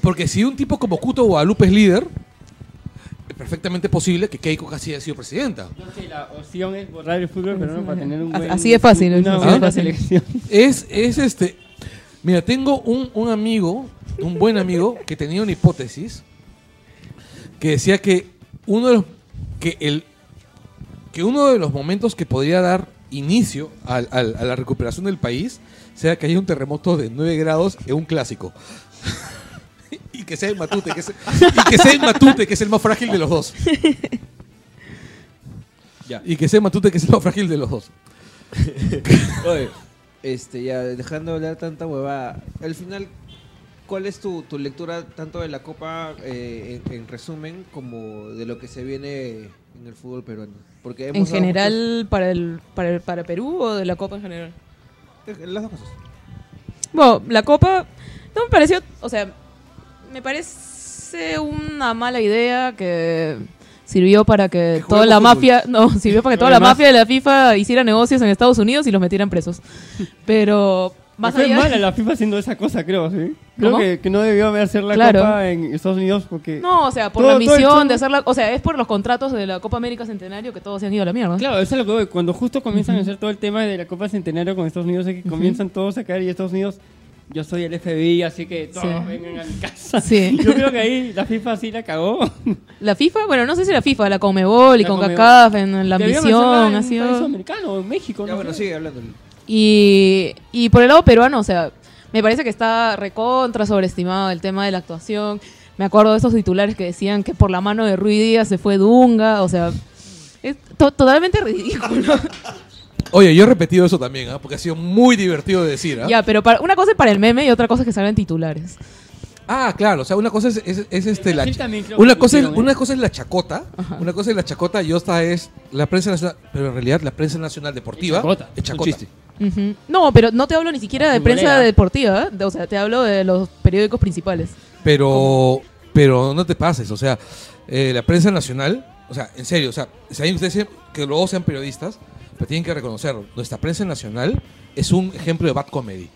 Porque si un tipo como Cuto Guadalupe es líder, es perfectamente posible que Keiko casi haya sido presidenta. Yo sé, la opción es borrar el fútbol peruano para tener un buen, Así de fácil, una así de buena fácil. selección. Es, es este. Mira, tengo un, un amigo, un buen amigo, que tenía una hipótesis que decía que uno de los que el que uno de los momentos que podría dar inicio al- al- a la recuperación del país sea que haya un terremoto de 9 grados en un clásico. Y que sea el Matute, que es, y que sea el Matute, que es el más frágil de los dos. Ya. Y que sea el Matute, que es el más frágil de los dos. Oye, este, ya dejando de hablar tanta hueva, al final, ¿cuál es tu, tu lectura tanto de la Copa eh, en, en resumen como de lo que se viene en el fútbol peruano? Porque ¿En hemos general para el, para el para Perú o de la Copa en general? eh, las dos cosas. Bueno, la Copa no me pareció, o sea, me parece una mala idea que sirvió para que Que toda la mafia, no, sirvió para que toda la mafia de la FIFA hiciera negocios en Estados Unidos y los metieran presos. Pero más fue allá mala la FIFA haciendo esa cosa, creo, ¿sí? Creo ¿Cómo? que, que no debió hacer la Claro. Copa en Estados Unidos porque... No, o sea, por Todo- la misión de hacerla, o sea, es por los contratos de la Copa América Centenario que todos se han ido a la mierda. Claro, eso es lo que voy. Cuando justo comienzan a hacer todo el tema de la Copa Centenario con Estados Unidos, es que comienzan todos a caer y Estados Unidos, yo soy el FBI, así que todos Sí. vengan a mi casa. Sí. Yo creo que ahí la FIFA sí la cagó. La FIFA, bueno, no sé si la FIFA, la Conmebol y La con Conmebol. CACAF en la en ha sido... americano, en México. Ya no bueno, sé. sigue hablando. Y, y por el lado peruano, o sea, me parece que está recontra sobreestimado el tema de la actuación. Me acuerdo de esos titulares que decían que por la mano de Rui Díaz se fue Dunga, o sea, es to- totalmente ridículo. Oye, yo he repetido eso también, ¿ah? porque ha sido muy divertido de decir. ¿ah? ya, pero para, una cosa es para el meme y otra cosa es que salgan titulares. Ah, claro, o sea, una cosa es, es- es, este, la, una, cosa es, ¿eh? una cosa es la chacota, Ajá. una cosa es la chacota y otra es la prensa nacional, pero en realidad la prensa nacional deportiva Es chacota, es un chacota. No, pero no te hablo ni siquiera de prensa deportiva, ¿eh? o sea, te hablo de los periódicos principales. Pero, pero no te pases, o sea, eh, la prensa nacional, o sea, en serio, o sea, si hay ustedes que luego sean periodistas, pero tienen que reconocerlo, nuestra prensa nacional es un ejemplo de bad comedy.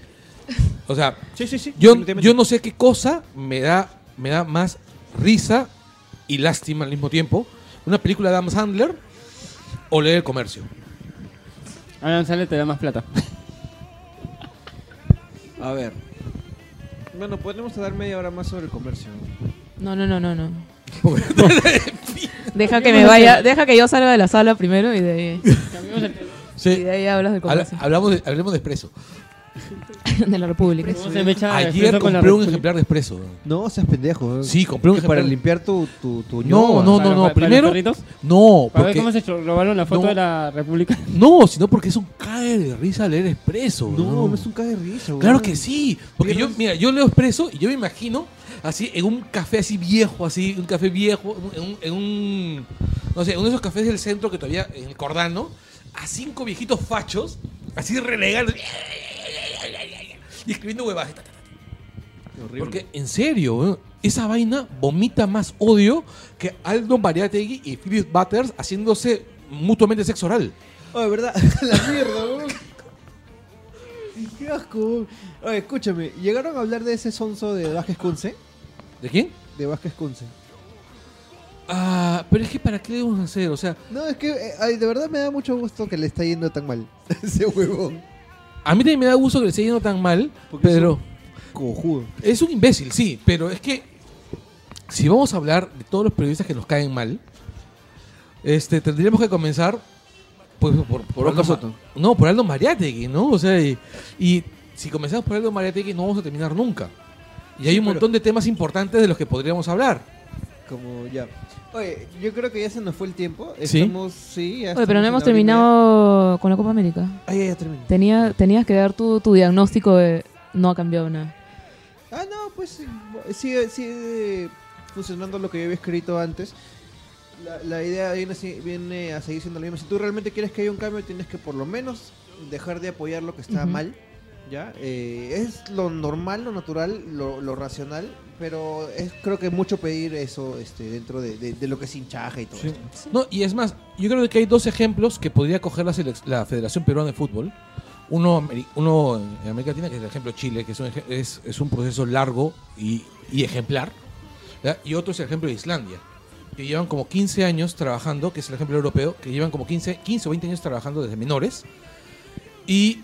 O sea, Sí, sí, sí. Yo, yo no sé qué cosa me da, me da más risa y lástima al mismo tiempo. Una película de Adam Sandler o leer el comercio. Alan Sale te da más plata. A ver. Bueno, podemos dar media hora más sobre el comercio. No, no, no, no, no. Deja que me vaya, deja que yo salga de la sala primero y de ahí, tema. y Sí, de ahí hablas de habla- comercio. hablamos de, hablemos de Expreso. de la República. ¿Cómo se me echa Ayer compré un República? ejemplar de Expreso. No, seas pendejo. Sí, compré un Que para ejemplar. limpiar tu, tu, tu No, no, ¿Para- no, no. para- para Primero, los perritos? no, Para ver porque, cómo se robaron la foto No. de la República. no, sino porque es un cae de risa leer Expreso. No, no es un cague de risa, güey. Claro que sí, porque yo, mira, yo leo expreso y yo me imagino así en un café así viejo, así, un café viejo, en un, en un- no sé, uno de esos cafés del centro que todavía, en el Cordano, a cinco viejitos fachos, así relegando y escribiendo ta. Horrible. Porque, en serio, weón, esa vaina vomita más odio que Aldo Mariategui y Philip Butters haciéndose mutuamente sexo oral. Oye, ¿verdad? la mierda, weón. Qué asco. Oye, escúchame. ¿Llegaron a hablar de ese sonso de Vázquez Kunce? ¿De quién? De Vázquez Kunce. Ah, pero es que ¿para qué debemos hacer? O sea, No, es que eh, ay, de verdad me da mucho gusto que le está yendo tan mal. ese huevón. A mí también me da gusto que le esté yendo tan mal, Porque pero, cojudo. Es un imbécil, sí, pero es que si vamos a hablar de todos los periodistas que nos caen mal, este, tendríamos que comenzar pues, por, por Aldo Soto. No, por Aldo Mariátegui, ¿no? O sea, y, y si comenzamos por Aldo Mariátegui no vamos a terminar nunca. Y hay Sí, un pero- montón de temas importantes de los que podríamos hablar. Como ya. Oye, yo creo que ya se nos fue el tiempo. ¿Sí? Estamos, sí, ya Oye, pero no hemos terminado con la Copa América. Ah, ya, ya terminé. Tenía, tenías que dar tu, tu diagnóstico de no ha cambiado nada. Ah, no, pues sí, sigue, sigue funcionando lo que yo había escrito antes. La, la idea viene, viene a seguir siendo la misma. Si tú realmente quieres que haya un cambio, tienes que por lo menos dejar de apoyar lo que está mal. ¿Ya? Eh, es lo normal, lo natural, lo, lo racional, pero es creo que mucho pedir eso este, dentro de, de- de lo que es hinchaje y todo Sí. esto. No, y es más, yo creo que hay dos ejemplos que podría coger la, la Federación Peruana de Fútbol. Uno, uno en América Latina, que es el ejemplo Chile, que es un, es, es un proceso largo y, y ejemplar. ¿ya? Y otro es el ejemplo de Islandia, que llevan como 15 años trabajando, que es el ejemplo europeo, que llevan como 15, 15 o 20 años trabajando desde menores. Y,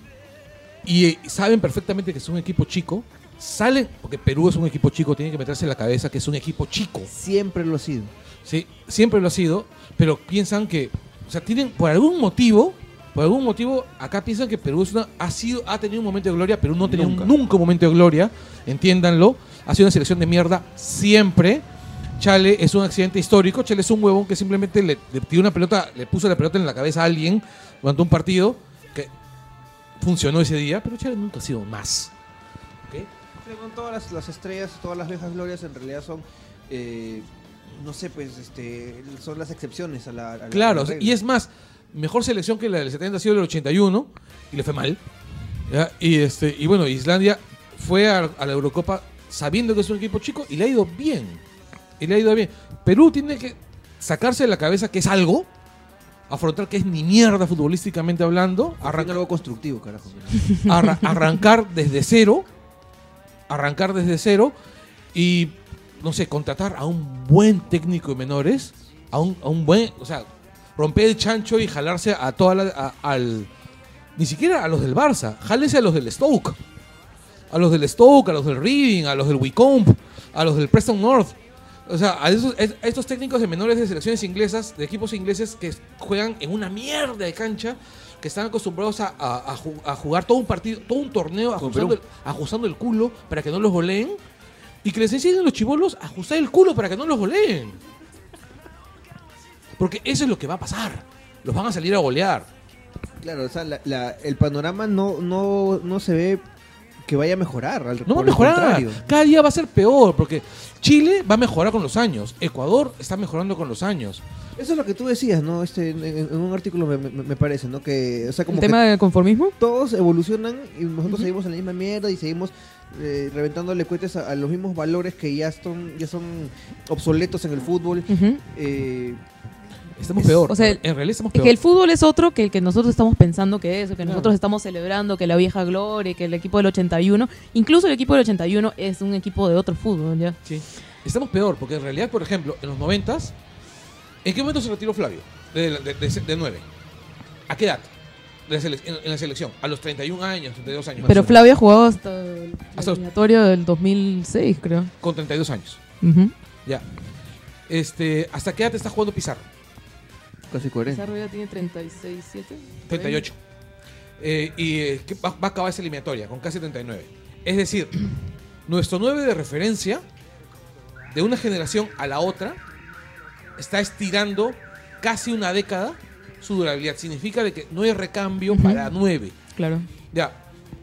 y eh, saben perfectamente que es un equipo chico. Salen, porque Perú es un equipo chico, tienen que meterse en la cabeza que es un equipo chico. Siempre lo ha sido. Sí, siempre lo ha sido, pero piensan que, o sea, tienen por algún motivo, por algún motivo, acá piensan que Perú es una, ha sido, ha tenido un momento de gloria, Perú no ha tenido Nunca. nunca, un momento de gloria, entiéndanlo, ha sido una selección de mierda siempre. Chale es un accidente histórico, Chale es un huevón que simplemente le, le tiró una pelota, le puso la pelota en la cabeza a alguien durante un partido funcionó ese día, pero Chale nunca ha sido más. todas las, las estrellas, todas las viejas glorias en realidad son, eh, no sé, pues, este, son las excepciones a la, a Claro, la y es más, mejor selección que la del 70 ha sido el 81 y le fue mal. ¿ya? Y este y bueno, Islandia fue a, a la Eurocopa sabiendo que es un equipo chico y le ha ido bien. Y le ha ido bien. Perú tiene que sacarse de la cabeza que es algo, afrontar que es ni mierda futbolísticamente hablando, Arranca arrancar, algo constructivo, carajo. arra- arrancar desde cero, arrancar desde cero y, no sé, contratar a un buen técnico de menores, a un, a un buen, o sea, romper el chancho y jalarse a toda la, a- al, ni siquiera a los del Barça, jálense a los del Stoke, a los del Stoke, a los del Reading, a los del Wycombe, a los del Preston North. O sea, a, esos- a estos técnicos de menores de selecciones inglesas, de equipos ingleses que juegan en una mierda de cancha, que están acostumbrados a, a- a ju- a jugar todo un partido, todo un torneo ajustando el, ajustando el culo para que no los goleen, y que les enseñen los chivolos a ajustar el culo para que no los goleen. Porque eso es lo que va a pasar. Los van a salir a golear. Claro, o sea, la- la- el panorama no, no, no se ve que vaya a mejorar. al- No va a mejorar. contrario. Cada día va a ser peor, porque Chile va a mejorar con los años. Ecuador está mejorando con los años. Eso es lo que tú decías, ¿no? Este, en, un artículo me, me- me parece, ¿no? Que, o sea, como ¿El que tema del conformismo? todos evolucionan y nosotros seguimos en la misma mierda y seguimos eh, reventándole cohetes a, a los mismos valores que ya son, ya son obsoletos en el fútbol. Eh, Estamos Es- peor. o sea, en realidad estamos Es peor. que el fútbol es otro que el que nosotros estamos pensando que es, o que Claro. nosotros estamos celebrando, que la vieja gloria, que el equipo del 81, incluso el equipo del 81 es un equipo de otro fútbol, ¿ya? Sí. Estamos peor, porque en realidad, por ejemplo, en los noventas, ¿en qué momento se retiró Flavio? De, de, de, de 9. ¿A qué edad? En, la selección. A los 31 años, 32 años. Pero. Flavio ha jugado hasta el eliminatorio del 2006, creo. Con 32 años. Ujú. Ya. Este, ¿Hasta qué edad está jugando Pizarro? Casi coherente. Pizarro ya tiene 36, 7. 38. Eh, y eh, que va, va a acabar esa eliminatoria con casi 39. Es decir, nuestro 9 de referencia de una generación a la otra está estirando casi una década su durabilidad. Significa de que no hay recambio para 9. Claro. Ya,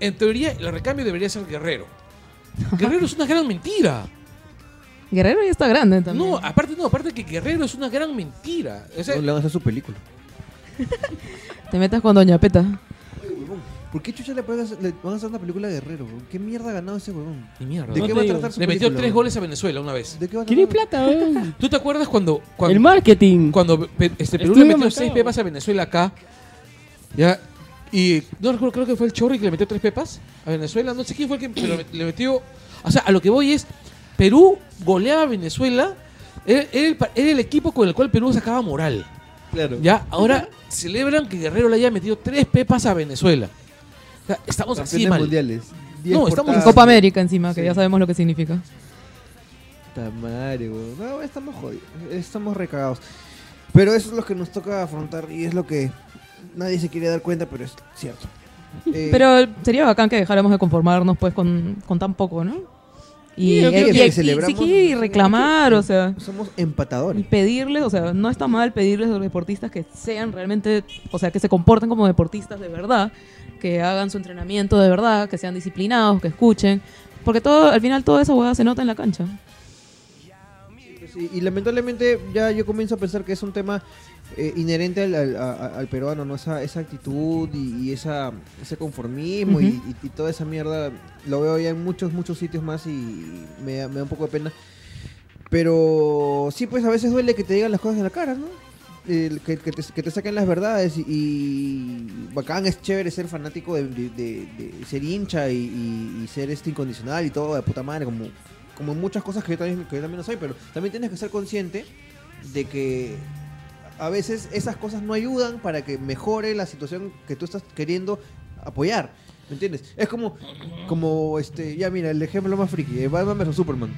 en teoría el recambio debería ser Guerrero. Guerrero es una gran mentira. Guerrero ya está grande también. No, aparte no, aparte que Guerrero es una gran mentira. O sea, No, le van a hacer su película. Te metas con Doña Peta. ¿Por qué chucha le, hacer- le van a hacer una película de Guerrero? ¿Qué mierda ha ganado ese huevón? ni mierda. ¿De No qué va a tratar su Le metió película, tres goles a Venezuela una vez. ¿De qué va a ¿Quiere tratar? plata, weón? ¿Tú te acuerdas cuando, cuando El marketing. cuando pe- este, Perú Estudio le metió seis pepas a Venezuela acá, ya, y no recuerdo, creo que fue el Chorri que le metió tres pepas a Venezuela, no sé quién fue el que pero le metió, o sea, a lo que voy es, Perú goleaba a Venezuela, era, era el, pa- era el equipo con el cual Perú sacaba moral, Claro. ya, ahora celebran que Guerrero le haya metido tres pepas a Venezuela. O sea, estamos así Campeones mal. mundiales. 10 No, estamos En. Copa América encima, que Sí. ya sabemos lo que significa. Puta madre, weón. No, estamos jodidos. Estamos recagados. Pero eso es lo que nos toca afrontar y es lo que nadie se quiere dar cuenta, pero es cierto. Eh, Pero sería bacán que dejáramos de conformarnos pues con, con tan poco, ¿no? Y, y- y- y- y reclamar, o sea, somos y empatadores. pedirles, o sea, no está mal pedirles a los deportistas que sean realmente, o sea, que se comporten como deportistas de verdad, que hagan su entrenamiento de verdad, que sean disciplinados, que escuchen, porque todo, al final todo eso hueá, se nota en la cancha. Sí, y lamentablemente ya yo comienzo a pensar que es un tema eh, inherente al, al- a- al peruano, ¿no? Esa, esa actitud y, y esa, ese conformismo y, Ujú. y- y toda esa mierda lo veo ya en muchos, muchos sitios más y me, da- me da un poco de pena. Pero sí, pues a veces duele que te digan las cosas en la cara, ¿no? Que, que te, que te saquen las verdades y, y bacán, es chévere ser fanático de, de- de- de ser hincha y, y- y ser este incondicional y todo de puta madre, como, como muchas cosas que yo, también, que yo también lo soy, pero también tienes que ser consciente de que a veces esas cosas no ayudan para que mejore la situación que tú estás queriendo apoyar. ¿Me entiendes? Es como, como este, ya mira, el ejemplo más friki, eh, Batman vs Superman.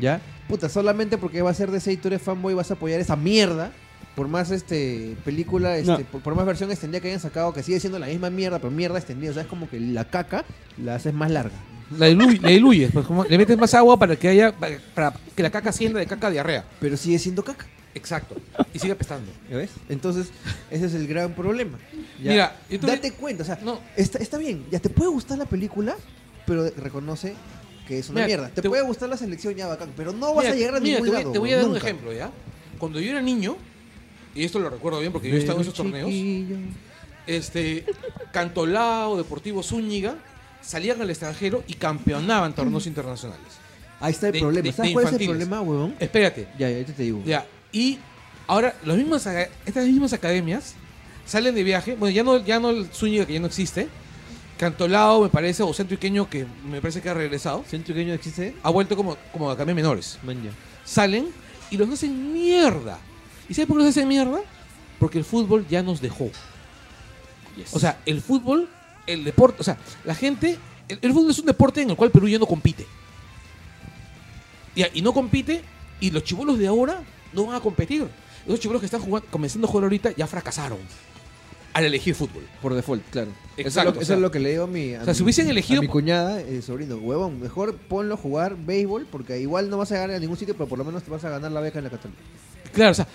¿Ya? Puta, solamente porque va a ser de y tú eres fanboy vas a apoyar esa mierda. Por más este película, este, No. por, por más versión extendida que hayan sacado, que sigue siendo la misma mierda, pero mierda extendida. O sea, es como que la caca la haces más larga. La, diluy- la diluyes, pues, como le metes más agua para que haya para, para que la caca ascienda de caca diarrea. Pero sigue siendo caca. Exacto. Y sigue apestando. ¿Ya ves? Entonces, ese es el gran problema. ¿ya? Mira, date cuenta, o sea, No. está, está bien, ya te puede gustar la película, pero reconoce que es una Mira, mierda. Te, te- puede gustar la selección ya bacán, pero no vas Mira, a llegar a mira, ningún te voy, lado. te voy a dar un ejemplo, ¿ya? Cuando yo era niño, y esto lo recuerdo bien porque yo he estado en esos torneos, este, Cantolao, Deportivo Zúñiga, salían al extranjero y campeonaban torneos internacionales. Ahí está el de- problema. de- ¿Sabes de cuál es el problema, huevón? Espérate, Ya, ya, te digo. ya. Y ahora, los mismos, estas mismas academias salen de viaje. Bueno, ya no, ya no el Zúñiga, que ya no existe. Cantolao, me parece, o Centro Iqueño, que me parece que ha regresado. ¿Centro Iqueño existe? Ha vuelto como, como academias menores. Salen y los hacen mierda. ¿Y sabes por qué los hacen mierda? Porque el fútbol ya nos dejó. O sea, el fútbol, el deporte, o sea, la gente, el, el fútbol es un deporte en el cual Perú ya no compite. Y, y no compite, y los chivolos de ahora no van a competir. Esos chivolos que están jugando, comenzando a jugar ahorita ya fracasaron al elegir fútbol. Por default, claro. eso es Exacto, lo, que- o eso es lo que le digo a mi, a o sea, si hubiesen a elegido- mi cuñada, eh, sobrino, huevón, mejor ponlo a jugar béisbol porque igual no vas a ganar a ningún sitio, pero por lo menos te vas a ganar la beca en la Católica. Claro, o sea,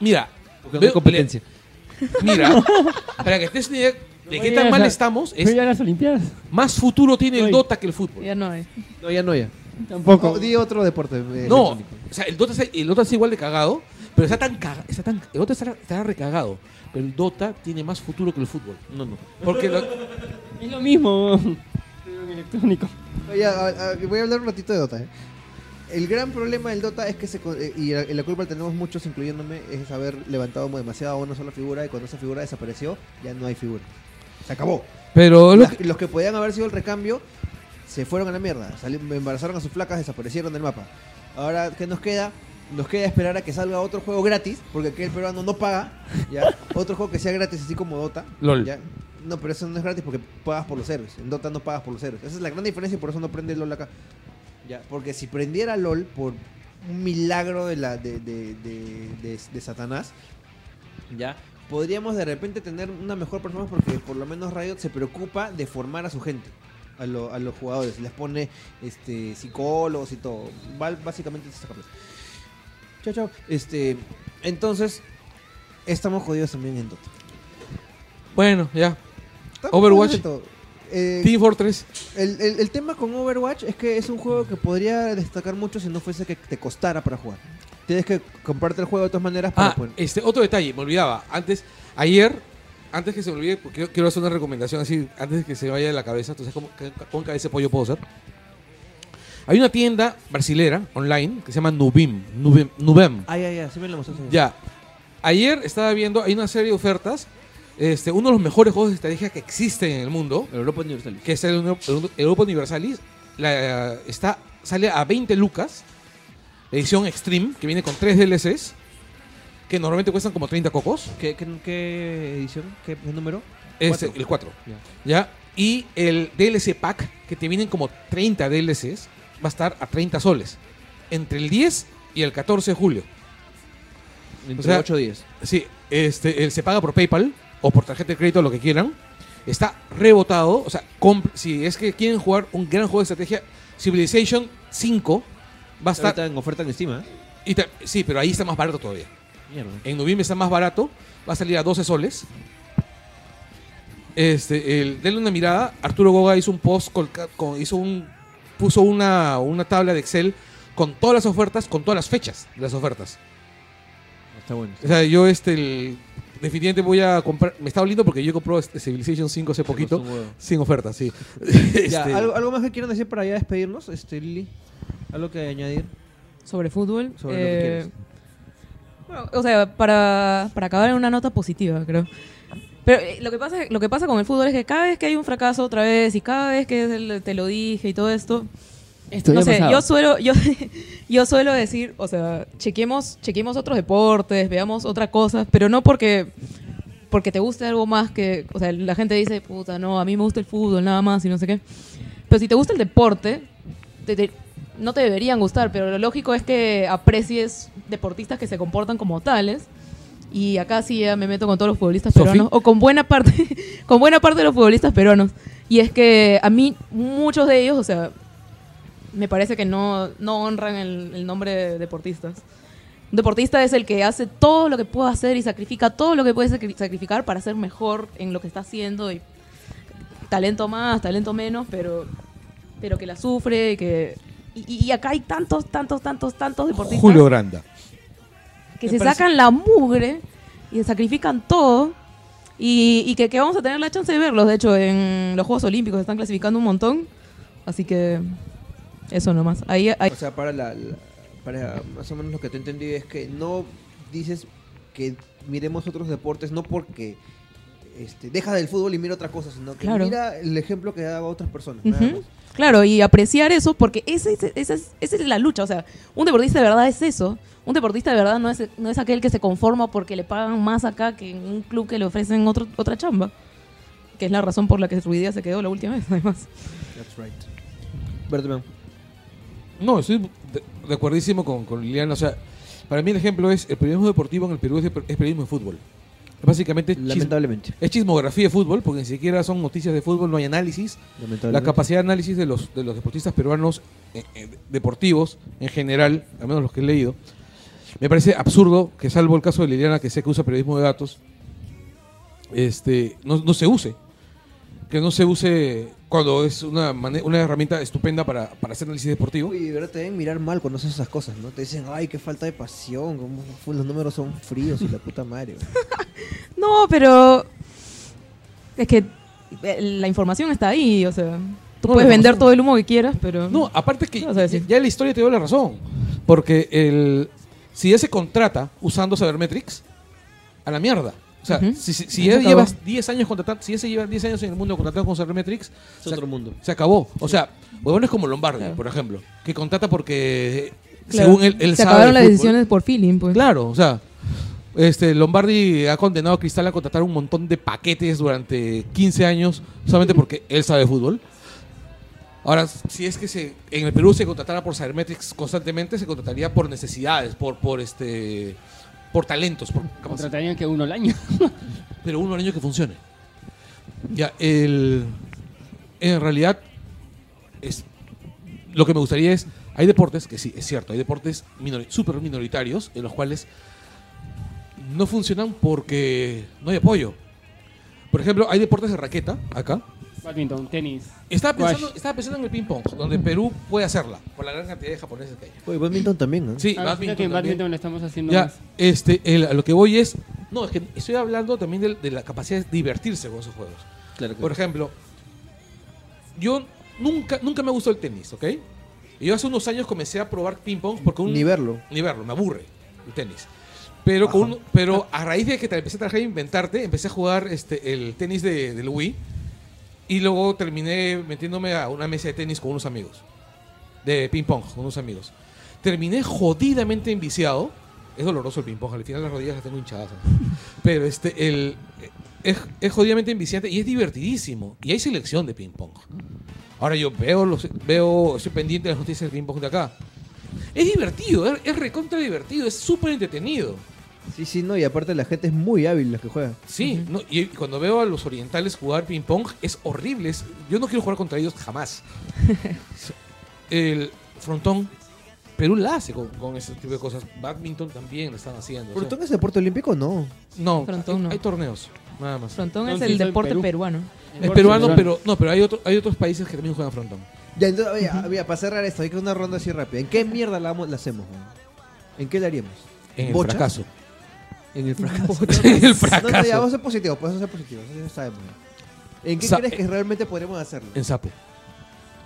mira, Porque no veo- hay competencia. le- mira, para que estés una idea de qué tan mal estamos, Pero es ya las Olimpiadas. más futuro tiene el. Dota que el fútbol. Ya no hay. No, ya no, ya. Tampoco. Di otro deporte. eh, No, electrónico. o sea, el Dota, está, el Dota está igual de cagado, pero está tan cagado, está tan, el Dota está, está recagado, pero el Dota tiene más futuro que el fútbol. No, no. Porque lo- Es lo mismo. Pero en electrónico. Oye, a- a- voy a hablar un ratito de Dota. ¿eh? El gran problema del Dota es que se co- eh, y la, y la culpa la tenemos muchos, incluyéndome, es haber levantado demasiado a una sola figura y cuando esa figura desapareció, ya no hay figura. Se acabó. pero lo Las- que- los que podían haber sido el recambio se fueron a la mierda. Embarazaron a sus flacas, desaparecieron del mapa. Ahora, ¿qué nos queda? Nos queda esperar a que salga otro juego gratis, porque aquí el peruano no paga. ¿ya? Otro juego que sea gratis, así como Dota. LOL. ¿ya? No, pero eso no es gratis porque pagas por los héroes. En Dota no pagas por los héroes. Esa es la gran diferencia y por eso no prende LOL acá. ¿ya? Porque si prendiera LOL por un milagro de, la, de, de- de Satanás, ya podríamos de repente tener una mejor performance porque por lo menos Riot se preocupa de formar a su gente. A, lo- a los jugadores, les pone este psicólogos y todo. Val- básicamente es. Chao, chao. Este, entonces, estamos jodidos también en Dota. bueno, ya. Estamos Overwatch. Eh, Team Fortress. el, el- el tema con Overwatch es que es un juego que podría destacar mucho si no fuese que te costara para jugar. Tienes que comprarte el juego de todas maneras para Ah, poder- este, otro detalle, me olvidaba. Antes, ayer, antes que se me olvide, porque quiero- quiero hacer una recomendación así, antes de que se me vaya de la cabeza, entonces, ¿cómo, qué- ¿con cabeza de pollo puedo hacer? Hay una tienda brasilera, online, que se llama Nubim. Nubem. Nubem. Ah, ya, ya, sí me lo mostraste. Ya. Ayer estaba viendo, hay una serie de ofertas. Este, uno de los mejores juegos de estrategia que existen en el mundo, Europa Universal. que es el, el Europa Universalis, la, está, sale a 20 lucas, la edición Extreme, que viene con 3 DLCs, que normalmente cuestan como 30 cocos. ¿Qué, qué, qué edición? ¿Qué, qué número? Es Cuatro. el 4. Ya. ¿Ya? Y el DLC pack, que te vienen como 30 DLCs, va a estar a 30 soles. Entre el 10 y el 14 de julio. Entre O sea, 8 días. Sí, este, él se paga por PayPal o por tarjeta de crédito, lo que quieran. Está rebotado. O sea, si es que quieren jugar un gran juego de estrategia, Civilization 5 va a estar. Está en oferta en Steam, ¿eh? y sí, pero ahí está más barato todavía. Mierda. En noviembre está más barato, va a salir a 12 soles. Este, el, denle una mirada. Arturo Goga hizo un post, con- hizo un, puso una, una tabla de Excel con todas las ofertas, con todas las fechas de las ofertas. Está bueno. O sea, yo este, el- definitivamente voy a comprar. Me está oliendo porque yo compré este Civilization 5 hace poquito, sin oferta, sí. Ya, Este, ¿algo, algo más que quieran decir para ya despedirnos, este, Lili? ¿Algo que añadir? Sobre fútbol. Sobre lo que eh, quieras. Bueno, o sea, para, para acabar en una nota positiva, creo. Pero eh, lo que, pasa, lo que pasa con el fútbol es que cada vez que hay un fracaso otra vez y cada vez que el- te lo dije y todo esto, Esto no sé, pasado. yo suelo, yo, yo suelo decir, o sea, chequemos, chequemos otros deportes, veamos otra cosa, pero no porque, porque te guste algo más que, o sea, la gente dice, puta, no, a mí me gusta el fútbol nada más y no sé qué. Pero si te gusta el deporte, te- te- no te deberían gustar, pero lo lógico es que aprecies deportistas que se comportan como tales. Y acá sí ya me meto con todos los futbolistas Sofi. peruanos, o con buena parte, con buena parte de los futbolistas peruanos. Y es que a mí, muchos de ellos, o sea, me parece que no, no honran el, el nombre de deportistas. Un deportista es el que hace todo lo que puede hacer y sacrifica todo lo que puede sacri- sacrificar para ser mejor en lo que está haciendo. Y talento más, talento menos, pero, pero que la sufre. y Que, y, y acá hay tantos, tantos, tantos, tantos deportistas Julio Granda. que Me se parece- sacan la mugre y se sacrifican todo. Y, y que, que vamos a tener la chance de verlos. De hecho, en los Juegos Olímpicos se están clasificando un montón. Así que eso nomás. Ahí, ahí- O sea, para, la, la- para más o menos lo que te entendí es que no dices que miremos otros deportes, no porque este, deja del fútbol y mira otra cosa, sino que Claro. mira el ejemplo que daba otras personas. nada más. Claro, y apreciar eso, porque ese, ese- esa es, esa es la lucha. O sea, un deportista de verdad es eso. Un deportista de verdad no es, no es aquel que se conforma porque le pagan más acá que en un club que le ofrecen otro, otra chamba. Que es la razón por la que Ruidía se quedó la última vez, además. That's right. Bertman. No, estoy de, de acuerdísimo con, con Liliana. O sea, para mí el ejemplo es el periodismo deportivo en el Perú es, es periodismo de fútbol. Básicamente Lamentablemente. es chismografía de fútbol, porque ni siquiera son noticias de fútbol, no hay análisis. La capacidad de análisis de los, de los deportistas peruanos eh, eh, deportivos en general, al menos los que he leído, me parece absurdo que salvo el caso de Liliana, que sé que usa periodismo de datos, este, no, no se use. Que no se use cuando es una, mane- una herramienta estupenda para, para hacer análisis deportivo. Uy, de verdad te deben mirar mal cuando haces esas cosas, ¿no? Te dicen, ay, qué falta de pasión, como los números son fríos y la puta madre. güey". No, pero es que eh, la información está ahí, o sea, tú No, puedes la vender información- todo el humo que quieras, pero No, aparte que ya la historia te dio la razón. Porque el, si ya se contrata usando Sabermetrics, a la mierda. O sea, si, si, si Se ya llevas 10 años contratando, si ya se lleva 10 años en el mundo contratando con Sabermetrics, Es se, otro mundo. se acabó. O sea, huevón es como Lombardi, Claro. por ejemplo, que contrata porque Claro, según él, él se sabe acabaron las decisiones por feeling, pues. Claro, o sea, este Lombardi ha condenado a Cristal a contratar un montón de paquetes durante 15 años solamente porque él sabe fútbol. Ahora, si es que se, en el Perú se contratara por Sabermetrics constantemente, se contrataría por necesidades, por, por este por talentos, por. Contratarían que uno al año. Pero uno al año que funcione. Ya, el, en realidad, es, lo que me gustaría es, hay deportes, que sí, es cierto, hay deportes minori- súper minoritarios en los cuales no funcionan porque no hay apoyo. Por ejemplo, hay deportes de raqueta acá. Badminton, tenis. Estaba Squash. pensando, estaba pensando en el ping-pong, donde Perú puede hacerla, por la gran cantidad de japoneses que hay. Oye, badminton también, ¿no? Sí, Ah, badminton que en también. badminton lo estamos haciendo Ya, más. este, el- a lo que voy es. No, es que estoy hablando también de, de la capacidad de divertirse con esos juegos. Claro, Por ejemplo, yo nunca, nunca me gustó el tenis, ¿ok? Y yo hace unos años comencé a probar ping-pong porque un. Ni verlo. Ni verlo, me aburre el tenis. Pero, con un- pero a raíz de que te empecé a trabajar e inventarte, empecé a jugar este, el tenis de, del Wii. Y luego terminé metiéndome a una mesa de tenis con unos amigos. De ping-pong, con unos amigos. Terminé jodidamente enviciado Es doloroso el ping-pong. Al final las rodillas las tengo hinchadas. Pero este, el, es, es jodidamente enviciante y es divertidísimo. Y hay selección de ping-pong. Ahora yo veo, los, veo, estoy pendiente de las noticias del ping-pong de acá. Es divertido, es, es recontra divertido, es súper entretenido. Sí, sí, no, y aparte la gente es muy hábil los que juegan. Sí, no, y cuando veo a los orientales jugar ping-pong es horrible. es- yo no quiero jugar contra ellos jamás. El frontón, Perú la hace con, con ese tipo de cosas. Badminton también lo están haciendo. o sea, ¿Frontón es deporte olímpico? No. no, Frontón hay, no. hay torneos, nada más. Frontón No, es el deporte Perú. peruano. Es peruano, pero no, pero hay, otro, hay otros países que también juegan frontón. Ya, entonces, oye, mira, para cerrar esto, hay que una ronda así rápida. ¿En qué mierda la, la hacemos? ¿En qué la haríamos? En el ¿Bocha? fracaso. En el fracaso. en el No, no, ya, fracaso. vamos a ser positivos, pues vamos a ser positivos, eso ya sabemos. ¿En qué Sa- crees que realmente podremos hacerlo? En sapo.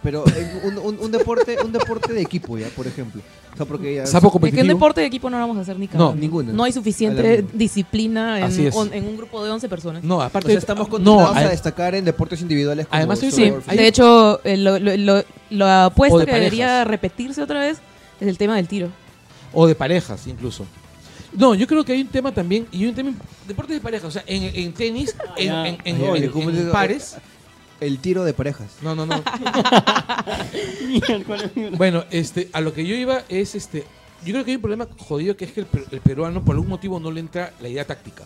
Pero en un, un- un deporte, un deporte de equipo, ya, por ejemplo. O sea, porque ya- Sapo Es que un competitivo. deporte de equipo no lo vamos a hacer ni No, cagando. ninguna. No hay A suficiente disciplina en, Así es. on- en un grupo de 11 personas. No, O aparte sea, estamos no, condenados a ade- destacar en deportes individuales como Además, hay- Sí, surf, hay- de hecho, eh, lo, lo- lo- la O de que debería parejas. repetirse otra vez es el tema del tiro. o de parejas incluso. No, yo creo que hay un tema también, y un tema, deportes de parejas, o sea, en, en tenis, en, ya. en- en- Oye, en- ¿cómo en le- pares. el tiro de parejas. No, no, no. Bueno, este, a lo que yo iba es este. Yo creo que hay un problema jodido que es que el, per- el peruano por algún motivo no le entra la idea táctica.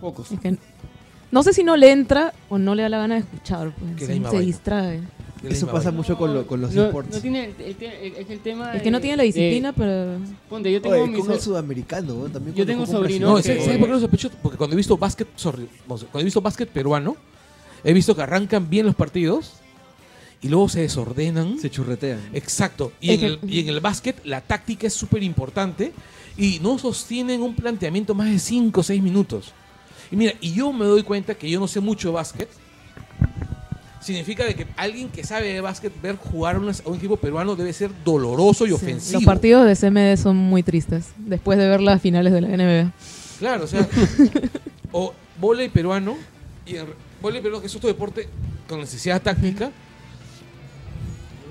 Pocos. Es que no sé si no le entra o no le da la gana de escuchar. pues, Que se, la misma se vaina. distrae. Eso misma pasa vaina. mucho con, lo- con los no, esports. no tiene el, el- el- es el tema Es que no tiene la disciplina, de- pero... ponte, yo tengo Oye, mis con el sudamericano, ¿no? también Yo tengo sobrinos No, ¿sabes por qué lo sospecho? Porque cuando he visto básquet, sorry, cuando he visto básquet peruano, he visto que arrancan bien los partidos y luego se desordenan. Se churretean. Exacto. Y en, el, y en el básquet la táctica es súper importante y no sostienen un planteamiento más de 5 o 6 minutos. Y mira, y yo me doy cuenta que yo no sé mucho de básquet. Significa de que alguien que sabe de básquet ver jugar a, una- a un equipo peruano debe ser doloroso y Sí, ofensivo. Los partidos de CMD son muy tristes después de ver las finales de la NBA. Claro, o sea, o volei peruano, y volei peruano que es otro deporte con necesidad táctica,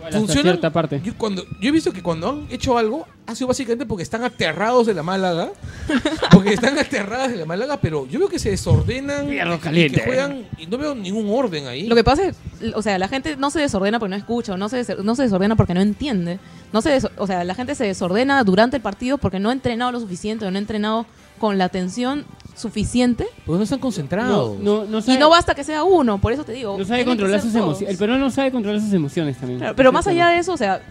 igual hasta funciona. cierta parte. Yo, cuando, yo he visto que cuando han hecho algo, ha sido básicamente porque están aterrados de la Málaga, porque están aterradas de la Málaga, pero yo veo que se desordenan Fierro y caliente. que juegan y no veo ningún orden ahí. Lo que pasa es, o sea, la gente no se desordena porque no escucha, o no se, des- no se desordena porque no entiende. No se des- o sea, la gente se desordena durante el partido porque no ha entrenado lo suficiente o no ha entrenado con la atención suficiente. Porque no están concentrados. No, no, no Y no basta que sea uno, por eso te digo. no sabe controlar sus emociones. El peruano no sabe controlar sus emociones también. Claro, pero más allá de eso, o sea,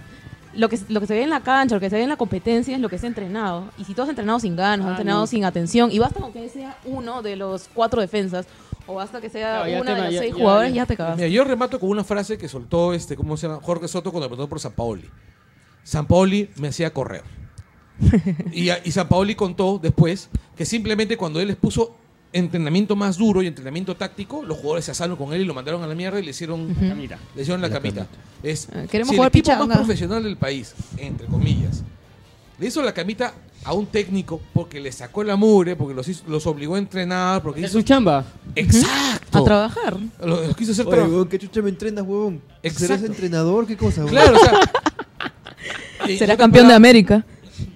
lo que, lo que se ve en la cancha, lo que se ve en la competencia es lo que se ha entrenado. Y si tú has entrenado sin ganas, Ah, has entrenado no. sin atención, y basta con que sea uno de los cuatro defensas, o basta que sea ya una te- de los ya- seis ya- jugadores, ya. ya te cagaste. Mira, yo remato con una frase que soltó este, ¿cómo se llama? Jorge Soto cuando preguntó por San Paoli. San Paoli me hacía correr. y, a- y San Paoli contó después que simplemente cuando él les puso entrenamiento más duro y entrenamiento táctico, los jugadores se asaron con él y lo mandaron a la mierda y le hicieron, Camita. le hicieron la, La camita. Es, Ah, queremos si jugar el equipo pichanga. más profesional del país, entre comillas, le hizo la camita a un técnico porque le sacó la mugre, porque los, hizo- los obligó a entrenar, porque Es hizo... su chamba. ¡Exacto! A trabajar. Los, los quiso hacer Oye, huevón, ¿qué chucha me entrenas, huevón? ¿Serás entrenador? ¿Qué cosa, huevón? Claro, o sea. Será campeón de América.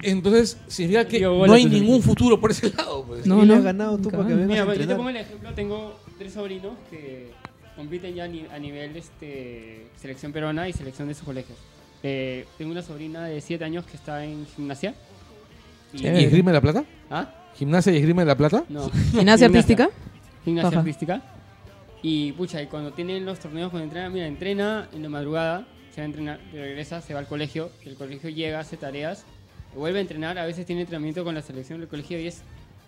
Entonces, significa que no hay ningún futuro por ese lado. Pues. No, ¿Qué le no. has ganado tú para que vengas Mira, a pues, yo te pongo el ejemplo. Tengo tres sobrinos que compiten ya a, ni- a nivel este, selección peruana y selección de sus colegios. Eh, tengo una sobrina de 7 años que está en gimnasia. Y, ¿Y esgrima de la plata? ¿Ah? ¿Gimnasia y esgrima de la plata? No. Gimnasia artística. Gimnasia Ajá. artística. Y pucha, y cuando tienen los torneos, cuando entrena, mira, entrena en la madrugada, se va a entrenar, regresa, se va al colegio, el colegio llega, hace tareas, vuelve a entrenar, a veces tiene entrenamiento con la selección del colegio y es. Es-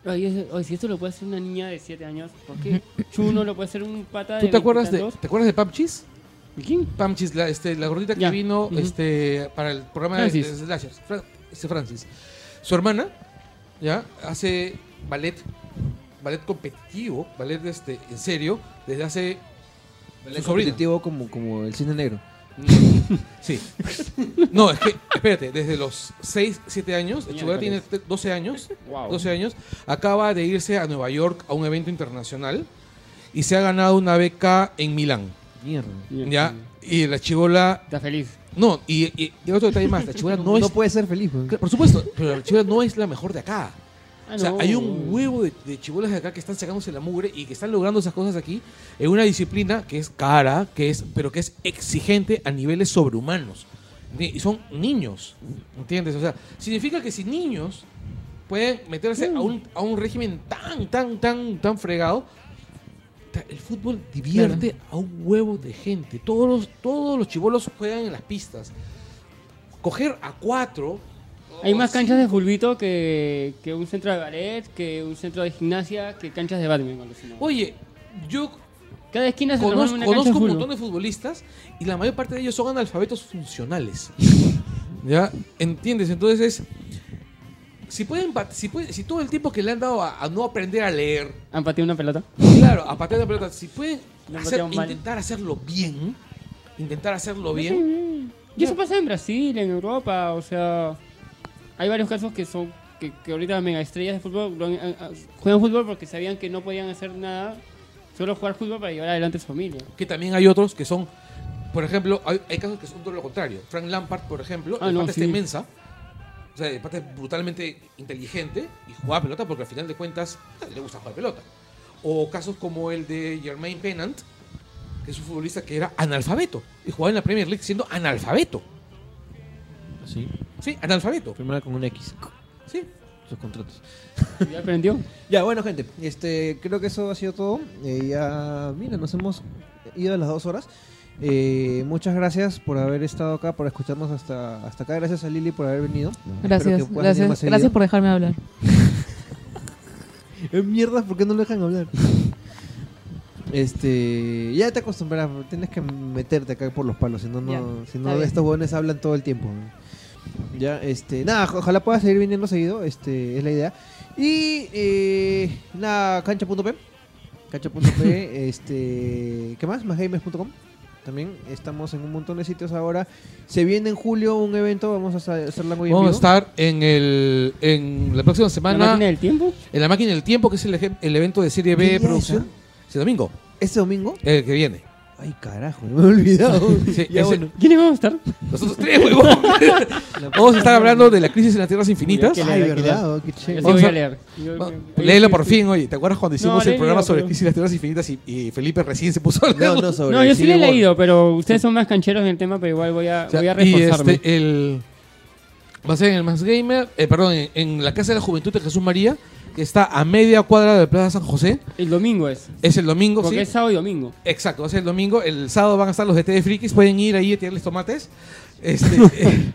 oye, si esto lo puede hacer una niña de 7 años, ¿por qué Chuno lo puede hacer un pata de ¿Tú te acuerdas de? ¿te acuerdas de Pamchis? ¿Quién? Pamchis, la, este, la gordita que Ya. vino Ujú. este, para el programa Francis. de, de Slashers. Fra- este Francis. Su hermana, ¿ya? Hace ballet, ballet competitivo, ballet este, en serio, desde hace... Sobrina. competitivo como, como el cine negro. Sí. No, es que, espérate, desde los 6, 7 años, Chugar tiene Carlos. 12 años, Wow. 12 años, acaba de irse a Nueva York a un evento internacional y se ha ganado una beca en Milán. Mierda. Ya, Y la chivola. Está feliz. No, y, y, y otro detalle más. La chivola no, es. puede ser feliz. pues. Por supuesto, pero la chivola no es la mejor de acá. Ah, O sea, no. hay un huevo de, de chibolas de acá que están sacándose la mugre y que están logrando esas cosas aquí en una disciplina que es cara, que es, pero que es exigente a niveles sobrehumanos. Y son niños, ¿entiendes? O sea, significa que si niños pueden meterse a un, a un régimen tan, tan, tan, tan fregado, el fútbol divierte a un huevo de gente. Todos los, todos los chibolos juegan en las pistas. Coger a cuatro. Hay más canchas de fulbito que, que un centro de ballet, que un centro de gimnasia, que canchas de badminton. Oye, yo Cada esquina se Conozco, una conozco un montón de futbolistas y la mayor parte de ellos son analfabetos funcionales. ¿Ya? ¿Entiendes? Entonces es... Si pueden, si, si todo el tiempo que le han dado a, a no aprender a leer, Han pateado una pelota. claro, a patear la pelota, si pueden hacer- intentar hacerlo bien, intentar hacerlo bien, Y eso pasa en Brasil, en Europa, o sea, hay varios casos que son que, que ahorita mega estrellas de fútbol juegan fútbol porque sabían que no podían hacer nada, solo jugar fútbol para llevar adelante a su familia. que también hay otros que son, por ejemplo, hay, hay casos que son todo lo contrario. Frank Lampard, por ejemplo, Ah, el no, pata está sí. inmensa. O sea, el pata es brutalmente inteligente y juega pelota porque al final de cuentas le gusta jugar pelota. O casos como el de Jermaine Pennant, que es un futbolista que era analfabeto y jugaba en la Premier League siendo analfabeto. Sí. Sí, analfabeto. Firmar con un X. Sí. Sus contratos. ¿Ya aprendió? Ya, bueno, gente, este, creo que eso ha sido todo. Eh, ya, mira, nos hemos ido a las dos horas. Eh, muchas gracias por haber estado acá, por escucharnos hasta, hasta acá. Gracias a Lili por haber venido. Gracias, gracias, gracias por dejarme hablar. Eh, mierda, ¿por qué no lo dejan hablar? Este, ya te acostumbrarás, tienes que meterte acá por los palos, si no, no, si no bien. estos buenos hablan todo el tiempo. Ya, este, nada, ojalá puedas seguir viniendo seguido, este, es la idea. Y, eh, nada, cancha.p, cancha.p, este, ¿qué más? Másgamers.com. También estamos en un montón de sitios ahora. Se viene en julio un evento, vamos a hacer hacer la muy en Vamos a estar en, el, en la próxima ¿La semana máquina del tiempo? en la máquina del tiempo, que es el, el evento de Serie ¿Qué B producción. Ese domingo, Este domingo. el que viene. Ay, carajo, me he olvidado. Sí, ya ese- bueno. ¿Quiénes vamos a estar? Nosotros tres, huevón. Vamos a estar hablando de la crisis en las tierras infinitas. Qué Ay, qué verdad, oh, qué Yo chévere. sí Vamos voy a- a leer. Yo- Va- yo- Léelo yo- por fin, oye. ¿Te acuerdas cuando hicimos el léelo, programa sobre pero- crisis en las tierras infinitas y, y Felipe recién se puso a No, leerlo? no, sobre No, yo sí lo he Civil War. leído, pero ustedes son más cancheros en el tema, pero igual voy a, O sea, voy a y reforzarme. este, el, va a ser en el Más Gamer, eh, perdón, en, en la Casa de la Juventud de Jesús María, que está a media cuadra de Plaza San José. El domingo es. Es el domingo, Porque ¿sí? es sábado y domingo. Exacto, va a ser el domingo. El sábado van a estar los de de Frikis. Pueden ir ahí a tirarles tomates. Este, eh,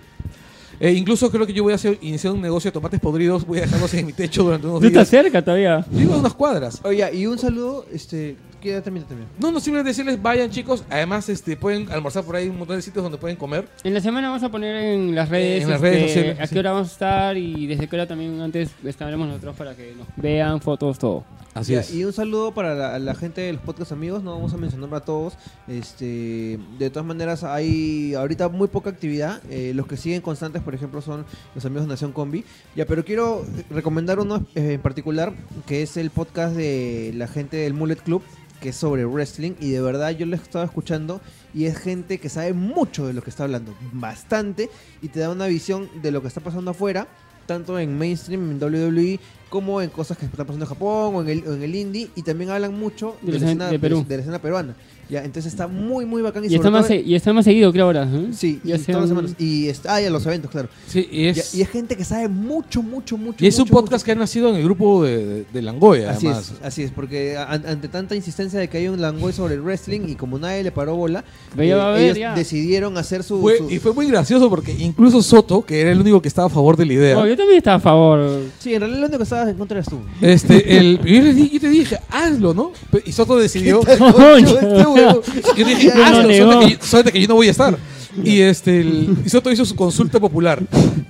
eh, incluso creo que yo voy a hacer, iniciar un negocio de tomates podridos. Voy a dejarlos en mi techo durante unos Tú estás días. cerca todavía. Digo, unas cuadras. Oye, y un saludo, este, ya termina también. No, no, simplemente decirles, vayan chicos. Además, este, pueden almorzar por ahí un montón de sitios donde pueden comer. En la semana vamos a poner en las redes, En las este, redes sociales, a sí. qué hora vamos a estar y desde qué hora también antes estaremos nosotros para que nos vean fotos, todo. Así Ya, es. Y un saludo para la, la gente de los podcast amigos, no vamos a mencionar a todos. Este, de todas maneras, hay ahorita muy poca actividad. Eh, los que siguen constantes, por ejemplo, son los amigos de Nación Combi. Ya, pero quiero recomendar uno eh, en particular, que es el podcast de la gente del Mullet Club, que es sobre wrestling. Y de verdad, yo lo he estado escuchando y es gente que sabe mucho de lo que está hablando, bastante, y te da una visión de lo que está pasando afuera tanto en mainstream, en WWE, como en cosas que están pasando en Japón o en el, o en el indie, y también hablan mucho De de, la escena escena, de Perú. de la escena peruana. Ya, entonces está muy, muy bacán. Y, Y está, más, todo- y está más seguido, creo, ahora. ¿eh? Sí, Ya y sea todas las semanas. Y está, ah, ya los eventos, claro. Sí, y es, Ya, y es gente que sabe mucho, mucho, mucho. y es un podcast mucho. que ha nacido en el grupo de, de, de Langoya, Así además. es, así es, porque an- ante tanta insistencia de que hay un Langoy sobre el wrestling y como nadie le paró bola, haber, ellos ya. decidieron hacer su... Fue- su- y fue muy gracioso porque incluso Soto, que era el único que estaba a favor de la idea, Oh, yo también estaba a favor. Sí, en realidad lo único que estabas en contra eras tú. este, el, yo te dije, hazlo, ¿no? Y Soto decidió. Yo dije, hazlo, que, suerte que yo no voy a estar. Y este, el, y Soto hizo su consulta popular.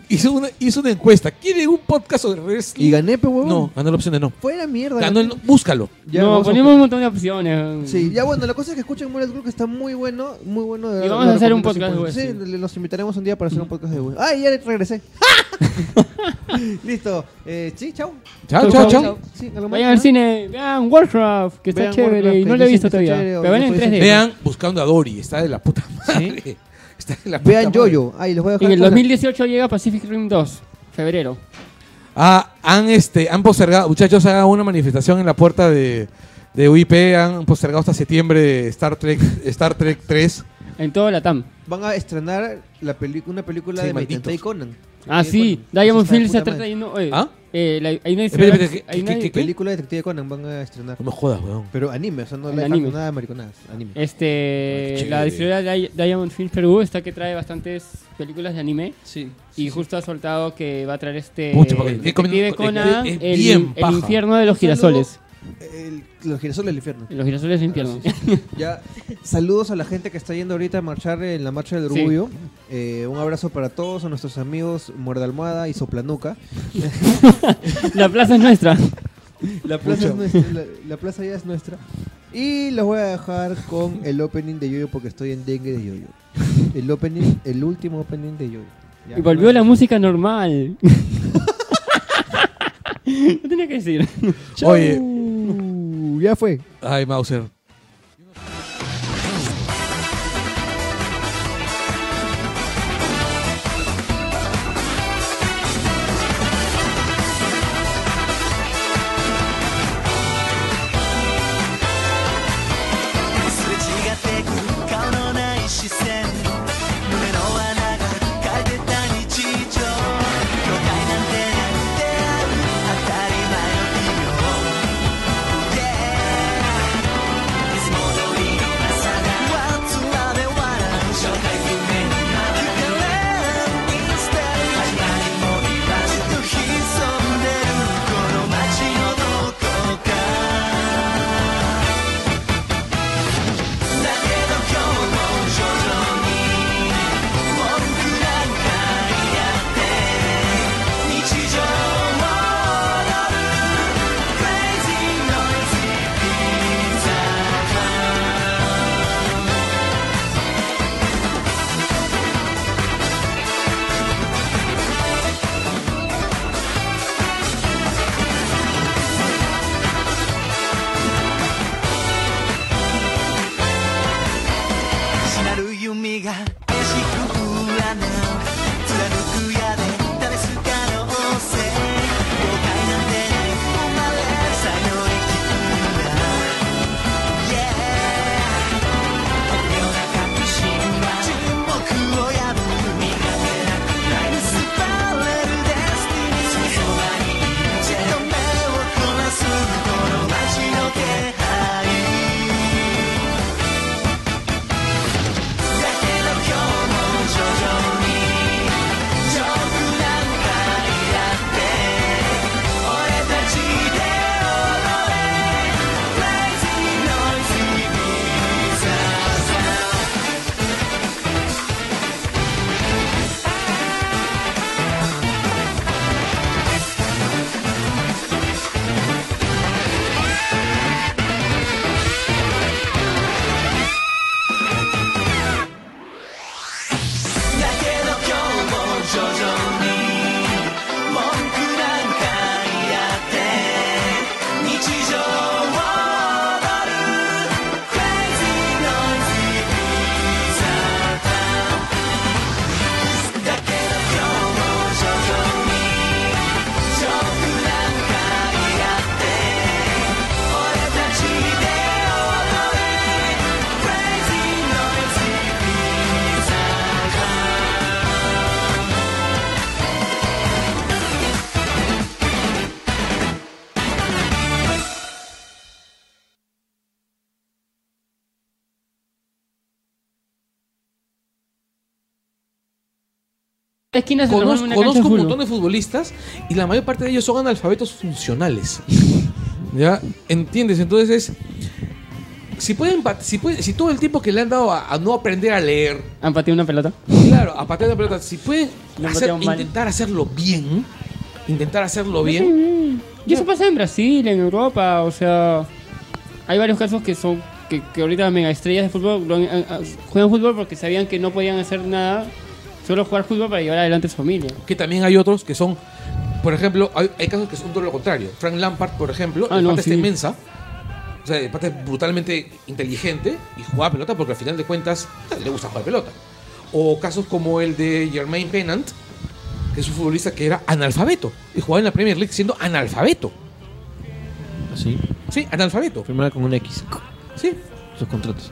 Hizo una, hizo una encuesta. ¿Quiere un podcast sobre wrestling? Y gané, pe huevón. No, ganó la opción de no. Fuera mierda. Ganó el no. Búscalo. Ya, no, vamos ponemos un montón de opciones. Sí, ya bueno, la cosa es que escuchen Muelas Group que está muy bueno, muy bueno. de Y vamos a hacer un podcast de 100%. Sí, los invitaremos un día para hacer un podcast de wrestling. ¡Ay, ya regresé! Listo. Eh, sí, chau. Chao, Chau, chao, chau. chao. Sí, ¿algo más? Vayan al ¿Ah? cine, vean Warcraft, que está Vean chévere Warcraft, y no lo he visto todavía. chévere, Pero ven o en yo estoy 3D. Vean Buscando a Dory. Está de la puta madre. La Vean. Yoyo. Ahí les voy a dejar. En el con la- 2018 llega Pacific Rim 2, febrero. Ah, han, este, han postergado, muchachos, hagan una manifestación en la puerta de, de UIP. Han postergado hasta septiembre Star Trek, Star Trek 3. En todo la TAM. Van a estrenar la una película Sí, de. Mike Conan. Ah, sí. Diamond Eso está de Field se trata de ¿Ah? Eh, la- hay una Espera, espera, ¿qué- hay una- qué- qué- Película de Detective Conan van a estrenar. No me jodas, weón. Pero anime, o sea, no El live anime. nada de mariconadas. Anime. Este, Chévere. la distribuidora Di- Diamond Films Perú está que trae bastantes películas de anime Sí. y justo ha soltado que va a traer este Pucha, porque- Detective Conan, es el, bien el paja. infierno de los girasoles. El- los girasoles del infierno. Los girasoles del infierno. Ya, saludos a la gente que está yendo ahorita a marchar en la marcha del Sí. orgullo. Eh, un abrazo para todos, a nuestros amigos Muerde Almohada y Soplanuca. la plaza es nuestra. La plaza, es nuestra, la, la plaza ya es nuestra. Y los voy a dejar con el opening de Yoyo porque estoy en dengue de Yoyo. El opening, el último opening de Yoyo. Ya, Y volvió la música normal. no tenía que decir. Chau. Oye. Ya fue. Ay, Mauser. Esquinas Conozco, una un montón de futbolistas y la mayor parte de ellos son analfabetos funcionales. ¿Ya? ¿Entiendes? Entonces es. si pueden, si pueden, si todo el tiempo que le han dado a, a no aprender a leer, ¿Han pateado una pelota? claro, a patear la pelota, si pueden hacer- intentar hacerlo bien, intentar hacerlo bien, Y eso pasa en Brasil, en Europa, o sea, hay varios casos que son que, que ahorita mega estrellas de fútbol han- han- juegan fútbol porque sabían que no podían hacer nada, solo jugar fútbol para llevar adelante a su familia. que también hay otros que son, por ejemplo, hay, hay casos que son todo lo contrario. Frank Lampard, por ejemplo, Ah, el no, pata está inmensa. O sea, el pata es brutalmente inteligente y jugaba pelota porque al final de cuentas le gusta jugar pelota. O casos como el de Jermaine Pennant, que es un futbolista que era analfabeto y jugaba en la Premier League siendo analfabeto. Así. Sí, analfabeto. Firmar con un X. Sí. Sus contratos.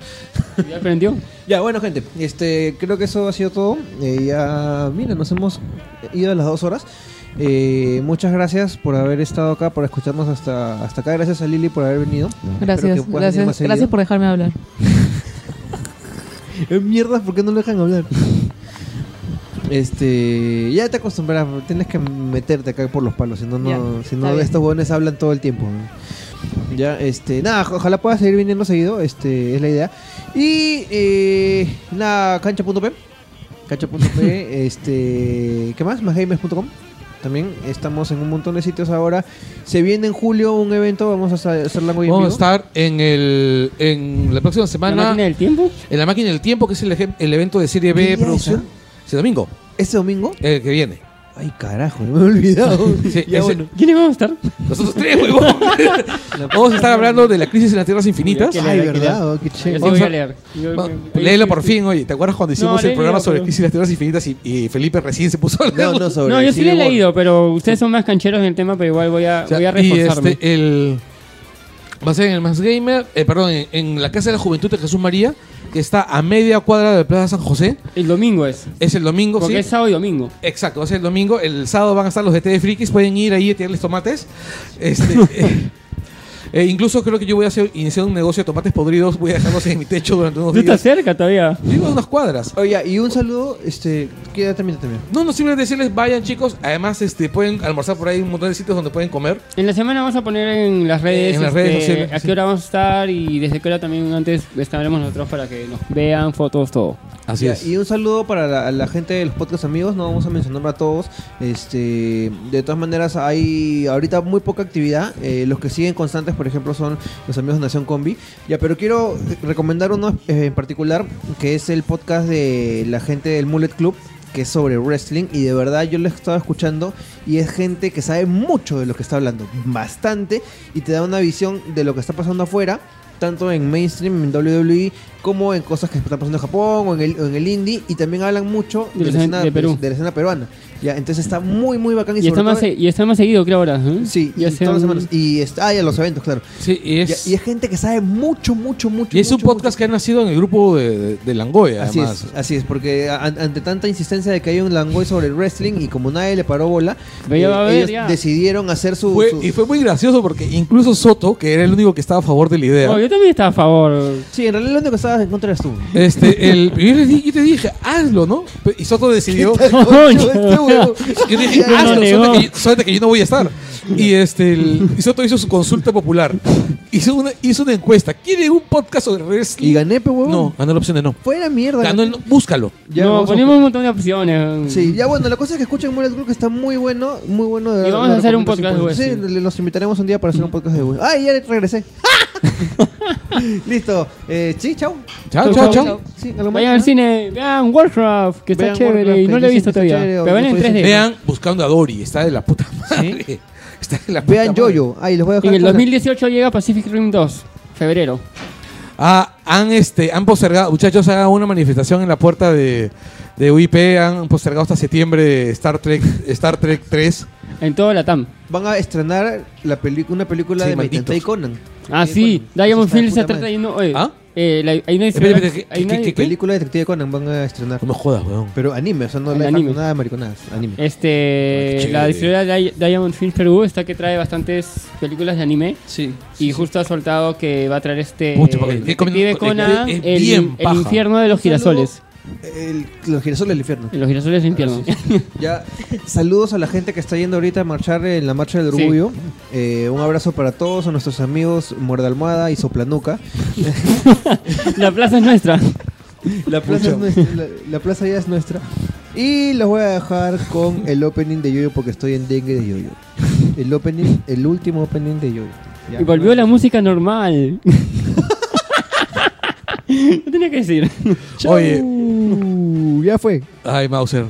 ¿Ya aprendió? Ya, bueno, gente, este, creo que eso ha sido todo. Eh, ya, mira, nos hemos ido a las dos horas. Eh, muchas gracias por haber estado acá, por escucharnos hasta, hasta acá. Gracias a Lili por haber venido. Gracias, gracias, gracias por dejarme hablar. Eh, mierda, ¿por qué no lo dejan hablar? Este, ya te acostumbras, tienes que meterte acá por los palos, si no, no, si no estos huevones hablan todo el tiempo. ¿no? Ya, este, nada, ojalá pueda seguir viniendo seguido, este, es la idea. Y, eh, nada, cancha.p, cancha.p, este, ¿qué más? Másgamers.com. También estamos en un montón de sitios ahora. Se viene en julio un evento, vamos a hacer hacer la muy en Vamos a estar en, el, en la próxima ¿La semana máquina del tiempo? en la máquina del tiempo, que es el, el evento de Serie ¿Qué B producción. Ese domingo, ¿Este domingo? el que viene. Ay, carajo, me he olvidado. Sí, ya ese- bueno. ¿Quiénes vamos a estar? Nosotros tres, huevón. Vamos a estar hablando de la crisis en las tierras infinitas. ¿Qué Ay, verdad, qué Yo chévere. sí Vamos voy a- leer. Yo- Va- yo- Léelo por fin, oye. ¿Te acuerdas cuando hicimos No, el programa sobre pero- crisis en las tierras infinitas y, y Felipe recién se puso a leerlo? No, no, sobre No, yo sí lo he War. leído, pero ustedes son más cancheros en el tema, pero igual voy a, O sea, voy a y reforzarme. este, el, va a ser en el Más Gamer, eh, perdón, en, en la Casa de la Juventud de Jesús María, que está a media cuadra de Plaza San José. El domingo es. Es el domingo, Porque sí. es sábado y domingo. Exacto, va a ser el domingo. El sábado van a estar los de Frikis. Pueden ir ahí a tirarles tomates. Este, eh, eh, incluso creo que yo voy a hacer, iniciar un negocio de tomates podridos. Voy a dejarlos en mi techo durante unos Tú estás días. cerca todavía. Vivo a unas cuadras. Oye, y un saludo, este, queda también también. No, no, simplemente decirles, vayan chicos. Además, este, pueden almorzar por ahí un montón de sitios donde pueden comer. En la semana vamos a poner en las redes, En las este, redes sociales, a sí. qué hora vamos a estar y desde qué hora también antes estaremos nosotros para que nos vean fotos, todo. Así Ya, es. Y un saludo para la, la gente de los podcast amigos, no vamos a mencionar a todos. Este, de todas maneras, hay ahorita muy poca actividad. Eh, los que siguen constantes, por ejemplo, son los amigos de Nación Combi. Ya, pero quiero recomendar uno eh, en particular, que es el podcast de la gente del Mullet Club que es sobre wrestling y de verdad yo lo he estado escuchando y es gente que sabe mucho de lo que está hablando, bastante y te da una visión de lo que está pasando afuera, tanto en mainstream, en WWE, como en cosas que están pasando en Japón o en el, o en el indie y también hablan mucho De de, la escena de Perú. de la escena peruana. Ya, entonces está muy muy bacán y, Y, sobre está más, todo- y está más seguido, creo, ahora. ¿eh? Sí, ya y sea todas las semanas. Y está, ah, los eventos, claro. Sí, y es, Ya, y es gente que sabe mucho, mucho, mucho. y es un mucho, podcast que ha nacido en el grupo de, de, Langoy, Así además. es, así es, porque a- ante tanta insistencia de que haya un Langoy sobre el wrestling y como nadie le paró bola, haber, ellos ya. decidieron hacer su... Fue- su- y fue muy gracioso porque incluso Soto, que era el único que estaba a favor de la idea, Oh, yo también estaba a favor. Sí, en realidad lo único que estabas en contra eras tú. este, el, yo, le di- yo te dije, hazlo, ¿no? Y Soto decidió. Este. Yo dije, hazlo, suerte que, yo- suerte que yo no voy a estar. Y este, el, y Soto hizo su consulta popular. Hizo una, hizo una encuesta. ¿Quiere un podcast sobre wrestling? Y gané, pe huevón. No, ganó la opción de no. Fuera mierda. Ganó el no. Búscalo. Ya, no, vamos a- ponemos un montón de opciones. Sí, ya bueno, la cosa es que escuchen Mullet Group que está muy bueno, muy bueno. de Y vamos a hacer un podcast de 100%. Sí, wrestling. le- los invitaremos un día para hacer un podcast de wrestling. ¡Ay, ya regresé! Listo. Eh, sí, chao. Chao, Chau, chao, chau. chao. Sí, algo más, Vayan al ¿no? cine, vean Warcraft, que está Vean chévere Warcraft, y no que lo he dicen visto está todavía. chévere, o Pero ven yo en estoy 3D. Vean Buscando a Dory. Está de la puta madre. Está de la puta Vean madre. Ahí les voy a dejar. En el todas las- 2018 llega Pacific Rim 2, febrero. Ah, han, este, han postergado, muchachos, hagan una manifestación en la puerta de, de UIP. Han postergado hasta septiembre Star Trek, Star Trek 3. En todo la TAM. Van a estrenar la película, una película Sí, de malditos. Maitantai Conan. Ah, Sí, sí, bueno, Diamond eso está de Field se puta está madre. trayendo. oye, ¿Ah? Eh, la- hay una Espera, diferencia- espera, ¿qué- hay una- qué- qué- qué? Película de Detective Conan van a estrenar. No me jodas, weón. Pero anime, o sea, no En le anime. nada de mariconadas. Anime. Este, Ay, qué la chévere. distribuidora Di- Diamond Films Perú está que trae bastantes películas de anime Sí. y justo ha soltado que va a traer este Pucha, porque- Detective es- Conan, es el, bien el paja. infierno de los girasoles. El- los girasoles del infierno. Los girasoles del infierno. Ya, saludos a la gente que está yendo ahorita a marchar en la marcha del Sí. orgullo. Eh, un abrazo para todos, a nuestros amigos Muerde Almohada y Soplanuca. La plaza es nuestra. La plaza, es nuestra, la, la plaza ya es nuestra. Y los voy a dejar con el opening de Yoyo porque estoy en dengue de Yoyo. El opening, el último opening de Yoyo. Ya. Y volvió la música normal. no tenía que decir. Oye, Uh, ya fue. ay, Mauser.